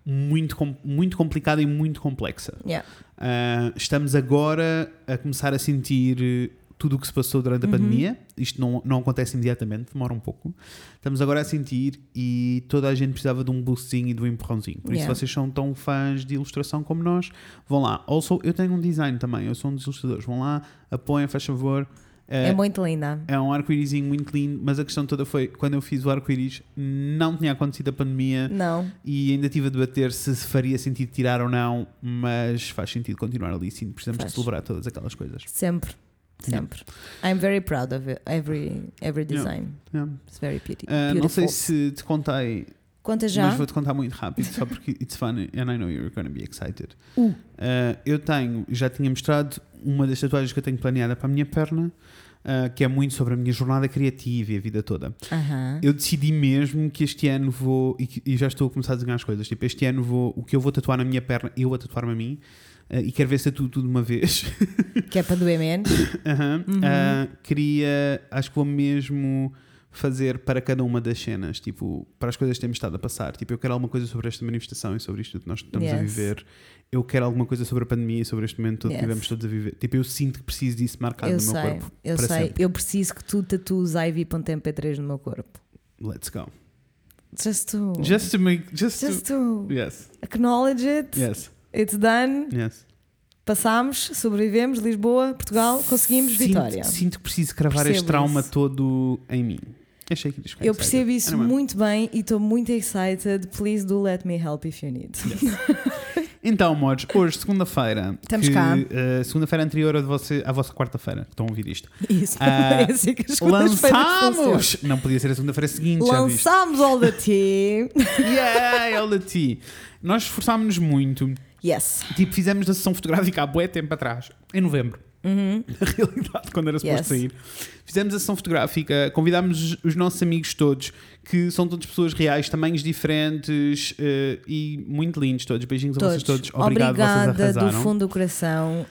[SPEAKER 1] muito, muito complicada e muito complexa.
[SPEAKER 2] Yeah.
[SPEAKER 1] Uh, estamos agora a começar a sentir tudo o que se passou durante a
[SPEAKER 2] Uhum.
[SPEAKER 1] pandemia. Isto não, não acontece imediatamente, demora um pouco. Estamos agora a sentir e toda a gente precisava de um boostzinho e de um empurrãozinho. Por
[SPEAKER 2] Yeah.
[SPEAKER 1] isso, vocês são tão fãs de ilustração como nós, vão lá. Also, eu tenho um design também, eu sou um dos ilustradores. Vão lá, apoiem, faz favor.
[SPEAKER 2] É
[SPEAKER 1] Uh,
[SPEAKER 2] muito linda.
[SPEAKER 1] é um arco-írisinho muito lindo, mas a questão toda foi quando eu fiz o arco-íris, não tinha acontecido a pandemia
[SPEAKER 2] Não.
[SPEAKER 1] e ainda estive a debater se faria sentido tirar ou não, mas faz sentido continuar ali. Sim, precisamos
[SPEAKER 2] Faz.
[SPEAKER 1] de celebrar todas aquelas coisas.
[SPEAKER 2] Sempre. Sempre. I'm very proud of. Every, every design.
[SPEAKER 1] Yeah.
[SPEAKER 2] It's very beauty-
[SPEAKER 1] Uh,
[SPEAKER 2] beautiful.
[SPEAKER 1] não sei se te contei,
[SPEAKER 2] Conta já.
[SPEAKER 1] mas vou-te contar muito rápido, só porque it's funny and I know you're to be excited.
[SPEAKER 2] Uh.
[SPEAKER 1] Uh, eu tenho, já tinha mostrado uma das tatuagens que eu tenho planeada para a minha perna, uh, que é muito sobre a minha jornada criativa e a vida toda.
[SPEAKER 2] Aham.
[SPEAKER 1] Eu decidi mesmo que este ano vou, e, que- e já estou a começar a desenhar as coisas, tipo, este ano vou, o que eu vou tatuar na minha perna, eu a tatuar-me a mim, uh, e quero ver se é tudo, tudo de uma vez.
[SPEAKER 2] Que é para doer menos. [LAUGHS]
[SPEAKER 1] Aham.
[SPEAKER 2] Uhum.
[SPEAKER 1] Ah, queria, acho que vou mesmo fazer para cada uma das cenas, tipo, para as coisas que temos estado a passar. Tipo, eu quero alguma coisa sobre esta manifestação e sobre isto que nós estamos a
[SPEAKER 2] Yes.
[SPEAKER 1] viver. Eu quero alguma coisa sobre a pandemia e sobre este momento todo que
[SPEAKER 2] Yes.
[SPEAKER 1] vivemos todos a viver. Tipo, eu sinto que preciso disso marcado
[SPEAKER 2] Eu
[SPEAKER 1] no meu
[SPEAKER 2] sei.
[SPEAKER 1] corpo.
[SPEAKER 2] Eu sei.
[SPEAKER 1] sempre.
[SPEAKER 2] Eu preciso que tu tatues Ivy.mp3 no meu corpo.
[SPEAKER 1] Let's go.
[SPEAKER 2] Just to.
[SPEAKER 1] Just to make, just,
[SPEAKER 2] just
[SPEAKER 1] to,
[SPEAKER 2] to
[SPEAKER 1] yes,
[SPEAKER 2] acknowledge it.
[SPEAKER 1] yes,
[SPEAKER 2] It's done.
[SPEAKER 1] yes.
[SPEAKER 2] Passámos, sobrevivemos, Lisboa, Portugal, conseguimos
[SPEAKER 1] Sinto-
[SPEAKER 2] vitória.
[SPEAKER 1] Sinto que preciso cravar
[SPEAKER 2] Percebo
[SPEAKER 1] este trauma
[SPEAKER 2] isso.
[SPEAKER 1] todo em mim. Achei que
[SPEAKER 2] Eu percebo isso
[SPEAKER 1] Era mesmo.
[SPEAKER 2] muito bem e estou muito excited. Please do let me help if you need. [LAUGHS]
[SPEAKER 1] Então, mods, hoje, segunda-feira.
[SPEAKER 2] Estamos
[SPEAKER 1] que,
[SPEAKER 2] cá.
[SPEAKER 1] eh, segunda-feira anterior a você, à vossa quarta-feira. Estão a ouvir isto.
[SPEAKER 2] Isso,
[SPEAKER 1] Ah, [LAUGHS]
[SPEAKER 2] é assim que as.
[SPEAKER 1] Lançámos! Não podia ser a segunda-feira seguinte?
[SPEAKER 2] Lançámos all the tea. [LAUGHS]
[SPEAKER 1] Yeah, all the tea. Nós esforçámos-nos muito.
[SPEAKER 2] Yes.
[SPEAKER 1] Tipo, fizemos a sessão fotográfica há bué tempo atrás. Em novembro. [LAUGHS] Na realidade, quando era suposto
[SPEAKER 2] Uhum. Yes.
[SPEAKER 1] sair. Fizemos a sessão fotográfica, convidámos os nossos amigos todos, que são todas pessoas reais, tamanhos diferentes eh, e muito lindos todos. Beijinhos a vocês todos. Obrigado, vocês
[SPEAKER 2] Obrigada do
[SPEAKER 1] arrasaram.
[SPEAKER 2] fundo do coração.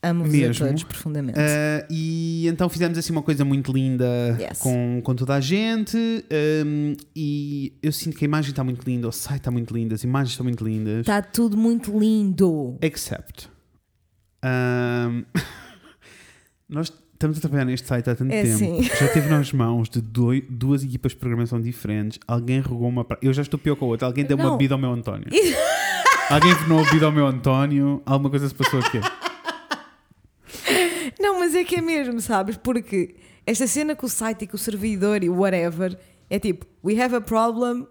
[SPEAKER 2] Amo-vos a todos profundamente.
[SPEAKER 1] Uh, e então fizemos assim uma coisa muito linda
[SPEAKER 2] Yes.
[SPEAKER 1] com, com toda a gente. um, e eu sinto que a imagem está muito linda, o site está muito lindo, as imagens estão muito lindas.
[SPEAKER 2] Está tudo muito lindo.
[SPEAKER 1] Except. um, [LAUGHS] nós estamos a trabalhar neste site há tanto
[SPEAKER 2] É
[SPEAKER 1] tempo.
[SPEAKER 2] sim.
[SPEAKER 1] Já teve nas mãos de doi- duas equipas de programação diferentes. Alguém regou uma. pra- Eu já estou pior que a outra. Alguém deu uma
[SPEAKER 2] Não.
[SPEAKER 1] bebida ao meu António. [LAUGHS] Alguém venou a bebida ao meu António. Alguma coisa se passou aqui.
[SPEAKER 2] Não, mas é que é mesmo, sabes? Porque esta cena com o site e com o servidor e whatever é tipo, we have a problem,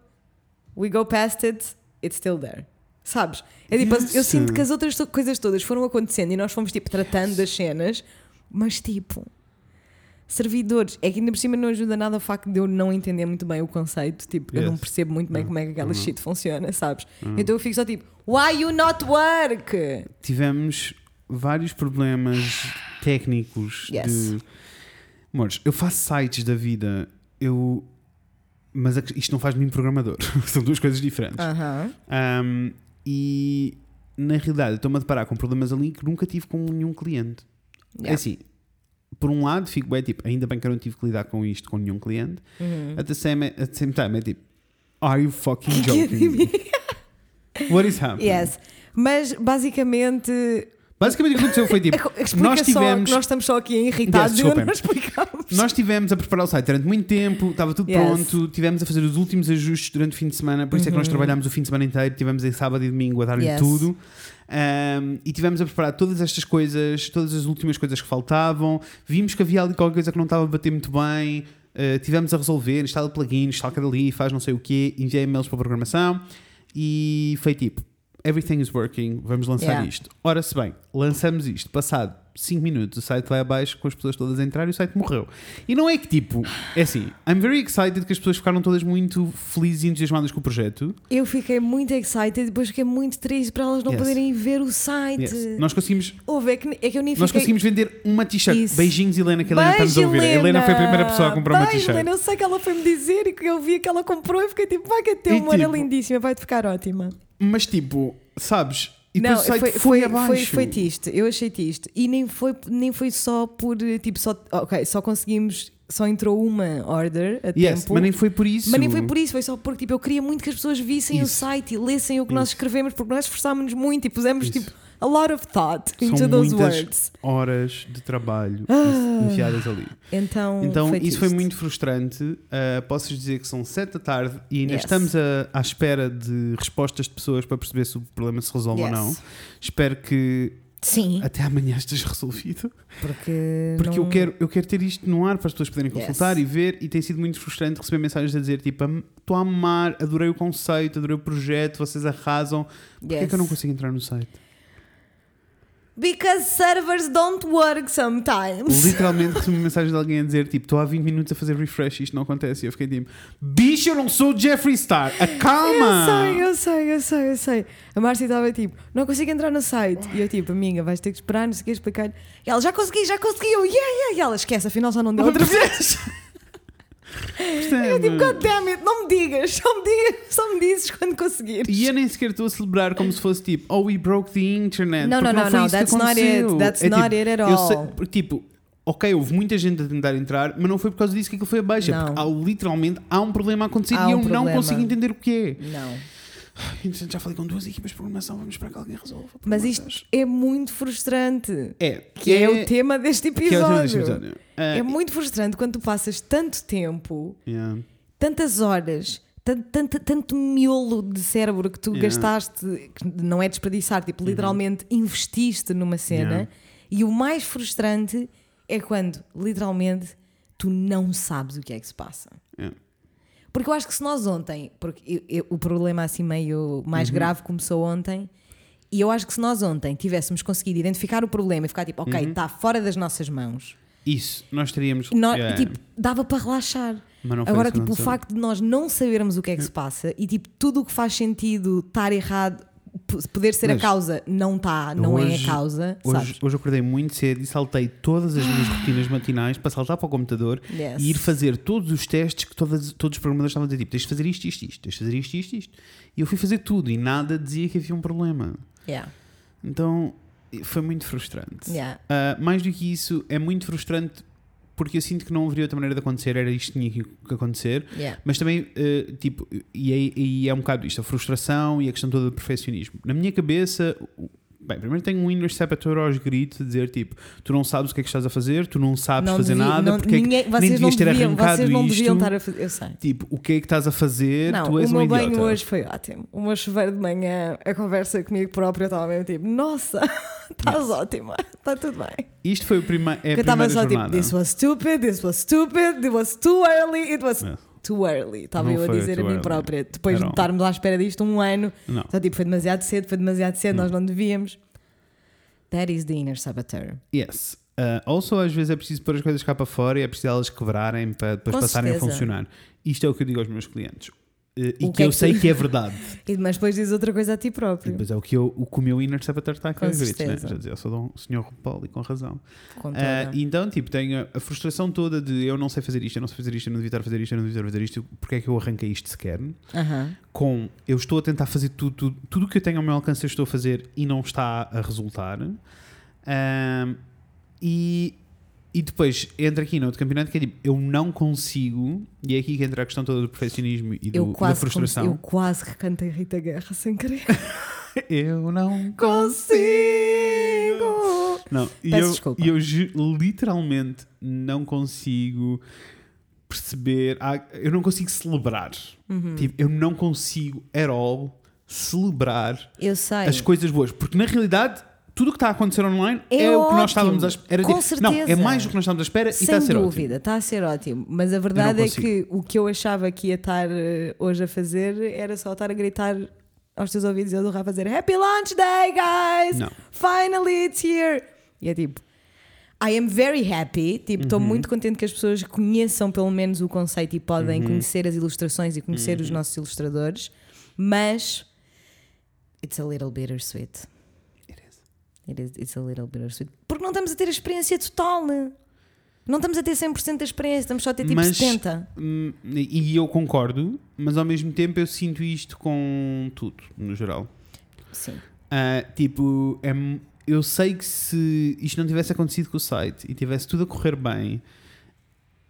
[SPEAKER 2] we go past it, it's still there. Sabes? É tipo,
[SPEAKER 1] Yes.
[SPEAKER 2] eu sinto que as outras to- coisas todas foram acontecendo e nós fomos tipo tratando das cenas, mas tipo, servidores, é que ainda por cima não ajuda nada o facto de eu não entender muito bem o conceito, tipo, eu não
[SPEAKER 1] Yes.
[SPEAKER 2] percebo muito bem
[SPEAKER 1] Uhum.
[SPEAKER 2] como é que aquela
[SPEAKER 1] Uhum.
[SPEAKER 2] shit funciona, sabes? Então eu fico só tipo, why you not work?
[SPEAKER 1] tivemos vários problemas técnicos
[SPEAKER 2] Yes.
[SPEAKER 1] de. Amores, eu faço sites da vida, eu. Mas isto não faz de mim programador. [LAUGHS] São duas coisas diferentes.
[SPEAKER 2] Aham.
[SPEAKER 1] Um, e na realidade, estou-me a deparar com problemas ali que nunca tive com nenhum cliente. É
[SPEAKER 2] Yeah.
[SPEAKER 1] assim, por um lado, fico bem tipo, ainda bem que eu não tive que lidar com isto com nenhum cliente.
[SPEAKER 2] Uhum.
[SPEAKER 1] At, the same, at the same time, é tipo, are you fucking joking? me? What is happening?
[SPEAKER 2] Yes. Mas basicamente
[SPEAKER 1] Basicamente o que aconteceu foi tipo, [LAUGHS] nós
[SPEAKER 2] só
[SPEAKER 1] tivemos.
[SPEAKER 2] que nós estamos só aqui irritados
[SPEAKER 1] Yes,
[SPEAKER 2] e não explicamos.
[SPEAKER 1] Nós estivemos a preparar o site durante muito tempo, estava tudo
[SPEAKER 2] Yes.
[SPEAKER 1] pronto, tivemos a fazer os últimos ajustes durante o fim de semana, por isso é que nós trabalhámos o fim de semana inteiro, tivemos em sábado e domingo a dar-lhe
[SPEAKER 2] Yes.
[SPEAKER 1] tudo. Um, e tivemos a preparar todas estas coisas, todas as últimas coisas que faltavam. Vimos que havia ali qualquer coisa que não estava a bater muito bem. Uh, tivemos a resolver, instala plugins, instala dali, faz não sei o quê, enviei e-mails para a programação e foi tipo: everything is working, vamos lançar
[SPEAKER 2] Yeah.
[SPEAKER 1] isto. Ora, se bem, lançamos isto, passado 5 minutos, o site vai abaixo com as pessoas todas a entrar e o site morreu. E não é que tipo, é assim, I'm very excited que as pessoas ficaram todas muito felizes e entusiasmadas com o projeto.
[SPEAKER 2] Eu fiquei muito excited e depois fiquei muito triste para elas não
[SPEAKER 1] Yes.
[SPEAKER 2] poderem ver o site.
[SPEAKER 1] Yes. Nós conseguimos
[SPEAKER 2] Houve, é que, é que eu nem
[SPEAKER 1] Nós
[SPEAKER 2] fiquei...
[SPEAKER 1] conseguimos vender uma t-shirt. Beijinhos, Helena, que a Helena está-nos a ouvir. A Helena foi a primeira pessoa a comprar uma
[SPEAKER 2] Beijo,
[SPEAKER 1] t-shirt.
[SPEAKER 2] Helena, eu sei que ela foi me dizer e que eu vi que ela comprou e fiquei tipo, vai que a teu
[SPEAKER 1] E
[SPEAKER 2] amor é
[SPEAKER 1] tipo-
[SPEAKER 2] lindíssima, vai-te ficar ótima.
[SPEAKER 1] Mas tipo, sabes? E
[SPEAKER 2] não,
[SPEAKER 1] o
[SPEAKER 2] foi,
[SPEAKER 1] foi,
[SPEAKER 2] foi,
[SPEAKER 1] abaixo.
[SPEAKER 2] foi, foi triste, eu achei triste. E nem foi, nem foi só por, tipo, só, ok, só conseguimos, só entrou uma order a
[SPEAKER 1] Yes,
[SPEAKER 2] tempo.
[SPEAKER 1] mas nem foi por isso.
[SPEAKER 2] Mas nem foi por isso, foi só porque tipo, eu queria muito que as pessoas vissem o
[SPEAKER 1] Isso.
[SPEAKER 2] site e lessem o que nós
[SPEAKER 1] Isso.
[SPEAKER 2] escrevemos, porque nós esforçámos-nos muito e pusemos
[SPEAKER 1] Isso.
[SPEAKER 2] tipo a lot of thought
[SPEAKER 1] São
[SPEAKER 2] into those
[SPEAKER 1] muitas
[SPEAKER 2] words.
[SPEAKER 1] horas de trabalho
[SPEAKER 2] Ah.
[SPEAKER 1] enfiadas ali.
[SPEAKER 2] Então,
[SPEAKER 1] Então
[SPEAKER 2] foi
[SPEAKER 1] isso foi
[SPEAKER 2] triste.
[SPEAKER 1] muito frustrante. Uh, posso dizer que são 7 da tarde e ainda
[SPEAKER 2] Yes.
[SPEAKER 1] estamos a- à espera de respostas de pessoas para perceber se o problema se resolve
[SPEAKER 2] Yes.
[SPEAKER 1] ou não. Espero que
[SPEAKER 2] Sim,
[SPEAKER 1] até amanhã esteja [LAUGHS] resolvido.
[SPEAKER 2] porque.
[SPEAKER 1] Porque
[SPEAKER 2] não-
[SPEAKER 1] eu, quero, eu quero ter isto no ar para as pessoas poderem
[SPEAKER 2] Yes.
[SPEAKER 1] consultar e ver, e tem sido muito frustrante receber mensagens a dizer tipo, "Am- estou a amar, adorei o conceito, adorei o projeto, vocês arrasam. Porquê é
[SPEAKER 2] Yes.
[SPEAKER 1] que eu não consigo entrar no site?
[SPEAKER 2] Because servers don't work sometimes.
[SPEAKER 1] Literalmente recebi mensagens de alguém a dizer tipo, estou há 20 minutos a fazer refresh e isto não acontece. E eu fiquei tipo, bicho, eu não sou o Jeffree Star, acalma!
[SPEAKER 2] Eu sei, eu sei, eu sei, eu sei. A Márcia estava tipo, não consigo entrar no site. E eu tipo, amiga, vais ter que esperar, não sei o que, explicar. E ela, já consegui, já consegui. Eu, yeah, yeah. E ela, esquece, afinal só não deu [LAUGHS] outra vez. [LAUGHS] Eu tipo, God damn it, não me digas, só me digas, só me dizes quando conseguires.
[SPEAKER 1] E eu nem sequer estou a celebrar como se fosse tipo, oh, we broke the internet.
[SPEAKER 2] Não, não, não, não, that's not it, that's
[SPEAKER 1] É
[SPEAKER 2] not
[SPEAKER 1] tipo,
[SPEAKER 2] it at
[SPEAKER 1] eu
[SPEAKER 2] all.
[SPEAKER 1] sei- tipo, ok, houve muita gente a tentar entrar, mas não foi por causa disso que aquilo foi abaixo. É
[SPEAKER 2] Não.
[SPEAKER 1] porque há, literalmente há um problema a acontecer
[SPEAKER 2] Há
[SPEAKER 1] e
[SPEAKER 2] um
[SPEAKER 1] eu não
[SPEAKER 2] problema.
[SPEAKER 1] consigo entender o que é.
[SPEAKER 2] Não.
[SPEAKER 1] Entretanto, já falei com duas equipas de programação, vamos esperar que alguém resolva.
[SPEAKER 2] Mas isto
[SPEAKER 1] Deus.
[SPEAKER 2] é muito frustrante.
[SPEAKER 1] é,
[SPEAKER 2] Que é, o tema deste
[SPEAKER 1] que é tema deste
[SPEAKER 2] episódio.
[SPEAKER 1] episódio. Ah,
[SPEAKER 2] É muito frustrante quando tu passas tanto tempo,
[SPEAKER 1] yeah.
[SPEAKER 2] tantas horas, tanto, tanto, tanto miolo de cérebro que tu
[SPEAKER 1] Yeah.
[SPEAKER 2] gastaste, que não é desperdiçar, tipo, literalmente investiste numa cena.
[SPEAKER 1] Yeah.
[SPEAKER 2] E o mais frustrante é quando, literalmente, tu não sabes o que é que se passa.
[SPEAKER 1] Yeah.
[SPEAKER 2] Porque eu acho que se nós ontem, porque eu- eu- o problema assim meio mais grave começou ontem, e eu acho que se nós ontem tivéssemos conseguido identificar o problema e ficar tipo, ok, está fora das nossas mãos,
[SPEAKER 1] Isso, nós teríamos.
[SPEAKER 2] nós,
[SPEAKER 1] Yeah.
[SPEAKER 2] tipo, dava para relaxar. Agora, tipo, o facto de nós não sabermos o que é que se passa e tipo, tudo o que faz sentido estar errado, poder ser a
[SPEAKER 1] Mas
[SPEAKER 2] causa, não está, não
[SPEAKER 1] hoje-
[SPEAKER 2] é a causa,
[SPEAKER 1] Hoje,
[SPEAKER 2] sabes?
[SPEAKER 1] hoje eu acordei muito cedo e saltei todas as minhas rotinas matinais para saltar para o computador
[SPEAKER 2] Yes.
[SPEAKER 1] e ir fazer todos os testes que todas, todos os programadores estavam a dizer: tipo, tens de fazer isto, isto, isto, tens de fazer isto, isto, isto. E eu fui fazer tudo e nada dizia que havia um problema.
[SPEAKER 2] Yeah,
[SPEAKER 1] Então foi muito frustrante.
[SPEAKER 2] yeah.
[SPEAKER 1] Ah, mais do que isso, é muito frustrante porque eu sinto que não haveria outra maneira de acontecer, era isto que tinha que acontecer.
[SPEAKER 2] Yeah.
[SPEAKER 1] Mas também, eh, tipo, e é, e é um bocado isto, a frustração e a questão toda do perfeccionismo. Na minha cabeça, bem, primeiro tenho um saboteur aos gritos, a dizer tipo, tu não sabes o que é que estás a fazer, tu não sabes
[SPEAKER 2] Não
[SPEAKER 1] fazer
[SPEAKER 2] devia-
[SPEAKER 1] nada,
[SPEAKER 2] não-
[SPEAKER 1] porque é que
[SPEAKER 2] ninguém-
[SPEAKER 1] nem
[SPEAKER 2] vocês não
[SPEAKER 1] devias ter
[SPEAKER 2] deviam,
[SPEAKER 1] arrancado
[SPEAKER 2] vocês não
[SPEAKER 1] isto.
[SPEAKER 2] deviam estar a fazer. Eu sei.
[SPEAKER 1] Tipo, o que é que estás a fazer?
[SPEAKER 2] Não,
[SPEAKER 1] tu és
[SPEAKER 2] o
[SPEAKER 1] um
[SPEAKER 2] meu banho
[SPEAKER 1] idiota.
[SPEAKER 2] hoje foi ótimo. O meu chuveiro de manhã, a conversa comigo próprio, eu estava mesmo tipo, nossa, [LAUGHS] estás
[SPEAKER 1] Yes.
[SPEAKER 2] ótima, está tudo bem.
[SPEAKER 1] Isto foi o prima, é a
[SPEAKER 2] eu estava
[SPEAKER 1] primeira
[SPEAKER 2] só tipo, this was stupid, this was stupid, it was too early, it was
[SPEAKER 1] Yes.
[SPEAKER 2] Too early. Estava
[SPEAKER 1] Não
[SPEAKER 2] eu a dizer a mim
[SPEAKER 1] early.
[SPEAKER 2] própria, depois de estarmos à espera disto um ano,
[SPEAKER 1] Não.
[SPEAKER 2] só tipo, foi demasiado cedo, foi demasiado cedo, nós não devíamos. That is the inner saboteur.
[SPEAKER 1] Yes. Uh, also, às vezes é preciso pôr as coisas cá para fora e é preciso elas quebrarem para depois
[SPEAKER 2] Com
[SPEAKER 1] passarem a
[SPEAKER 2] certeza.
[SPEAKER 1] funcionar. Isto é o que eu digo aos meus clientes. Uh, e que,
[SPEAKER 2] que é
[SPEAKER 1] eu
[SPEAKER 2] que
[SPEAKER 1] sei
[SPEAKER 2] tu-
[SPEAKER 1] que é verdade. [LAUGHS]
[SPEAKER 2] E, mas depois diz outra coisa a ti
[SPEAKER 1] E
[SPEAKER 2] próprio.
[SPEAKER 1] depois é o que, eu, o que o meu inner saboteur está aqui a gritos, né? Já dizia, eu sou um senhor RuPaul e com razão.
[SPEAKER 2] Com
[SPEAKER 1] Uh, então, tipo, tenho a, frustração toda de eu não sei fazer isto, eu não sei fazer isto, eu não devia estar a fazer isto, eu não devia estar a fazer isto, porque é que eu arranquei isto sequer?
[SPEAKER 2] Aham.
[SPEAKER 1] Com eu estou a tentar fazer tudo, tudo, tudo o que eu tenho ao meu alcance, eu estou a fazer e não está a resultar. Um, e, e depois entra aqui no outro campeonato que é tipo, eu não consigo, e é aqui que entra a questão toda do perfeccionismo e do, da frustração.
[SPEAKER 2] eu quase que cantei Rita Guerra sem querer. [LAUGHS]
[SPEAKER 1] Eu não
[SPEAKER 2] Consigo!
[SPEAKER 1] Não, e eu,
[SPEAKER 2] desculpa.
[SPEAKER 1] e eu literalmente não consigo perceber, ah, eu não consigo celebrar.
[SPEAKER 2] Uhum.
[SPEAKER 1] Tipo, eu não consigo at all celebrar
[SPEAKER 2] Eu sei.
[SPEAKER 1] as coisas boas, porque na realidade tudo o que está a acontecer online é,
[SPEAKER 2] É
[SPEAKER 1] o que
[SPEAKER 2] ótimo.
[SPEAKER 1] nós estávamos à espera.
[SPEAKER 2] Com
[SPEAKER 1] tipo, Não, é
[SPEAKER 2] certeza.
[SPEAKER 1] mais do que nós estávamos à espera e
[SPEAKER 2] Sem
[SPEAKER 1] está a ser
[SPEAKER 2] dúvida, está a ser ótimo. Mas a verdade é que o que eu achava que ia estar eh, hoje a fazer era só estar a gritar aos teus ouvidos e eu do Rafa a dizer Happy Launch Day, guys!
[SPEAKER 1] Não.
[SPEAKER 2] Finally it's here! E é tipo, I am very happy. Tipo, estou
[SPEAKER 1] Uhum.
[SPEAKER 2] muito contente que as pessoas conheçam pelo menos o conceito e podem
[SPEAKER 1] Uhum.
[SPEAKER 2] conhecer as ilustrações e conhecer os nossos ilustradores. Mas it's a little bittersweet.
[SPEAKER 1] It is.
[SPEAKER 2] It's a little bittersweet. Porque não estamos a ter a experiência total. Não estamos a ter 100% da experiência, estamos só a ter tipo
[SPEAKER 1] Mas-
[SPEAKER 2] 70%.
[SPEAKER 1] Hum, E eu concordo, mas ao mesmo tempo eu sinto isto com tudo, no geral.
[SPEAKER 2] Sim.
[SPEAKER 1] Ah, tipo, é eu sei que se isto não tivesse acontecido com o site e tivesse tudo a correr bem,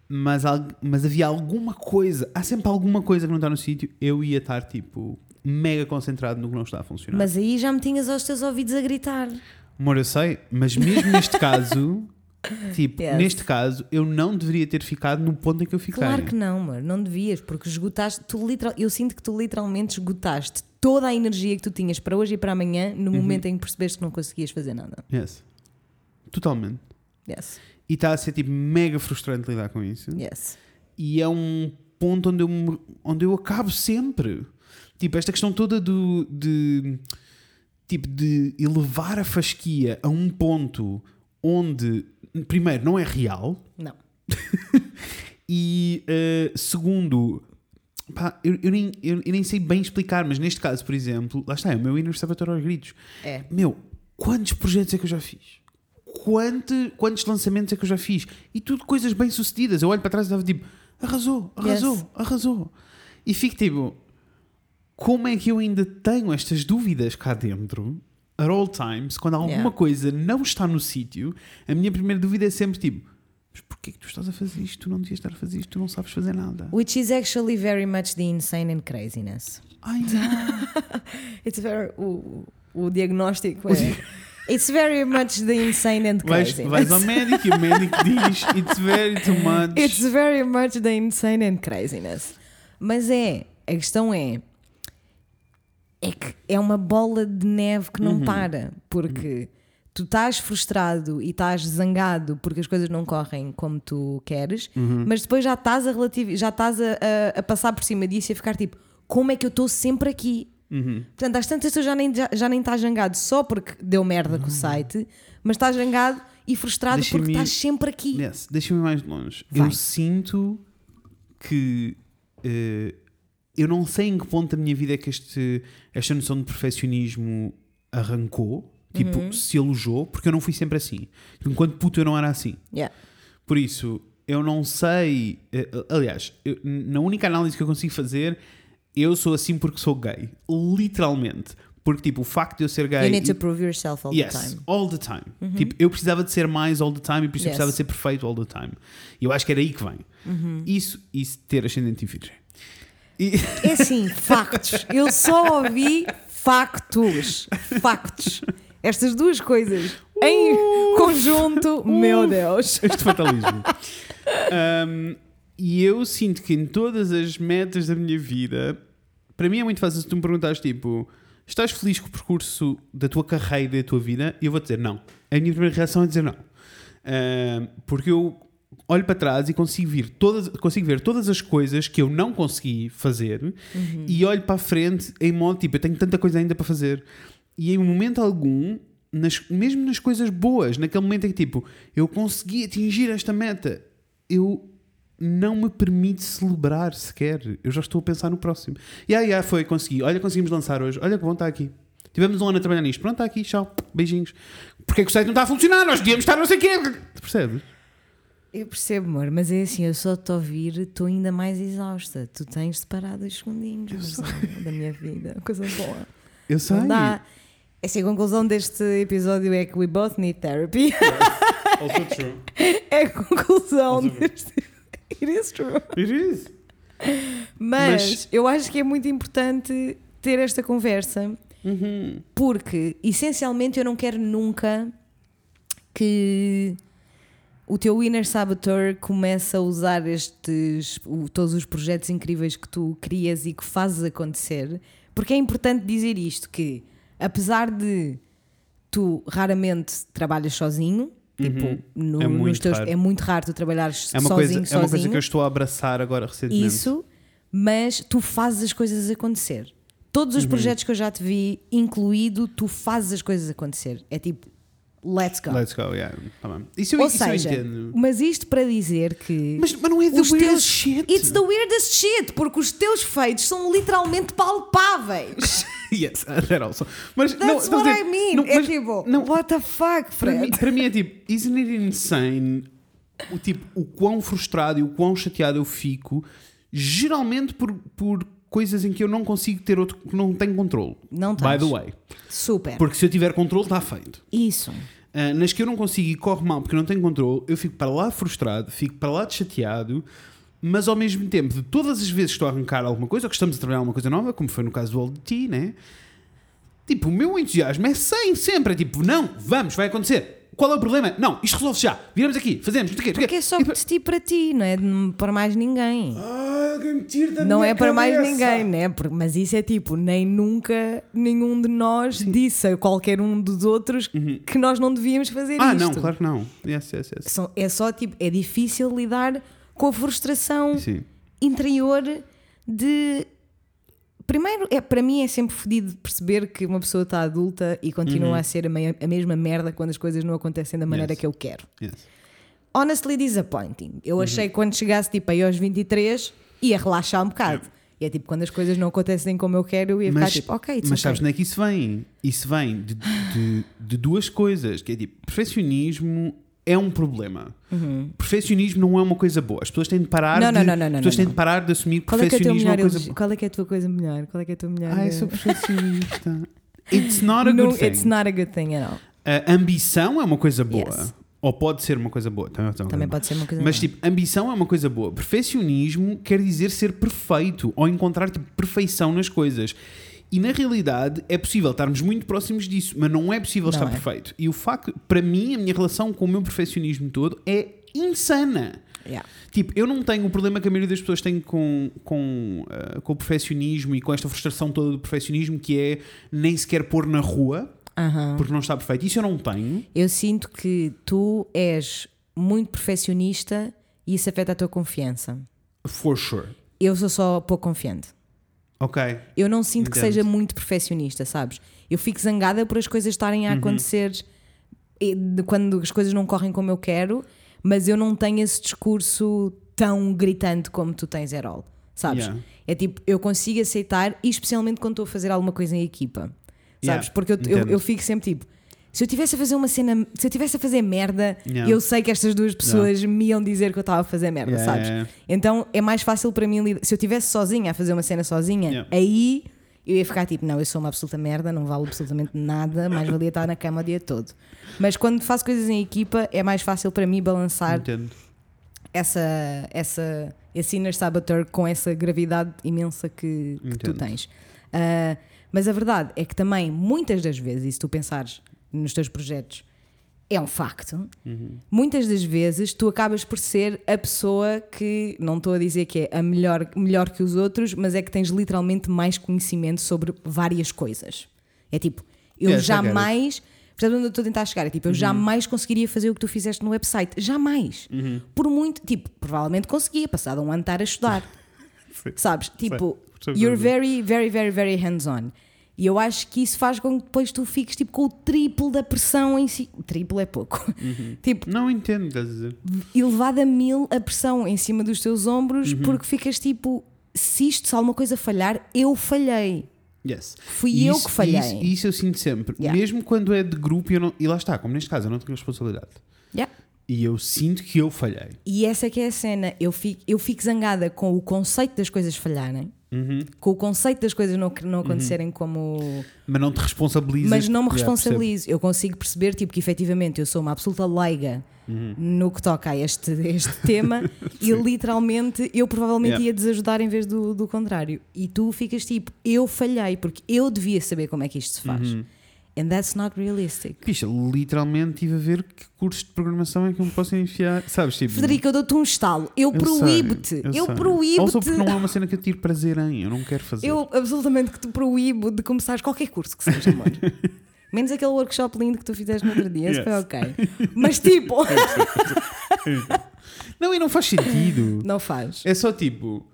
[SPEAKER 1] mas, mas havia alguma coisa, há sempre alguma coisa que não está no sítio, eu ia estar tipo mega concentrado no que não está a funcionar.
[SPEAKER 2] Mas aí já me tinhas aos teus ouvidos a gritar.
[SPEAKER 1] Amor, eu sei, mas mesmo neste [LAUGHS] caso, tipo,
[SPEAKER 2] Yes.
[SPEAKER 1] neste caso, eu não deveria ter ficado no ponto em que eu fiquei.
[SPEAKER 2] Claro que não, amor, não devias, porque esgotaste, tu literal, eu sinto que tu literalmente esgotaste toda a energia que tu tinhas para hoje e para amanhã no
[SPEAKER 1] Uhum.
[SPEAKER 2] momento em que percebeste que não conseguias fazer nada.
[SPEAKER 1] Yes. Totalmente.
[SPEAKER 2] Yes,
[SPEAKER 1] E está a ser tipo mega frustrante lidar com isso.
[SPEAKER 2] yes.
[SPEAKER 1] E é um ponto onde eu, onde eu acabo sempre. Tipo, esta questão toda do, de, tipo, de elevar a fasquia a um ponto onde, primeiro, não é real
[SPEAKER 2] Não. [LAUGHS]
[SPEAKER 1] e, eh, segundo, pá, eu, eu nem, eu, eu nem sei bem explicar, mas neste caso, por exemplo, lá está, é o meu inner saboteur aos gritos.
[SPEAKER 2] É.
[SPEAKER 1] Meu, quantos projetos é que eu já fiz? Quanto, quantos lançamentos é que eu já fiz? E tudo coisas bem sucedidas. Eu olho para trás e estava tipo, arrasou, arrasou,
[SPEAKER 2] Yes.
[SPEAKER 1] arrasou. E fico tipo, como é que eu ainda tenho estas dúvidas cá dentro, at all times, quando alguma
[SPEAKER 2] Yeah.
[SPEAKER 1] coisa não está no sítio? A minha primeira dúvida é sempre tipo, mas porquê que tu estás a fazer isto? Tu não devias estar a fazer isto, tu não sabes fazer nada.
[SPEAKER 2] Which is actually very much the insane and craziness.
[SPEAKER 1] Ai não. [LAUGHS]
[SPEAKER 2] It's very, o, o diagnóstico é. It's very much the insane and
[SPEAKER 1] Vais,
[SPEAKER 2] craziness.
[SPEAKER 1] vais ao médico e o médico diz, it's very too much.
[SPEAKER 2] It's very much the insane and craziness. Mas é, A questão é. É que é uma bola de neve que não
[SPEAKER 1] Uhum.
[SPEAKER 2] para. Porque tu estás frustrado e estás zangado porque as coisas não correm como tu queres,
[SPEAKER 1] Uhum.
[SPEAKER 2] mas depois já estás a relativo, já estás a, a- a passar por cima disso e a ficar tipo, como é que eu estou sempre aqui?
[SPEAKER 1] Uhum.
[SPEAKER 2] Portanto, às tantas tu já nem, já, já nem estás zangado só porque deu merda com o site, mas estás zangado e frustrado porque estás sempre aqui.
[SPEAKER 1] Yes, Deixa-me mais longe.
[SPEAKER 2] Vai.
[SPEAKER 1] Eu sinto que eh, eu não sei em que ponto da minha vida é que este, esta noção de perfeccionismo arrancou, tipo,
[SPEAKER 2] Uhum.
[SPEAKER 1] se alojou, porque eu não fui sempre assim. Enquanto puto eu não era assim.
[SPEAKER 2] Yeah.
[SPEAKER 1] Por isso, eu não sei. eh, aliás, eu- na única análise que eu consigo fazer, eu sou assim porque sou gay. Literalmente. Porque, tipo, o facto de eu ser gay.
[SPEAKER 2] You need to prove yourself all
[SPEAKER 1] yes,
[SPEAKER 2] the time. Uhum.
[SPEAKER 1] all the time. Tipo, eu precisava de ser mais all the time e por isso eu
[SPEAKER 2] Yes.
[SPEAKER 1] precisava de ser perfeito all the time. E eu acho que era aí que vem.
[SPEAKER 2] Uhum.
[SPEAKER 1] Isso e ter ascendente em virgem. E, [LAUGHS]
[SPEAKER 2] É assim, factos. Eu só ouvi factos. Factos. Estas duas coisas em conjunto, meu Deus.
[SPEAKER 1] este fatalismo. Um, e eu sinto que em todas as metas da minha vida, para mim é muito fácil se tu me perguntares, tipo, estás feliz com o percurso da tua carreira e da tua vida? E eu vou dizer não. A minha primeira reação é dizer não. Um, porque eu olho para trás e consigo ver, todas, consigo ver todas as coisas que eu não consegui fazer e olho para a frente em modo tipo, eu tenho tanta coisa ainda para fazer. E em um momento algum, nas- mesmo nas coisas boas, naquele momento em que tipo, eu consegui atingir esta meta, eu não me permite celebrar sequer. Eu já estou a pensar no próximo. E aí, foi, consegui. Olha, conseguimos lançar hoje. Olha que bom, está aqui. Tivemos um ano a trabalhar nisto. Pronto, está aqui, tchau. Beijinhos. Porque é que o site não está a funcionar? Nós devíamos estar não sei o quê. Percebes?
[SPEAKER 2] Eu percebo, amor, mas é assim, eu só te ouvir, estou ainda mais exausta. Tu tens de parar dois segundinhos da minha vida. Coisa boa.
[SPEAKER 1] Eu sei.
[SPEAKER 2] Não dá. É a conclusão deste episódio é que we both need therapy.
[SPEAKER 1] Also true. [LAUGHS]
[SPEAKER 2] é a conclusão
[SPEAKER 1] Also-
[SPEAKER 2] deste. [LAUGHS] It is true.
[SPEAKER 1] It is.
[SPEAKER 2] Mas,
[SPEAKER 1] Mas-
[SPEAKER 2] eu acho que é muito importante ter esta conversa
[SPEAKER 1] Uhum.
[SPEAKER 2] porque essencialmente eu não quero nunca que o teu inner saboteur comece a usar estes o- todos os projetos incríveis que tu crias e que fazes acontecer porque é importante dizer isto que apesar de tu raramente trabalhas sozinho tipo no-
[SPEAKER 1] É muito
[SPEAKER 2] teus-
[SPEAKER 1] raro.
[SPEAKER 2] é muito raro tu trabalhares
[SPEAKER 1] É uma,
[SPEAKER 2] sozinho
[SPEAKER 1] coisa, é uma coisa que eu estou a abraçar agora recentemente.
[SPEAKER 2] isso, mas tu fazes as coisas acontecer. Todos
[SPEAKER 1] Uhum.
[SPEAKER 2] os projetos que eu já te vi, incluído, tu fazes as coisas acontecer. É tipo, let's go.
[SPEAKER 1] Let's go, yeah. Tá bem. Isso eu,
[SPEAKER 2] Ou
[SPEAKER 1] isso
[SPEAKER 2] seja,
[SPEAKER 1] eu entendo.
[SPEAKER 2] mas isto para dizer que.
[SPEAKER 1] Mas, mas não é the weirdest
[SPEAKER 2] teus,
[SPEAKER 1] shit.
[SPEAKER 2] It's the weirdest shit, porque os teus feitos são literalmente palpáveis. [LAUGHS]
[SPEAKER 1] yes, [LAUGHS] that also. Mas não,
[SPEAKER 2] That's
[SPEAKER 1] a
[SPEAKER 2] what
[SPEAKER 1] dizer-
[SPEAKER 2] I mean.
[SPEAKER 1] não,
[SPEAKER 2] é
[SPEAKER 1] mas
[SPEAKER 2] tipo,
[SPEAKER 1] não,
[SPEAKER 2] what the fuck,
[SPEAKER 1] para, mim,
[SPEAKER 2] Fred?
[SPEAKER 1] para mim é tipo, isn't it insane o, tipo, o quão frustrado e o quão chateado eu fico, geralmente por, por coisas em que eu não consigo ter outro, que não tenho controle.
[SPEAKER 2] Não
[SPEAKER 1] By
[SPEAKER 2] tens.
[SPEAKER 1] the way.
[SPEAKER 2] Super.
[SPEAKER 1] Porque se eu tiver controle, está feito.
[SPEAKER 2] Isso.
[SPEAKER 1] Ah, nas que eu não consigo e corre mal porque eu não tenho controle, eu fico para lá frustrado, fico para lá chateado, mas ao mesmo tempo, de todas as vezes que estou a arrancar alguma coisa ou que estamos a trabalhar alguma coisa nova, como foi no caso do Old T, né? Tipo, o meu entusiasmo é 100 sempre. É tipo, não, vamos, vai acontecer. Qual é o problema? Não, isto resolve já. Viramos aqui, fazemos, não sei o quê,
[SPEAKER 2] Porque é só de ti para ti, não é para mais ninguém.
[SPEAKER 1] Ah, alguém me tira da
[SPEAKER 2] Não
[SPEAKER 1] minha
[SPEAKER 2] é para mais
[SPEAKER 1] cabeça.
[SPEAKER 2] ninguém, né? Porque- Mas isso é tipo, nem nunca nenhum de nós disse a qualquer um dos outros que nós não devíamos fazer
[SPEAKER 1] Uhum. Ah,
[SPEAKER 2] isto.
[SPEAKER 1] não, claro que não. Yes, yes, yes.
[SPEAKER 2] São- É só tipo, é difícil lidar com a frustração
[SPEAKER 1] Sim.
[SPEAKER 2] interior de. Primeiro, é, para mim é sempre fodido perceber que uma pessoa está adulta e continua a ser a, meia- a mesma merda quando as coisas não acontecem da maneira
[SPEAKER 1] Uhum. Yes.
[SPEAKER 2] que eu quero.
[SPEAKER 1] yes.
[SPEAKER 2] honestly disappointing.
[SPEAKER 1] Uhum.
[SPEAKER 2] Eu achei que quando chegasse tipo aí aos 23 ia relaxar um bocado. E é tipo quando as coisas não acontecem como eu quero, eu ia
[SPEAKER 1] Mas,
[SPEAKER 2] ficar tipo, ok,
[SPEAKER 1] mas
[SPEAKER 2] okay.
[SPEAKER 1] sabes onde é que isso vem? Isso vem de, de- de duas coisas, que é tipo, perfeccionismo é um problema. Perfeccionismo não é uma coisa boa. As pessoas têm de parar
[SPEAKER 2] Uhum. Não,
[SPEAKER 1] de,
[SPEAKER 2] não, não, não,
[SPEAKER 1] as
[SPEAKER 2] não,
[SPEAKER 1] pessoas têm de parar de assumir que
[SPEAKER 2] Qual é, que é a tua
[SPEAKER 1] perfeccionismo é
[SPEAKER 2] melhor
[SPEAKER 1] uma coisa boa.
[SPEAKER 2] Qual é que é a tua coisa melhor? Qual é que é a tua melhor?
[SPEAKER 1] Ai,
[SPEAKER 2] eh,
[SPEAKER 1] sou [LAUGHS] perfeccionista. It's not a
[SPEAKER 2] no,
[SPEAKER 1] good thing.
[SPEAKER 2] it's not a good thing at all.
[SPEAKER 1] A ambição é uma coisa boa.
[SPEAKER 2] Yes.
[SPEAKER 1] Ou pode ser uma coisa boa. Também,
[SPEAKER 2] Também pode ser uma coisa
[SPEAKER 1] Mas,
[SPEAKER 2] boa.
[SPEAKER 1] tipo, ambição é uma coisa boa. Perfeccionismo quer dizer ser perfeito ou encontrar tipo, perfeição nas coisas. E na realidade é possível estarmos muito próximos disso, mas não é possível
[SPEAKER 2] Não
[SPEAKER 1] estar
[SPEAKER 2] é.
[SPEAKER 1] perfeito. E o facto, para mim, a minha relação com o meu perfeccionismo todo é insana.
[SPEAKER 2] Yeah.
[SPEAKER 1] Tipo, eu não tenho o problema que a maioria das pessoas tem com, com, ah, com o perfeccionismo e com esta frustração toda do perfeccionismo, que é nem sequer pôr na rua,
[SPEAKER 2] Aham.
[SPEAKER 1] porque não está perfeito. Isso eu não tenho.
[SPEAKER 2] Eu sinto que tu és muito perfeccionista e isso afeta a tua confiança.
[SPEAKER 1] For sure.
[SPEAKER 2] Eu sou só pouco confiante.
[SPEAKER 1] Ok.
[SPEAKER 2] Eu não sinto que
[SPEAKER 1] Entendo.
[SPEAKER 2] seja muito perfeccionista, sabes? Eu fico zangada por as coisas estarem
[SPEAKER 1] Uhum.
[SPEAKER 2] a acontecer e de quando as coisas não correm como eu quero, mas eu não tenho esse discurso tão gritante como tu tens, Erol. Sabes?
[SPEAKER 1] Yeah.
[SPEAKER 2] É tipo, eu consigo aceitar, especialmente quando estou a fazer alguma coisa em equipa. Sabes?
[SPEAKER 1] Yeah,
[SPEAKER 2] Porque eu, eu, eu fico sempre tipo. Se eu tivesse a fazer uma cena, se eu tivesse a fazer merda,
[SPEAKER 1] Yeah.
[SPEAKER 2] eu sei que estas duas pessoas me iam dizer que eu estava a fazer merda,
[SPEAKER 1] Yeah,
[SPEAKER 2] sabes?
[SPEAKER 1] yeah, yeah.
[SPEAKER 2] Então é mais fácil para mim lidar. Se eu estivesse sozinha a fazer uma cena sozinha,
[SPEAKER 1] Yeah.
[SPEAKER 2] aí eu ia ficar tipo, não, eu sou uma absoluta merda, não valo absolutamente nada, mais valia estar na cama o dia todo. Mas quando faço coisas em equipa, é mais fácil para mim balançar
[SPEAKER 1] Entendo.
[SPEAKER 2] essa, essa, esse inner saboteur com essa gravidade imensa que, que tu tens. Ah, mas a verdade é que também, muitas das vezes, e se tu pensares nos teus projetos, é um facto.
[SPEAKER 1] Uhum.
[SPEAKER 2] Muitas das vezes tu acabas por ser a pessoa que, não estou a dizer que é a melhor, melhor que os outros, mas é que tens literalmente mais conhecimento sobre várias coisas. É tipo, eu
[SPEAKER 1] it.
[SPEAKER 2] jamais. Portanto, onde eu estou a tentar chegar é tipo, eu jamais conseguiria fazer o que tu fizeste no website. Jamais. Por muito. Tipo, provavelmente conseguia, passado um ano estar a estudar. [LAUGHS] Sabes? Tipo, you're very, very, very, very hands-on. E eu acho que isso faz com que depois tu fiques tipo, com o triplo da pressão em si. Triplo é pouco. [LAUGHS] tipo,
[SPEAKER 1] Não entendo, estás a dizer.
[SPEAKER 2] elevado a mil a pressão em cima dos teus ombros
[SPEAKER 1] Uhum.
[SPEAKER 2] porque ficas tipo, se isto, se alguma coisa falhar, eu falhei.
[SPEAKER 1] Yes.
[SPEAKER 2] Fui
[SPEAKER 1] E
[SPEAKER 2] eu
[SPEAKER 1] isso-
[SPEAKER 2] que falhei.
[SPEAKER 1] Isso, isso eu sinto sempre.
[SPEAKER 2] Yeah.
[SPEAKER 1] Mesmo quando é de grupo, eu não, e lá está, como neste caso, eu não tenho responsabilidade.
[SPEAKER 2] Yeah.
[SPEAKER 1] E eu sinto que eu falhei.
[SPEAKER 2] E essa é que é a cena. Eu fico, eu fico zangada com o conceito das coisas falharem,
[SPEAKER 1] Uhum.
[SPEAKER 2] com o conceito das coisas não, não acontecerem como.
[SPEAKER 1] Mas não te responsabilizas.
[SPEAKER 2] Mas não me
[SPEAKER 1] Yeah,
[SPEAKER 2] responsabilizo. eu consigo perceber tipo, que efetivamente eu sou uma absoluta leiga
[SPEAKER 1] Uhum.
[SPEAKER 2] no que toca a este, este tema [LAUGHS] e literalmente eu provavelmente
[SPEAKER 1] Yeah.
[SPEAKER 2] ia desajudar em vez do, do contrário. E tu ficas tipo, eu falhei porque eu devia saber como é que isto se faz. And that's not realistic.
[SPEAKER 1] Pixa, literalmente estive a ver que cursos de programação é que eu me posso enfiar. Sabes, tipo.
[SPEAKER 2] Federica, eu dou-te um estalo. Eu, proíbo-te. Eu,
[SPEAKER 1] sei. Ou só
[SPEAKER 2] proíbo-te.
[SPEAKER 1] porque não é uma cena que eu tiro prazer em, eu não quero fazer.
[SPEAKER 2] Eu absolutamente que te proíbo de começares qualquer curso que seja, amor. [LAUGHS] Menos aquele workshop lindo que tu fizeste no outro dia, esse foi
[SPEAKER 1] Yes.
[SPEAKER 2] ok. Mas tipo, [LAUGHS]
[SPEAKER 1] Não, e não faz sentido.
[SPEAKER 2] não faz.
[SPEAKER 1] É só tipo.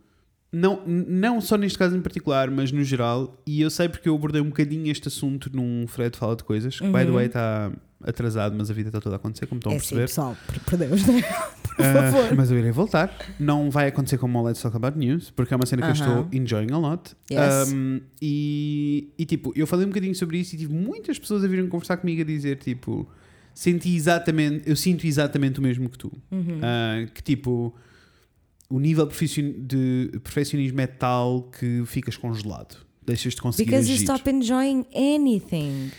[SPEAKER 1] Não, não só neste caso em particular, mas no geral, e eu sei porque eu abordei um bocadinho este assunto num Fred Fala de Coisas, que by the way está atrasado, mas a vida está toda a acontecer, como estão a
[SPEAKER 2] Uhum. É sim,
[SPEAKER 1] perceber.
[SPEAKER 2] pessoal, por, por Deus, né? [LAUGHS] por
[SPEAKER 1] Ah,
[SPEAKER 2] favor.
[SPEAKER 1] mas eu irei voltar. Não vai acontecer como o Let's Talk About News, porque é uma cena que eu
[SPEAKER 2] Aham.
[SPEAKER 1] estou enjoying a lot.
[SPEAKER 2] Yes.
[SPEAKER 1] Um, e, e tipo, eu falei um bocadinho sobre isso e tive muitas pessoas a virem conversar comigo a dizer tipo, senti exatamente, eu sinto exatamente o mesmo que tu.
[SPEAKER 2] Uhum.
[SPEAKER 1] Ah, que tipo, o nível de perfeccionismo é tal que ficas congelado. Deixas de conseguir
[SPEAKER 2] Because you
[SPEAKER 1] agir.
[SPEAKER 2] stop enjoying anything.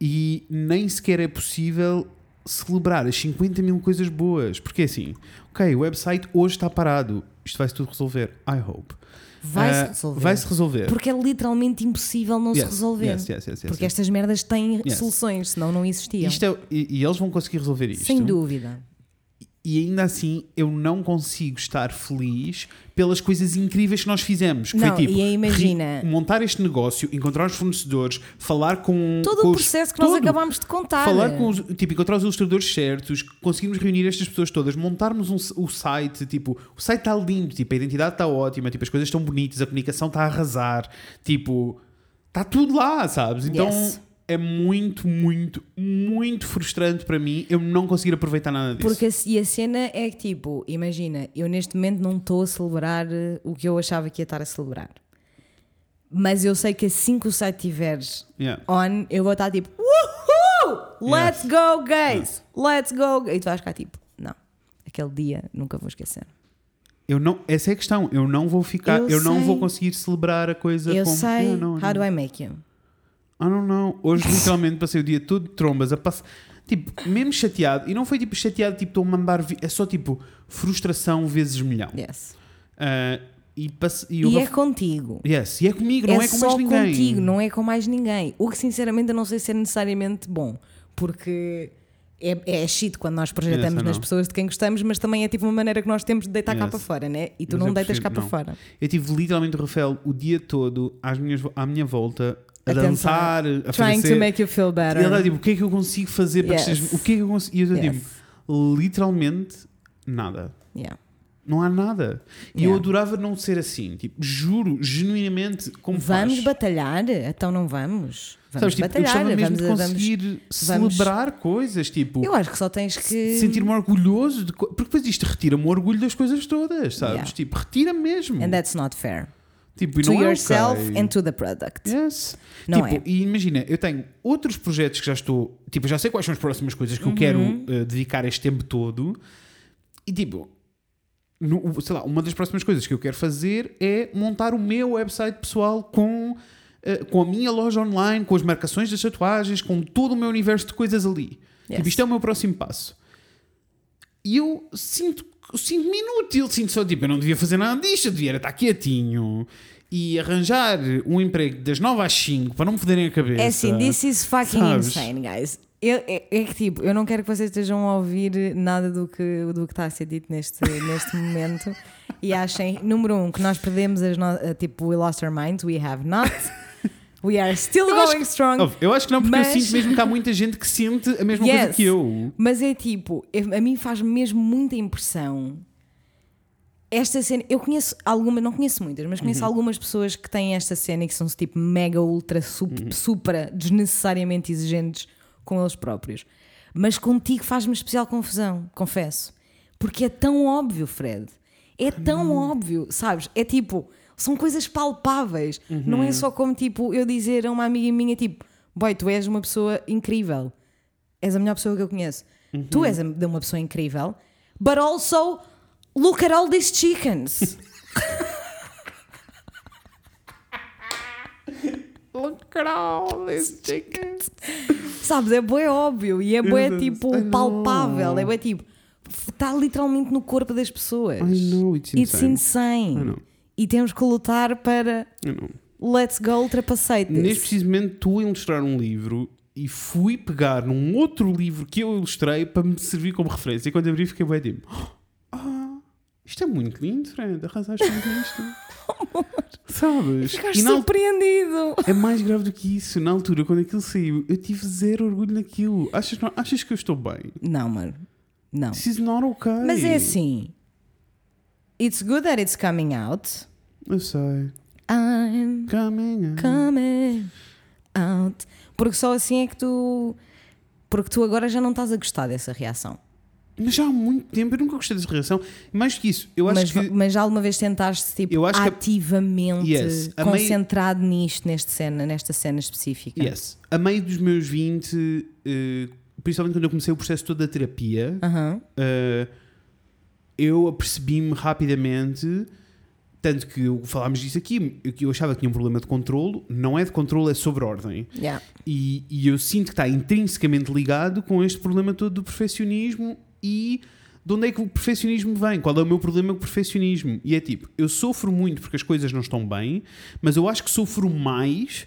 [SPEAKER 1] E nem sequer é possível celebrar as 50 mil coisas boas. Porque é assim, ok, o website hoje está parado. Isto vai-se tudo resolver. I hope.
[SPEAKER 2] Vai-se
[SPEAKER 1] Ah,
[SPEAKER 2] resolver.
[SPEAKER 1] Vai-se resolver.
[SPEAKER 2] Porque é literalmente impossível não se
[SPEAKER 1] Yes,
[SPEAKER 2] resolver.
[SPEAKER 1] yes, yes,
[SPEAKER 2] Porque estas merdas têm soluções, senão não existiam.
[SPEAKER 1] É- e, e eles vão conseguir resolver isto.
[SPEAKER 2] Sem dúvida.
[SPEAKER 1] E ainda assim, eu não consigo estar feliz pelas coisas incríveis que nós fizemos. Que
[SPEAKER 2] Não,
[SPEAKER 1] foi tipo,
[SPEAKER 2] e aí imagina-
[SPEAKER 1] montar este negócio, encontrar os fornecedores, falar com.
[SPEAKER 2] Todo
[SPEAKER 1] com
[SPEAKER 2] o
[SPEAKER 1] os-
[SPEAKER 2] processo que nós
[SPEAKER 1] todo.
[SPEAKER 2] acabámos de contar.
[SPEAKER 1] Falar com os, tipo, encontrar os ilustradores certos, conseguirmos reunir estas pessoas todas, montarmos um, o site, tipo, o site está lindo, tipo, a identidade está ótima, tipo, as coisas estão bonitas, a comunicação está a arrasar, tipo, está tudo lá, sabes? Então
[SPEAKER 2] Yes.
[SPEAKER 1] É muito, muito, muito frustrante para mim eu não conseguir aproveitar nada disso.
[SPEAKER 2] Porque a, e a cena é que, tipo, imagina, eu neste momento não estou a celebrar eh, o que eu achava que ia estar a celebrar. Mas eu sei que assim que o site tiveres
[SPEAKER 1] Yeah.
[SPEAKER 2] on, eu vou estar tipo, Woohoo! Let's
[SPEAKER 1] Yes.
[SPEAKER 2] go, guys! Let's go! E tu vais ficar tipo, não, aquele dia nunca vou esquecer.
[SPEAKER 1] Eu não, essa é a questão, eu não vou ficar, eu,
[SPEAKER 2] Eu
[SPEAKER 1] não vou conseguir celebrar a coisa
[SPEAKER 2] Eu
[SPEAKER 1] como.
[SPEAKER 2] sei,
[SPEAKER 1] Yeah, não,
[SPEAKER 2] how
[SPEAKER 1] não.
[SPEAKER 2] do I make you?
[SPEAKER 1] Ah, não, não. Hoje literalmente passei o dia todo de trombas a passar. Tipo, mesmo chateado. E não foi tipo chateado, tipo, estou a mandar. vi- É só tipo frustração vezes milhão.
[SPEAKER 2] Yes.
[SPEAKER 1] Ah, e passe... e,
[SPEAKER 2] E é contigo.
[SPEAKER 1] Yes, e é comigo, não é, com
[SPEAKER 2] só
[SPEAKER 1] mais ninguém.
[SPEAKER 2] contigo, não é com mais ninguém. O que sinceramente eu não sei se é necessariamente bom, porque É, é shit quando nós projetamos
[SPEAKER 1] Essa
[SPEAKER 2] nas
[SPEAKER 1] não.
[SPEAKER 2] pessoas de quem gostamos, mas também é tipo uma maneira que nós temos de deitar cá
[SPEAKER 1] Yes.
[SPEAKER 2] para fora, né? E tu
[SPEAKER 1] Mas
[SPEAKER 2] não deitas cá
[SPEAKER 1] prefiro-
[SPEAKER 2] para
[SPEAKER 1] não.
[SPEAKER 2] fora.
[SPEAKER 1] Eu tive literalmente o Rafael o dia todo às minhas, à minha volta a,
[SPEAKER 2] A
[SPEAKER 1] dançar, a
[SPEAKER 2] Trying
[SPEAKER 1] fazer.
[SPEAKER 2] to make you feel
[SPEAKER 1] E
[SPEAKER 2] better.
[SPEAKER 1] ele era tipo, o que é que eu consigo fazer para que
[SPEAKER 2] Yes.
[SPEAKER 1] estejas- O que é que eu consigo? E eu
[SPEAKER 2] Yes.
[SPEAKER 1] tipo, literalmente nada.
[SPEAKER 2] Yeah.
[SPEAKER 1] Não há nada. E
[SPEAKER 2] Yeah.
[SPEAKER 1] eu adorava não ser assim. Tipo, juro, genuinamente, como
[SPEAKER 2] Vamos
[SPEAKER 1] faz.
[SPEAKER 2] batalhar? Então não vamos. Vamos
[SPEAKER 1] Sabes, tipo,
[SPEAKER 2] batalhar.
[SPEAKER 1] mesmo
[SPEAKER 2] vamos,
[SPEAKER 1] de
[SPEAKER 2] vamos-
[SPEAKER 1] conseguir
[SPEAKER 2] vamos-
[SPEAKER 1] celebrar coisas, tipo,
[SPEAKER 2] Eu acho que só tens que.
[SPEAKER 1] sentir-me orgulhoso, de porque depois isto retira-me o orgulho das coisas todas, sabes?
[SPEAKER 2] Yeah.
[SPEAKER 1] Tipo, retira mesmo.
[SPEAKER 2] And that's not fair.
[SPEAKER 1] Tipo, e
[SPEAKER 2] To
[SPEAKER 1] não é
[SPEAKER 2] yourself
[SPEAKER 1] ok.
[SPEAKER 2] and to the product.
[SPEAKER 1] Yes.
[SPEAKER 2] Não
[SPEAKER 1] tipo,
[SPEAKER 2] é.
[SPEAKER 1] E imagina, eu tenho outros projetos que já estou. Tipo, já sei quais são as próximas coisas que eu quero
[SPEAKER 2] Uhum.
[SPEAKER 1] eh, dedicar este tempo todo. E tipo, no- sei lá, uma das próximas coisas que eu quero fazer é montar o meu website pessoal com, eh, com a minha loja online, com as marcações das tatuagens, com todo o meu universo de coisas ali.
[SPEAKER 2] Yes.
[SPEAKER 1] Tipo, isto é o meu próximo passo. E eu sinto sinto-me inútil, sinto só tipo, eu não devia fazer nada disto, eu devia estar quietinho e arranjar um emprego das 9 às 5 para não me foderem a cabeça.
[SPEAKER 2] É assim, this is fucking
[SPEAKER 1] Sabes?
[SPEAKER 2] insane, guys. Eu- é, é que tipo, eu não quero que vocês estejam a ouvir nada do que, do que está a ser dito neste, [LAUGHS] neste momento e achem, número um, que nós perdemos as no, eh, tipo, we lost our minds, we have not. We are still
[SPEAKER 1] Eu
[SPEAKER 2] going strong.
[SPEAKER 1] Óbvio, Eu acho que não, porque
[SPEAKER 2] Mas-
[SPEAKER 1] eu sinto mesmo que há muita gente que sente a mesma coisa
[SPEAKER 2] Yes.
[SPEAKER 1] que eu.
[SPEAKER 2] Mas é tipo, eu- a mim faz mesmo muita impressão. Esta cena, eu conheço algumas, não conheço muitas, mas conheço algumas pessoas que têm esta cena e que são tipo mega, ultra, sup, supra, desnecessariamente exigentes com eles próprios. Mas contigo faz-me especial confusão, confesso. Porque é tão óbvio, Fred. É tão óbvio, sabes? É tipo, são coisas palpáveis. Não é só como tipo eu dizer a uma amiga minha, tipo, boy, tu és uma pessoa incrível és a melhor pessoa que eu conheço. Tu és uma pessoa incrível, but also look at all these chickens. [LAUGHS]
[SPEAKER 1] Look at all these chickens.
[SPEAKER 2] Sabes? É bué óbvio e é bué tipo palpável. É bué tipo. Está literalmente no corpo das pessoas.
[SPEAKER 1] I know, it's
[SPEAKER 2] It's
[SPEAKER 1] insane.
[SPEAKER 2] E temos que lutar para let's go ultrapassate this.
[SPEAKER 1] Neste preciso momento estou a ilustrar um livro e fui pegar num outro livro que eu ilustrei para me servir como referência. E quando abri fiquei bem tipo, ah, isto é muito lindo, Fred, arrasaste muito nisto. [LAUGHS] [LAUGHS] Sabes?
[SPEAKER 2] Ficaste surpreendido.
[SPEAKER 1] é mais grave do que isso. Na altura, quando aquilo saiu, eu tive zero orgulho naquilo. Achas, não- achas que eu estou bem?
[SPEAKER 2] Não, mano. Não.
[SPEAKER 1] This is not okay.
[SPEAKER 2] Mas é assim. It's good that it's coming out.
[SPEAKER 1] Eu sei.
[SPEAKER 2] I'm
[SPEAKER 1] Coming out.
[SPEAKER 2] coming out. Porque só assim é que tu. Porque tu agora já não estás a gostar dessa reação.
[SPEAKER 1] Mas já há muito tempo eu nunca gostei dessa reação. Mais que isso, eu acho
[SPEAKER 2] Mas,
[SPEAKER 1] que.
[SPEAKER 2] mas já alguma vez tentaste tipo,
[SPEAKER 1] Eu acho que
[SPEAKER 2] ativamente
[SPEAKER 1] Yes, a meio-
[SPEAKER 2] concentrado nisto, neste cena, nesta cena específica?
[SPEAKER 1] Yes. A meio dos meus 20, eh, principalmente quando eu comecei o processo todo da terapia,
[SPEAKER 2] Aham.
[SPEAKER 1] eh, eu apercebi-me rapidamente, tanto que falámos disso aqui, que eu achava que tinha um problema de controlo, não é de controlo, é sobre ordem.
[SPEAKER 2] Yeah.
[SPEAKER 1] E, e eu sinto que está intrinsecamente ligado com este problema todo do perfeccionismo e de onde é que o perfeccionismo vem? Qual é o meu problema com o perfeccionismo? E é tipo, eu sofro muito porque as coisas não estão bem, mas eu acho que sofro mais,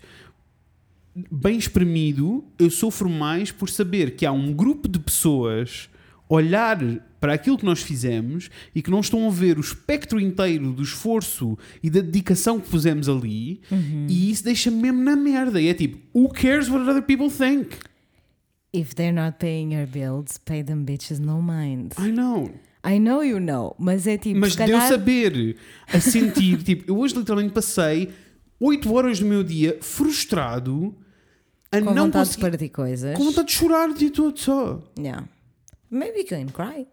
[SPEAKER 1] bem espremido, eu sofro mais por saber que há um grupo de pessoas olhar para aquilo que nós fizemos e que não estão a ver o espectro inteiro do esforço e da dedicação que pusemos ali e isso deixa-me mesmo na merda. E é tipo, who cares what other people think?
[SPEAKER 2] If they're not paying your bills, pay them bitches no mind.
[SPEAKER 1] I know.
[SPEAKER 2] I know you know, mas é tipo,
[SPEAKER 1] Mas de
[SPEAKER 2] calhar,
[SPEAKER 1] saber, a sentir, tipo, eu hoje literalmente passei 8 horas do meu dia frustrado a
[SPEAKER 2] com
[SPEAKER 1] não
[SPEAKER 2] vontade de
[SPEAKER 1] conseguir,
[SPEAKER 2] partir coisas.
[SPEAKER 1] com vontade de chorar o dia todo só.
[SPEAKER 2] Yeah. Maybe you can cry.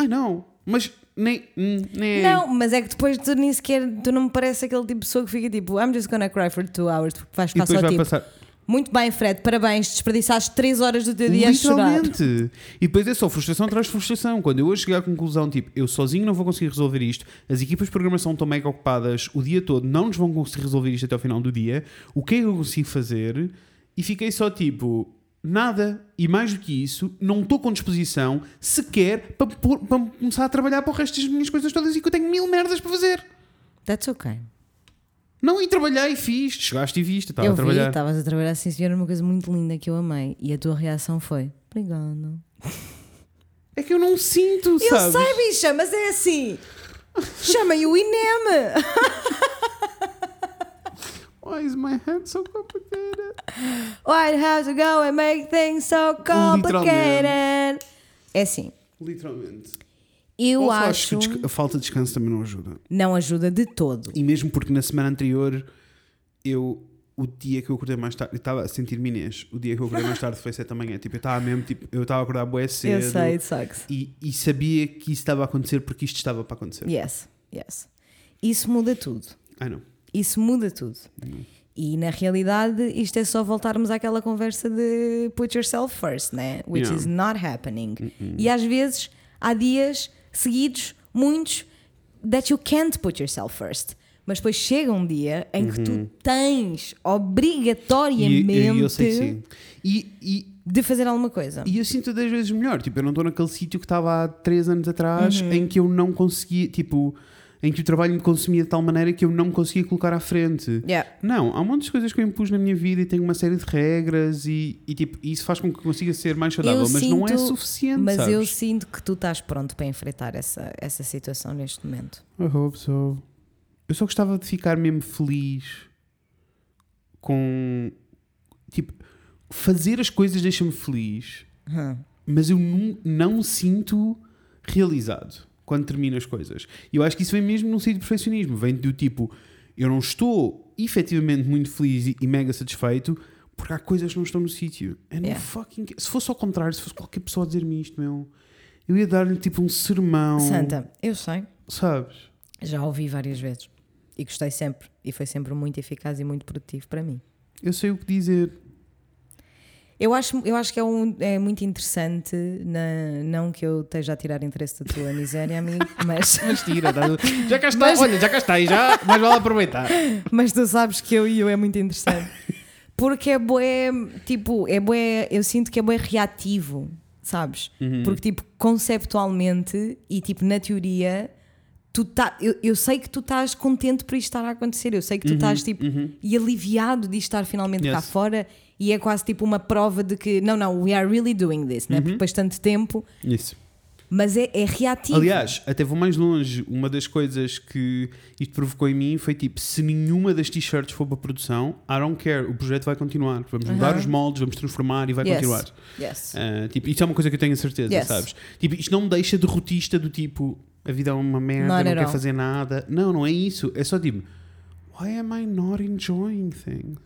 [SPEAKER 1] I know. Mas nem. hum, nem
[SPEAKER 2] Não, mas é que depois tu nem sequer, tu não me parece aquele tipo de pessoa que fica tipo, I'm just gonna cry for two hours, porque vais ficar só
[SPEAKER 1] vai
[SPEAKER 2] tipo,
[SPEAKER 1] passar.
[SPEAKER 2] muito bem, Fred, parabéns, desperdiçaste 3 horas do teu dia a chorar.
[SPEAKER 1] Literalmente. E depois é só frustração atrás de frustração. Quando eu hoje chegar à conclusão, tipo, eu sozinho não vou conseguir resolver isto, as equipas de programação estão mega ocupadas o dia todo, não nos vão conseguir resolver isto até ao final do dia, o que é que eu consigo fazer? E fiquei só tipo, nada. E mais do que isso, não estou com disposição sequer para, pôr- para começar a trabalhar para o resto das minhas coisas todas e que eu tenho mil merdas para fazer.
[SPEAKER 2] That's okay.
[SPEAKER 1] Não, e trabalhei e fiz. Chegaste e viste, estava
[SPEAKER 2] eu
[SPEAKER 1] a trabalhar.
[SPEAKER 2] estavas a trabalhar, sim senhora, uma coisa muito linda que eu amei. E a tua reação foi, obrigada.
[SPEAKER 1] É que eu não sinto,
[SPEAKER 2] Eu
[SPEAKER 1] sabes?
[SPEAKER 2] sei, bicha, mas é assim. Chamem o INEM. [LAUGHS]
[SPEAKER 1] Why is my head so complicated?
[SPEAKER 2] Why have to go and make things so complicated? É assim.
[SPEAKER 1] Literalmente.
[SPEAKER 2] Eu
[SPEAKER 1] Ou só
[SPEAKER 2] acho
[SPEAKER 1] que a falta de descanso também não ajuda.
[SPEAKER 2] não ajuda de todo.
[SPEAKER 1] E mesmo porque na semana anterior, eu, o dia que eu acordei mais tarde, eu estava a sentir-me Inês. O dia que eu acordei mais tarde foi 7 da manhã. Tipo, eu estava mesmo, tipo, eu estava a acordar bué cedo.
[SPEAKER 2] Eu sei, it sucks.
[SPEAKER 1] E, e sabia que isso estava a acontecer porque isto estava para acontecer.
[SPEAKER 2] Yes, yes. Isso muda tudo.
[SPEAKER 1] I know.
[SPEAKER 2] Isso muda tudo. E na realidade, isto é só voltarmos àquela conversa de put yourself first, né? Which
[SPEAKER 1] Yeah.
[SPEAKER 2] is not happening. E às vezes há dias seguidos, muitos, that you can't put yourself first. Mas depois chega um dia em que tu tens
[SPEAKER 1] E,
[SPEAKER 2] obrigatoriamente
[SPEAKER 1] e eu sei que sim. E, e,
[SPEAKER 2] de fazer alguma coisa.
[SPEAKER 1] e eu sinto 10 vezes melhor. Tipo, eu não estou naquele sítio que estava há 3 anos atrás
[SPEAKER 2] Uhum.
[SPEAKER 1] em que eu não conseguia, tipo, em que o trabalho me consumia de tal maneira que eu não me conseguia colocar à frente.
[SPEAKER 2] Yeah.
[SPEAKER 1] Não, há um monte de coisas que eu impus na minha vida e tenho uma série de regras e, e, tipo, isso faz com que consiga ser mais saudável,
[SPEAKER 2] Eu
[SPEAKER 1] mas não é
[SPEAKER 2] sinto-
[SPEAKER 1] suficiente.
[SPEAKER 2] Mas
[SPEAKER 1] sabes?
[SPEAKER 2] eu sinto que tu estás pronto para enfrentar essa, essa situação neste momento.
[SPEAKER 1] I hope so. Eu só gostava de ficar mesmo feliz com. Tipo, fazer as coisas deixa-me feliz,
[SPEAKER 2] Hum.
[SPEAKER 1] mas eu não, não sinto realizado quando termino as coisas. E eu acho que isso vem mesmo num sítio de perfeccionismo. Vem do tipo, eu não estou efetivamente muito feliz e, mega satisfeito porque há coisas que não estão no sítio.
[SPEAKER 2] Yeah.
[SPEAKER 1] eu fucking. Se fosse ao contrário, se fosse qualquer pessoa a dizer-me isto, meu, eu ia dar-lhe tipo um sermão.
[SPEAKER 2] Santa, eu sei.
[SPEAKER 1] Sabes?
[SPEAKER 2] Já ouvi várias vezes. E gostei sempre. E foi sempre muito eficaz e muito produtivo para mim.
[SPEAKER 1] Eu sei o que dizer.
[SPEAKER 2] Eu acho, eu acho que é, um, é muito interessante, na, não que eu esteja a tirar interesse da tua miséria, amigo, [LAUGHS] mas,
[SPEAKER 1] Mas tira, tá- já cá está,
[SPEAKER 2] Mas-
[SPEAKER 1] olha, já cá está e já, mas vale aproveitar.
[SPEAKER 2] mas tu sabes que eu e eu é muito interessante. Porque é bué, tipo, é bué, eu sinto que é bué reativo, sabes? Porque, tipo, conceptualmente e, tipo, na teoria, tu tá, eu, eu sei que tu estás contente por isto estar a acontecer, eu sei que tu estás, tipo, e aliviado de estar finalmente cá
[SPEAKER 1] Yes.
[SPEAKER 2] fora e é quase, tipo, uma prova de que, não, não, we are really doing this, né? Depois de tanto tempo,
[SPEAKER 1] Isso.
[SPEAKER 2] mas é, é reativo.
[SPEAKER 1] Aliás, até vou mais longe. Uma das coisas que isto provocou em mim foi tipo: se nenhuma das t-shirts for para produção, I don't care, o projeto vai continuar. Vamos mudar
[SPEAKER 2] Aham.
[SPEAKER 1] os moldes, vamos transformar e vai
[SPEAKER 2] Yes.
[SPEAKER 1] continuar.
[SPEAKER 2] Yes.
[SPEAKER 1] Ah, tipo, isso é uma coisa que eu tenho a certeza,
[SPEAKER 2] Yes.
[SPEAKER 1] sabes? Tipo, isto não me deixa derrotista do tipo: a vida é uma merda,
[SPEAKER 2] Not
[SPEAKER 1] não
[SPEAKER 2] at
[SPEAKER 1] quer
[SPEAKER 2] all.
[SPEAKER 1] fazer nada. Não, não é isso. É só tipo: why am I not enjoying things?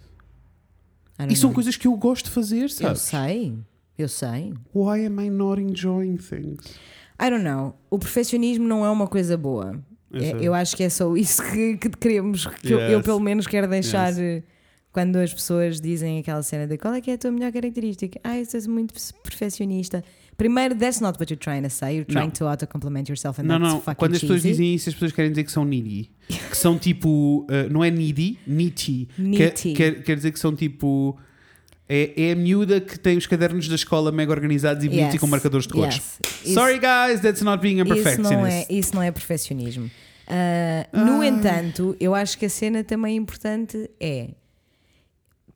[SPEAKER 1] E são
[SPEAKER 2] know.
[SPEAKER 1] coisas que eu gosto de fazer,
[SPEAKER 2] Eu
[SPEAKER 1] sabes?
[SPEAKER 2] sei, eu sei.
[SPEAKER 1] Why am I not enjoying things?
[SPEAKER 2] I don't know. O perfeccionismo não é uma coisa boa.
[SPEAKER 1] Eu
[SPEAKER 2] É-
[SPEAKER 1] sei.
[SPEAKER 2] eu acho que é só isso que, que queremos, que eu, eu
[SPEAKER 1] Yes.
[SPEAKER 2] pelo menos quero deixar
[SPEAKER 1] Yes.
[SPEAKER 2] Quando as pessoas dizem aquela cena de qual é que é a tua melhor característica? Ah, eu sou muito perfeccionista. Primeiro, that's not what you're trying to say. You're trying
[SPEAKER 1] Não.
[SPEAKER 2] to auto-compliment yourself and
[SPEAKER 1] Não,
[SPEAKER 2] that's
[SPEAKER 1] não.
[SPEAKER 2] fucking
[SPEAKER 1] Quando as pessoas
[SPEAKER 2] cheesy.
[SPEAKER 1] dizem isso, as pessoas querem dizer que são needy. Que são tipo. uh, não é needy, needy. Quer,
[SPEAKER 2] Needy.
[SPEAKER 1] quer, quer dizer que são tipo. É, é a miúda que tem os cadernos da escola mega organizados e bonitos e
[SPEAKER 2] Yes.
[SPEAKER 1] com marcadores de cores.
[SPEAKER 2] Yes. Isso-
[SPEAKER 1] Sorry guys, that's not being a
[SPEAKER 2] Isso não, é,
[SPEAKER 1] perfectionist.
[SPEAKER 2] isso não é perfeccionismo. Ah, no
[SPEAKER 1] Ah.
[SPEAKER 2] entanto, eu acho que a cena também importante é.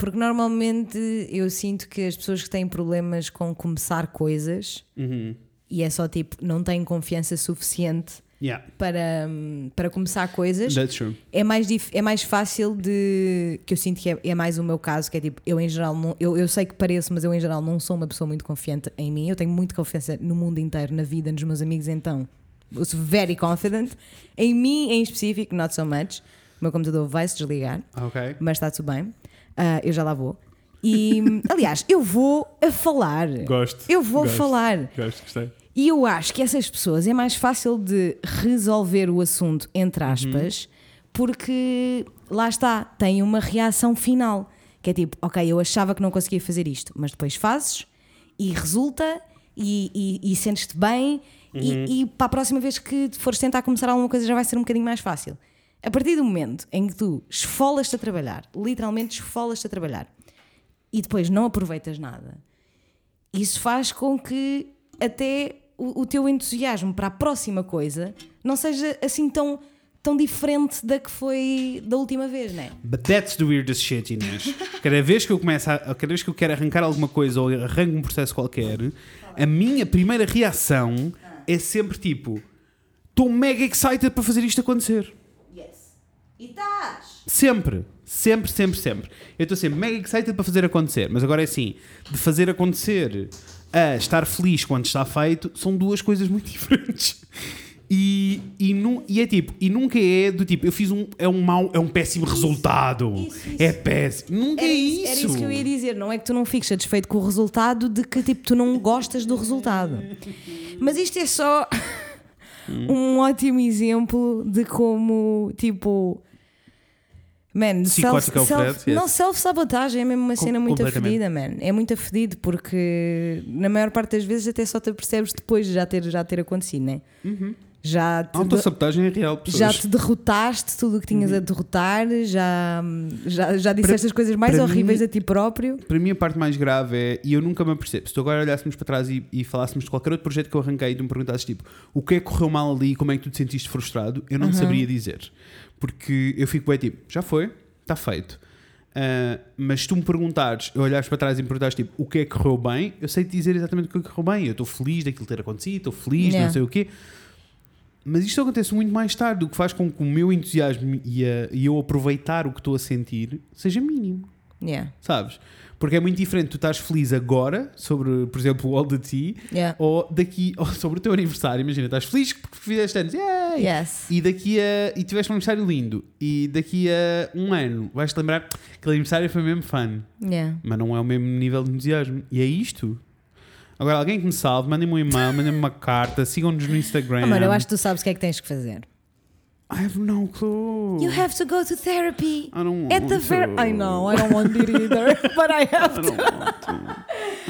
[SPEAKER 2] Porque normalmente eu sinto que as pessoas que têm problemas com começar coisas
[SPEAKER 1] Uhum.
[SPEAKER 2] e é só tipo, não têm confiança suficiente
[SPEAKER 1] Yeah,
[SPEAKER 2] para, hum, para começar coisas,
[SPEAKER 1] that's true.
[SPEAKER 2] é mais, é mais fácil de. que eu sinto que é, é mais o meu caso, que é tipo, eu em geral, não, eu, eu sei que pareço, mas eu em geral não sou uma pessoa muito confiante em mim. Eu tenho muita confiança no mundo inteiro, na vida, nos meus amigos, então eu sou very confident. Em mim em específico, not so much. O meu computador vai se desligar,
[SPEAKER 1] Ok.
[SPEAKER 2] mas está tudo bem. Ah, eu já lá vou. E, [LAUGHS] aliás, eu vou a falar.
[SPEAKER 1] Gosto.
[SPEAKER 2] Eu vou
[SPEAKER 1] Gosto.
[SPEAKER 2] falar.
[SPEAKER 1] Gosto, gostei.
[SPEAKER 2] E eu acho que essas pessoas é mais fácil de resolver o assunto, entre
[SPEAKER 1] Uhum.
[SPEAKER 2] aspas, porque lá está, tem uma reação final. Que é tipo, ok, eu achava que não conseguia fazer isto, mas depois fazes e resulta e, e, e sentes-te bem
[SPEAKER 1] Uhum.
[SPEAKER 2] e, e para a próxima vez que fores tentar começar alguma coisa já vai ser um bocadinho mais fácil. A partir do momento em que tu esfolas-te a trabalhar, literalmente esfolas-te a trabalhar, e depois não aproveitas nada, isso faz com que até o, o teu entusiasmo para a próxima coisa não seja assim tão, tão diferente da que foi da última vez, não é?
[SPEAKER 1] But that's the weirdest shit, Inês. Cada vez que eu começo a, cada vez que eu quero arrancar alguma coisa ou arranco um processo qualquer, a minha primeira reação é sempre tipo: estou mega excited para fazer isto acontecer.
[SPEAKER 2] E estás?
[SPEAKER 1] Sempre, sempre, sempre, sempre. Eu estou sempre mega excited para fazer acontecer, mas agora é assim: de fazer acontecer a estar feliz quando está feito são duas coisas muito [LAUGHS] diferentes. E, e, nu- e é tipo, e nunca é do tipo, eu fiz um, é um mau, é um péssimo resultado.
[SPEAKER 2] isso, isso.
[SPEAKER 1] É péssimo. Nunca
[SPEAKER 2] Era
[SPEAKER 1] é
[SPEAKER 2] isso,
[SPEAKER 1] isso.
[SPEAKER 2] era isso que eu ia dizer, não é que tu não fiques satisfeito com o resultado de que tipo tu não gostas do resultado. [LAUGHS] Mas isto é só [LAUGHS] um ótimo exemplo de como tipo Man, self,
[SPEAKER 1] é o
[SPEAKER 2] self,
[SPEAKER 1] Fred, yes.
[SPEAKER 2] não, self-sabotagem é mesmo uma
[SPEAKER 1] Com-
[SPEAKER 2] cena muito afedida, man. É muito afedido porque na maior parte das vezes até só te percebes depois de já ter, já ter acontecido, né? Já te,
[SPEAKER 1] autossabotagem é real, pessoas.
[SPEAKER 2] já te derrotaste tudo o que tinhas a derrotar, já, já, já disseste as coisas mais
[SPEAKER 1] para
[SPEAKER 2] horríveis
[SPEAKER 1] mim-
[SPEAKER 2] a ti próprio.
[SPEAKER 1] Para mim a parte mais grave é, e eu nunca me apercebo, se tu agora olhássemos para trás e, e falássemos de qualquer outro projeto que eu arranquei e tu me perguntasses tipo, o que é que correu mal ali e como é que tu te sentiste frustrado, eu não te saberia dizer. Porque eu fico bem tipo, já foi, está feito. Ah, mas se tu me perguntares, eu olhares para trás e me perguntares tipo, o que é que correu bem, eu sei te dizer exatamente o que é que correu bem. Eu estou feliz daquilo ter acontecido, estou feliz,
[SPEAKER 2] Yeah.
[SPEAKER 1] não sei o quê. Mas isto acontece muito mais tarde, o que faz com que o meu entusiasmo e, a- e eu aproveitar o que estou a sentir seja mínimo
[SPEAKER 2] Yeah,
[SPEAKER 1] sabes? Porque é muito diferente tu estás feliz agora sobre, por exemplo, o All the Tea
[SPEAKER 2] yeah.
[SPEAKER 1] ou daqui [LAUGHS] ou sobre o teu aniversário. Imagina, estás feliz porque fizeste anos, yay!
[SPEAKER 2] Yes.
[SPEAKER 1] E daqui a. E tiveste um aniversário lindo. E daqui a um ano vais-te lembrar que aquele aniversário foi mesmo fun.
[SPEAKER 2] Yeah.
[SPEAKER 1] Mas não é o mesmo nível de entusiasmo. E é isto. Agora, alguém que me salve, mandem-me um e-mail, mandem-me uma carta, sigam-nos no Instagram.
[SPEAKER 2] Mano, eu acho que tu sabes o que é que tens que fazer.
[SPEAKER 1] I have no clue.
[SPEAKER 2] You have to go to therapy.
[SPEAKER 1] I don't want
[SPEAKER 2] At the ver. I know, I don't want it either, [LAUGHS] but I have
[SPEAKER 1] I
[SPEAKER 2] to.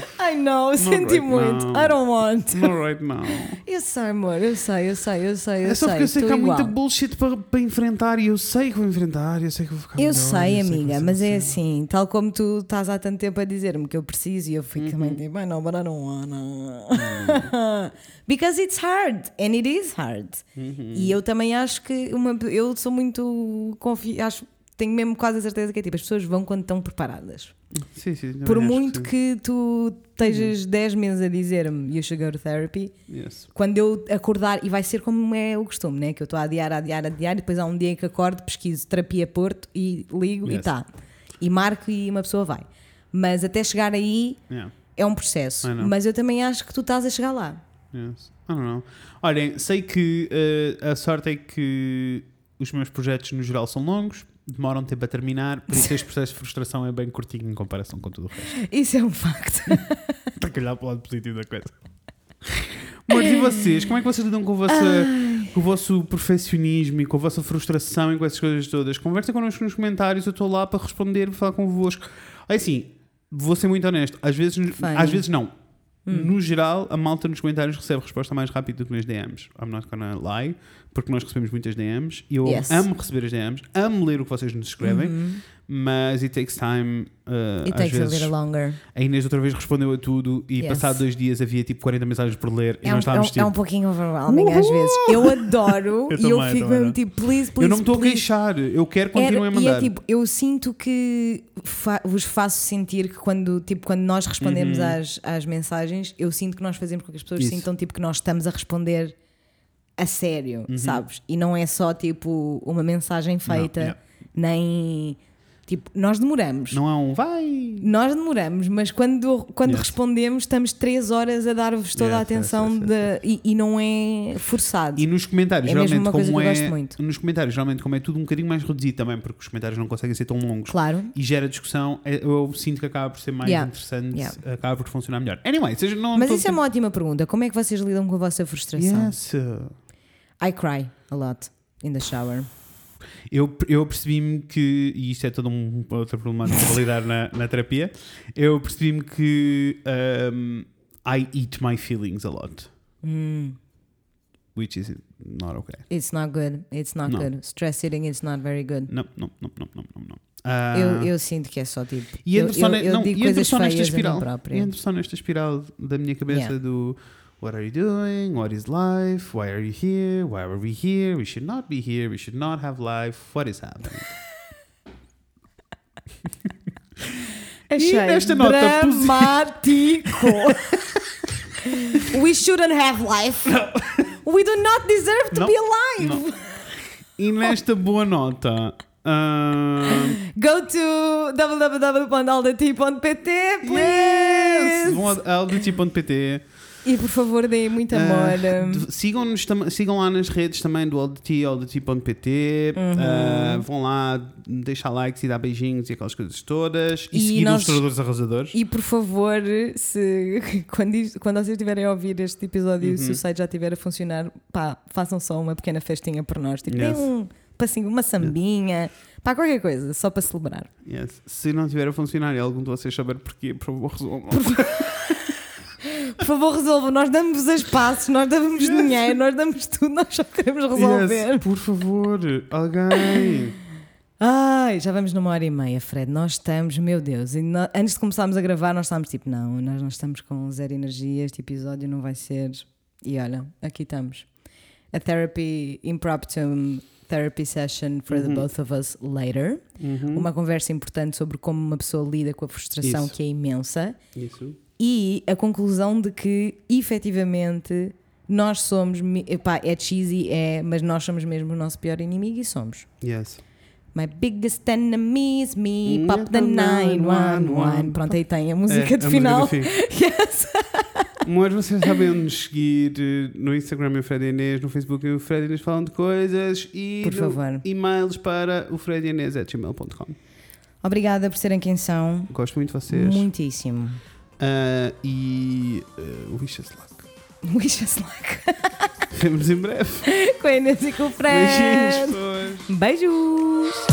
[SPEAKER 2] [LAUGHS] I know, senti
[SPEAKER 1] right
[SPEAKER 2] muito.
[SPEAKER 1] now.
[SPEAKER 2] I don't want.
[SPEAKER 1] Not right now.
[SPEAKER 2] Eu sei, amor, eu sei, eu sei, eu sei, eu
[SPEAKER 1] É só
[SPEAKER 2] sei.
[SPEAKER 1] porque eu sei que há muita bullshit para, para enfrentar e eu sei que vou enfrentar, eu sei que vou ficar
[SPEAKER 2] Eu
[SPEAKER 1] melhor,
[SPEAKER 2] sei,
[SPEAKER 1] que
[SPEAKER 2] amiga,
[SPEAKER 1] vai
[SPEAKER 2] mas é assim, tal como tu estás há tanto tempo a dizer-me que eu preciso e eu fico
[SPEAKER 1] Uhum.
[SPEAKER 2] também tipo, I know, but I don't wanna. [LAUGHS] Because it's hard, and it is hard.
[SPEAKER 1] Uhum.
[SPEAKER 2] E eu também acho que uma, eu sou muito confi acho tenho mesmo quase a certeza que é tipo, as pessoas vão quando estão preparadas.
[SPEAKER 1] Sim, sim,
[SPEAKER 2] Por muito
[SPEAKER 1] sim.
[SPEAKER 2] que tu estejas 10 meses a dizer-me you should go to therapy,
[SPEAKER 1] Yes.
[SPEAKER 2] quando eu acordar, e vai ser como é o costume, né? Que eu estou a adiar, a adiar, a adiar, e depois há um dia em que acordo, pesquiso terapia Porto e ligo e
[SPEAKER 1] Yes.
[SPEAKER 2] tá. E marco e uma pessoa vai. Mas até chegar aí
[SPEAKER 1] Yeah.
[SPEAKER 2] é um processo. Mas eu também acho que tu estás a chegar lá.
[SPEAKER 1] Yes. I don't know. Olhem, sei que eh, a sorte é que os meus projetos no geral são longos, demoram tempo a terminar, por isso [LAUGHS] este processo de frustração é bem curtinho em comparação com tudo o resto.
[SPEAKER 2] Isso é um facto. [LAUGHS]
[SPEAKER 1] Tem que olhar para o lado positivo da coisa. Amores, e vocês? Como é que vocês lidam com o, vosso, com o vosso perfeccionismo e com a vossa frustração e com essas coisas todas? Conversem connosco nos comentários, eu estou lá para responder e falar convosco. É assim, vou ser muito honesto, às vezes, às vezes não. No geral, a malta nos comentários recebe resposta mais rápida do que nas DMs. I'm not gonna lie, porque nós recebemos muitas DMs e eu
[SPEAKER 2] Yes.
[SPEAKER 1] amo receber as DMs, amo ler o que vocês nos escrevem, mas it takes time. uh,
[SPEAKER 2] It
[SPEAKER 1] às
[SPEAKER 2] takes a
[SPEAKER 1] vezes,
[SPEAKER 2] little longer.
[SPEAKER 1] a Inês outra vez respondeu a tudo e
[SPEAKER 2] Yes.
[SPEAKER 1] passado dois dias havia tipo 40 mensagens por ler e
[SPEAKER 2] É um,
[SPEAKER 1] nós
[SPEAKER 2] é, um,
[SPEAKER 1] estávamos
[SPEAKER 2] é um
[SPEAKER 1] tipo.
[SPEAKER 2] pouquinho overwhelming às vezes. Eu adoro [LAUGHS]
[SPEAKER 1] Eu
[SPEAKER 2] e eu fico mesmo tipo, please, please.
[SPEAKER 1] eu não me estou a queixar, eu quero que continuem a mandar.
[SPEAKER 2] E é tipo, eu sinto que fa- vos faço sentir que quando, tipo, quando nós respondemos às, às mensagens, eu sinto que nós fazemos com que as pessoas
[SPEAKER 1] Uhum. Isso.
[SPEAKER 2] sintam tipo, que nós estamos a responder a sério,
[SPEAKER 1] Uhum.
[SPEAKER 2] sabes? E não é só tipo uma mensagem feita,
[SPEAKER 1] yeah.
[SPEAKER 2] nem tipo, nós demoramos.
[SPEAKER 1] Não é um vai.
[SPEAKER 2] Nós demoramos, mas quando, quando
[SPEAKER 1] Yes.
[SPEAKER 2] respondemos, estamos três horas a dar-vos toda a
[SPEAKER 1] Yes, yes,
[SPEAKER 2] atenção
[SPEAKER 1] yes,
[SPEAKER 2] de- E, e não é forçado.
[SPEAKER 1] E nos comentários,
[SPEAKER 2] É mesmo
[SPEAKER 1] geralmente,
[SPEAKER 2] uma coisa
[SPEAKER 1] como
[SPEAKER 2] que eu
[SPEAKER 1] é.
[SPEAKER 2] gosto muito.
[SPEAKER 1] Nos comentários, geralmente, como é tudo um bocadinho mais reduzido também, porque os comentários não conseguem ser tão longos
[SPEAKER 2] Claro.
[SPEAKER 1] e gera discussão, é- eu sinto que acaba por ser mais
[SPEAKER 2] Yeah.
[SPEAKER 1] interessante,
[SPEAKER 2] Yeah.
[SPEAKER 1] acaba por funcionar melhor. Anyway, seja, não
[SPEAKER 2] Mas isso é uma ótima pergunta. Como é que vocês lidam com a vossa frustração?
[SPEAKER 1] Yes.
[SPEAKER 2] I cry a lot in the shower.
[SPEAKER 1] Eu, eu percebi-me que, e isto é todo um outro problema de validar na, na terapia, eu percebi-me que um, I eat my feelings a lot.
[SPEAKER 2] Hum.
[SPEAKER 1] Which is not okay.
[SPEAKER 2] It's not good. It's not
[SPEAKER 1] Não.
[SPEAKER 2] good. Stress eating is not very good.
[SPEAKER 1] Não, não, não, não, não, não. não. Ah,
[SPEAKER 2] Eu, eu sinto que é só tipo.
[SPEAKER 1] e
[SPEAKER 2] eu,
[SPEAKER 1] só,
[SPEAKER 2] eu,
[SPEAKER 1] ne-
[SPEAKER 2] eu
[SPEAKER 1] não,
[SPEAKER 2] digo
[SPEAKER 1] e entro só nesta
[SPEAKER 2] a
[SPEAKER 1] espiral. E entro só nesta espiral da minha cabeça
[SPEAKER 2] Yeah.
[SPEAKER 1] do What are you doing? What is life? Why are you here? Why are we here? We should not be here. We should not have life. What is happening? [LAUGHS] [LAUGHS]
[SPEAKER 2] Achei dramático. [LAUGHS] We shouldn't have life. We do not deserve to
[SPEAKER 1] Não,
[SPEAKER 2] be alive.
[SPEAKER 1] não. E nesta boa nota. ah,
[SPEAKER 2] Go to www.aldati.pt,
[SPEAKER 1] yes!
[SPEAKER 2] please.
[SPEAKER 1] Vão a aldeti.pt.
[SPEAKER 2] E por favor, deem muito
[SPEAKER 1] Ah,
[SPEAKER 2] amor.
[SPEAKER 1] de- Sigam-nos tam- sigam lá nas redes também do Aldeti, aldeti.pt.
[SPEAKER 2] Uhum.
[SPEAKER 1] Ah, vão lá, deixar likes e dar beijinhos e aquelas coisas todas. E,
[SPEAKER 2] E
[SPEAKER 1] seguir
[SPEAKER 2] nós-
[SPEAKER 1] os ilustradores arrasadores.
[SPEAKER 2] E por favor, se [LAUGHS] quando, isto- quando vocês estiverem a ouvir este episódio,
[SPEAKER 1] Uhum.
[SPEAKER 2] se o site já estiver a funcionar, pá, façam só uma pequena festinha por nós. Tipo,
[SPEAKER 1] Yes.
[SPEAKER 2] deem um passinho, uma sambinha, pá, qualquer coisa, só para celebrar.
[SPEAKER 1] Yes. Se não tiver a funcionar e algum de vocês souber porquê, por favor, resolvam. [LAUGHS]
[SPEAKER 2] Por favor, resolvam. Nós damos espaços, nós damos dinheiro, nós damos tudo, nós só queremos resolver.
[SPEAKER 1] Yes, por favor, alguém.
[SPEAKER 2] Ai, já vamos numa hora e meia, Fred. Nós estamos, meu Deus, e nó- antes de começarmos a gravar, nós estávamos tipo, não, nós não estamos com zero energia, este episódio não vai ser. E olha, aqui estamos. A therapy impromptu therapy session for the both of us later.
[SPEAKER 1] Uhum.
[SPEAKER 2] Uma conversa importante sobre como uma pessoa lida com a frustração
[SPEAKER 1] Isso.
[SPEAKER 2] que é imensa.
[SPEAKER 1] Isso.
[SPEAKER 2] E a conclusão de que efetivamente nós somos, epá, é cheesy, é, mas nós somos mesmo o nosso pior inimigo e somos.
[SPEAKER 1] Yes.
[SPEAKER 2] My biggest enemy is me. Pop the 911. Pronto, aí tem a música
[SPEAKER 1] É,
[SPEAKER 2] de
[SPEAKER 1] a
[SPEAKER 2] final.
[SPEAKER 1] música. [LAUGHS]
[SPEAKER 2] Yes.
[SPEAKER 1] Mas vocês sabem nos seguir eh, no Instagram o Fred Inês, no Facebook o Fred Inês falam de coisas e
[SPEAKER 2] Por favor.
[SPEAKER 1] e-mails para o Fred e Inês gmail.com.
[SPEAKER 2] Obrigada por serem quem são.
[SPEAKER 1] Gosto muito de vocês.
[SPEAKER 2] Muitíssimo.
[SPEAKER 1] Uh, e. Uh, wish us luck. [LAUGHS]
[SPEAKER 2] Wish us luck. [LAUGHS]
[SPEAKER 1] Vemos em breve.
[SPEAKER 2] Com a Inês e com o Fred.
[SPEAKER 1] Beijinhos, pois.
[SPEAKER 2] Beijos.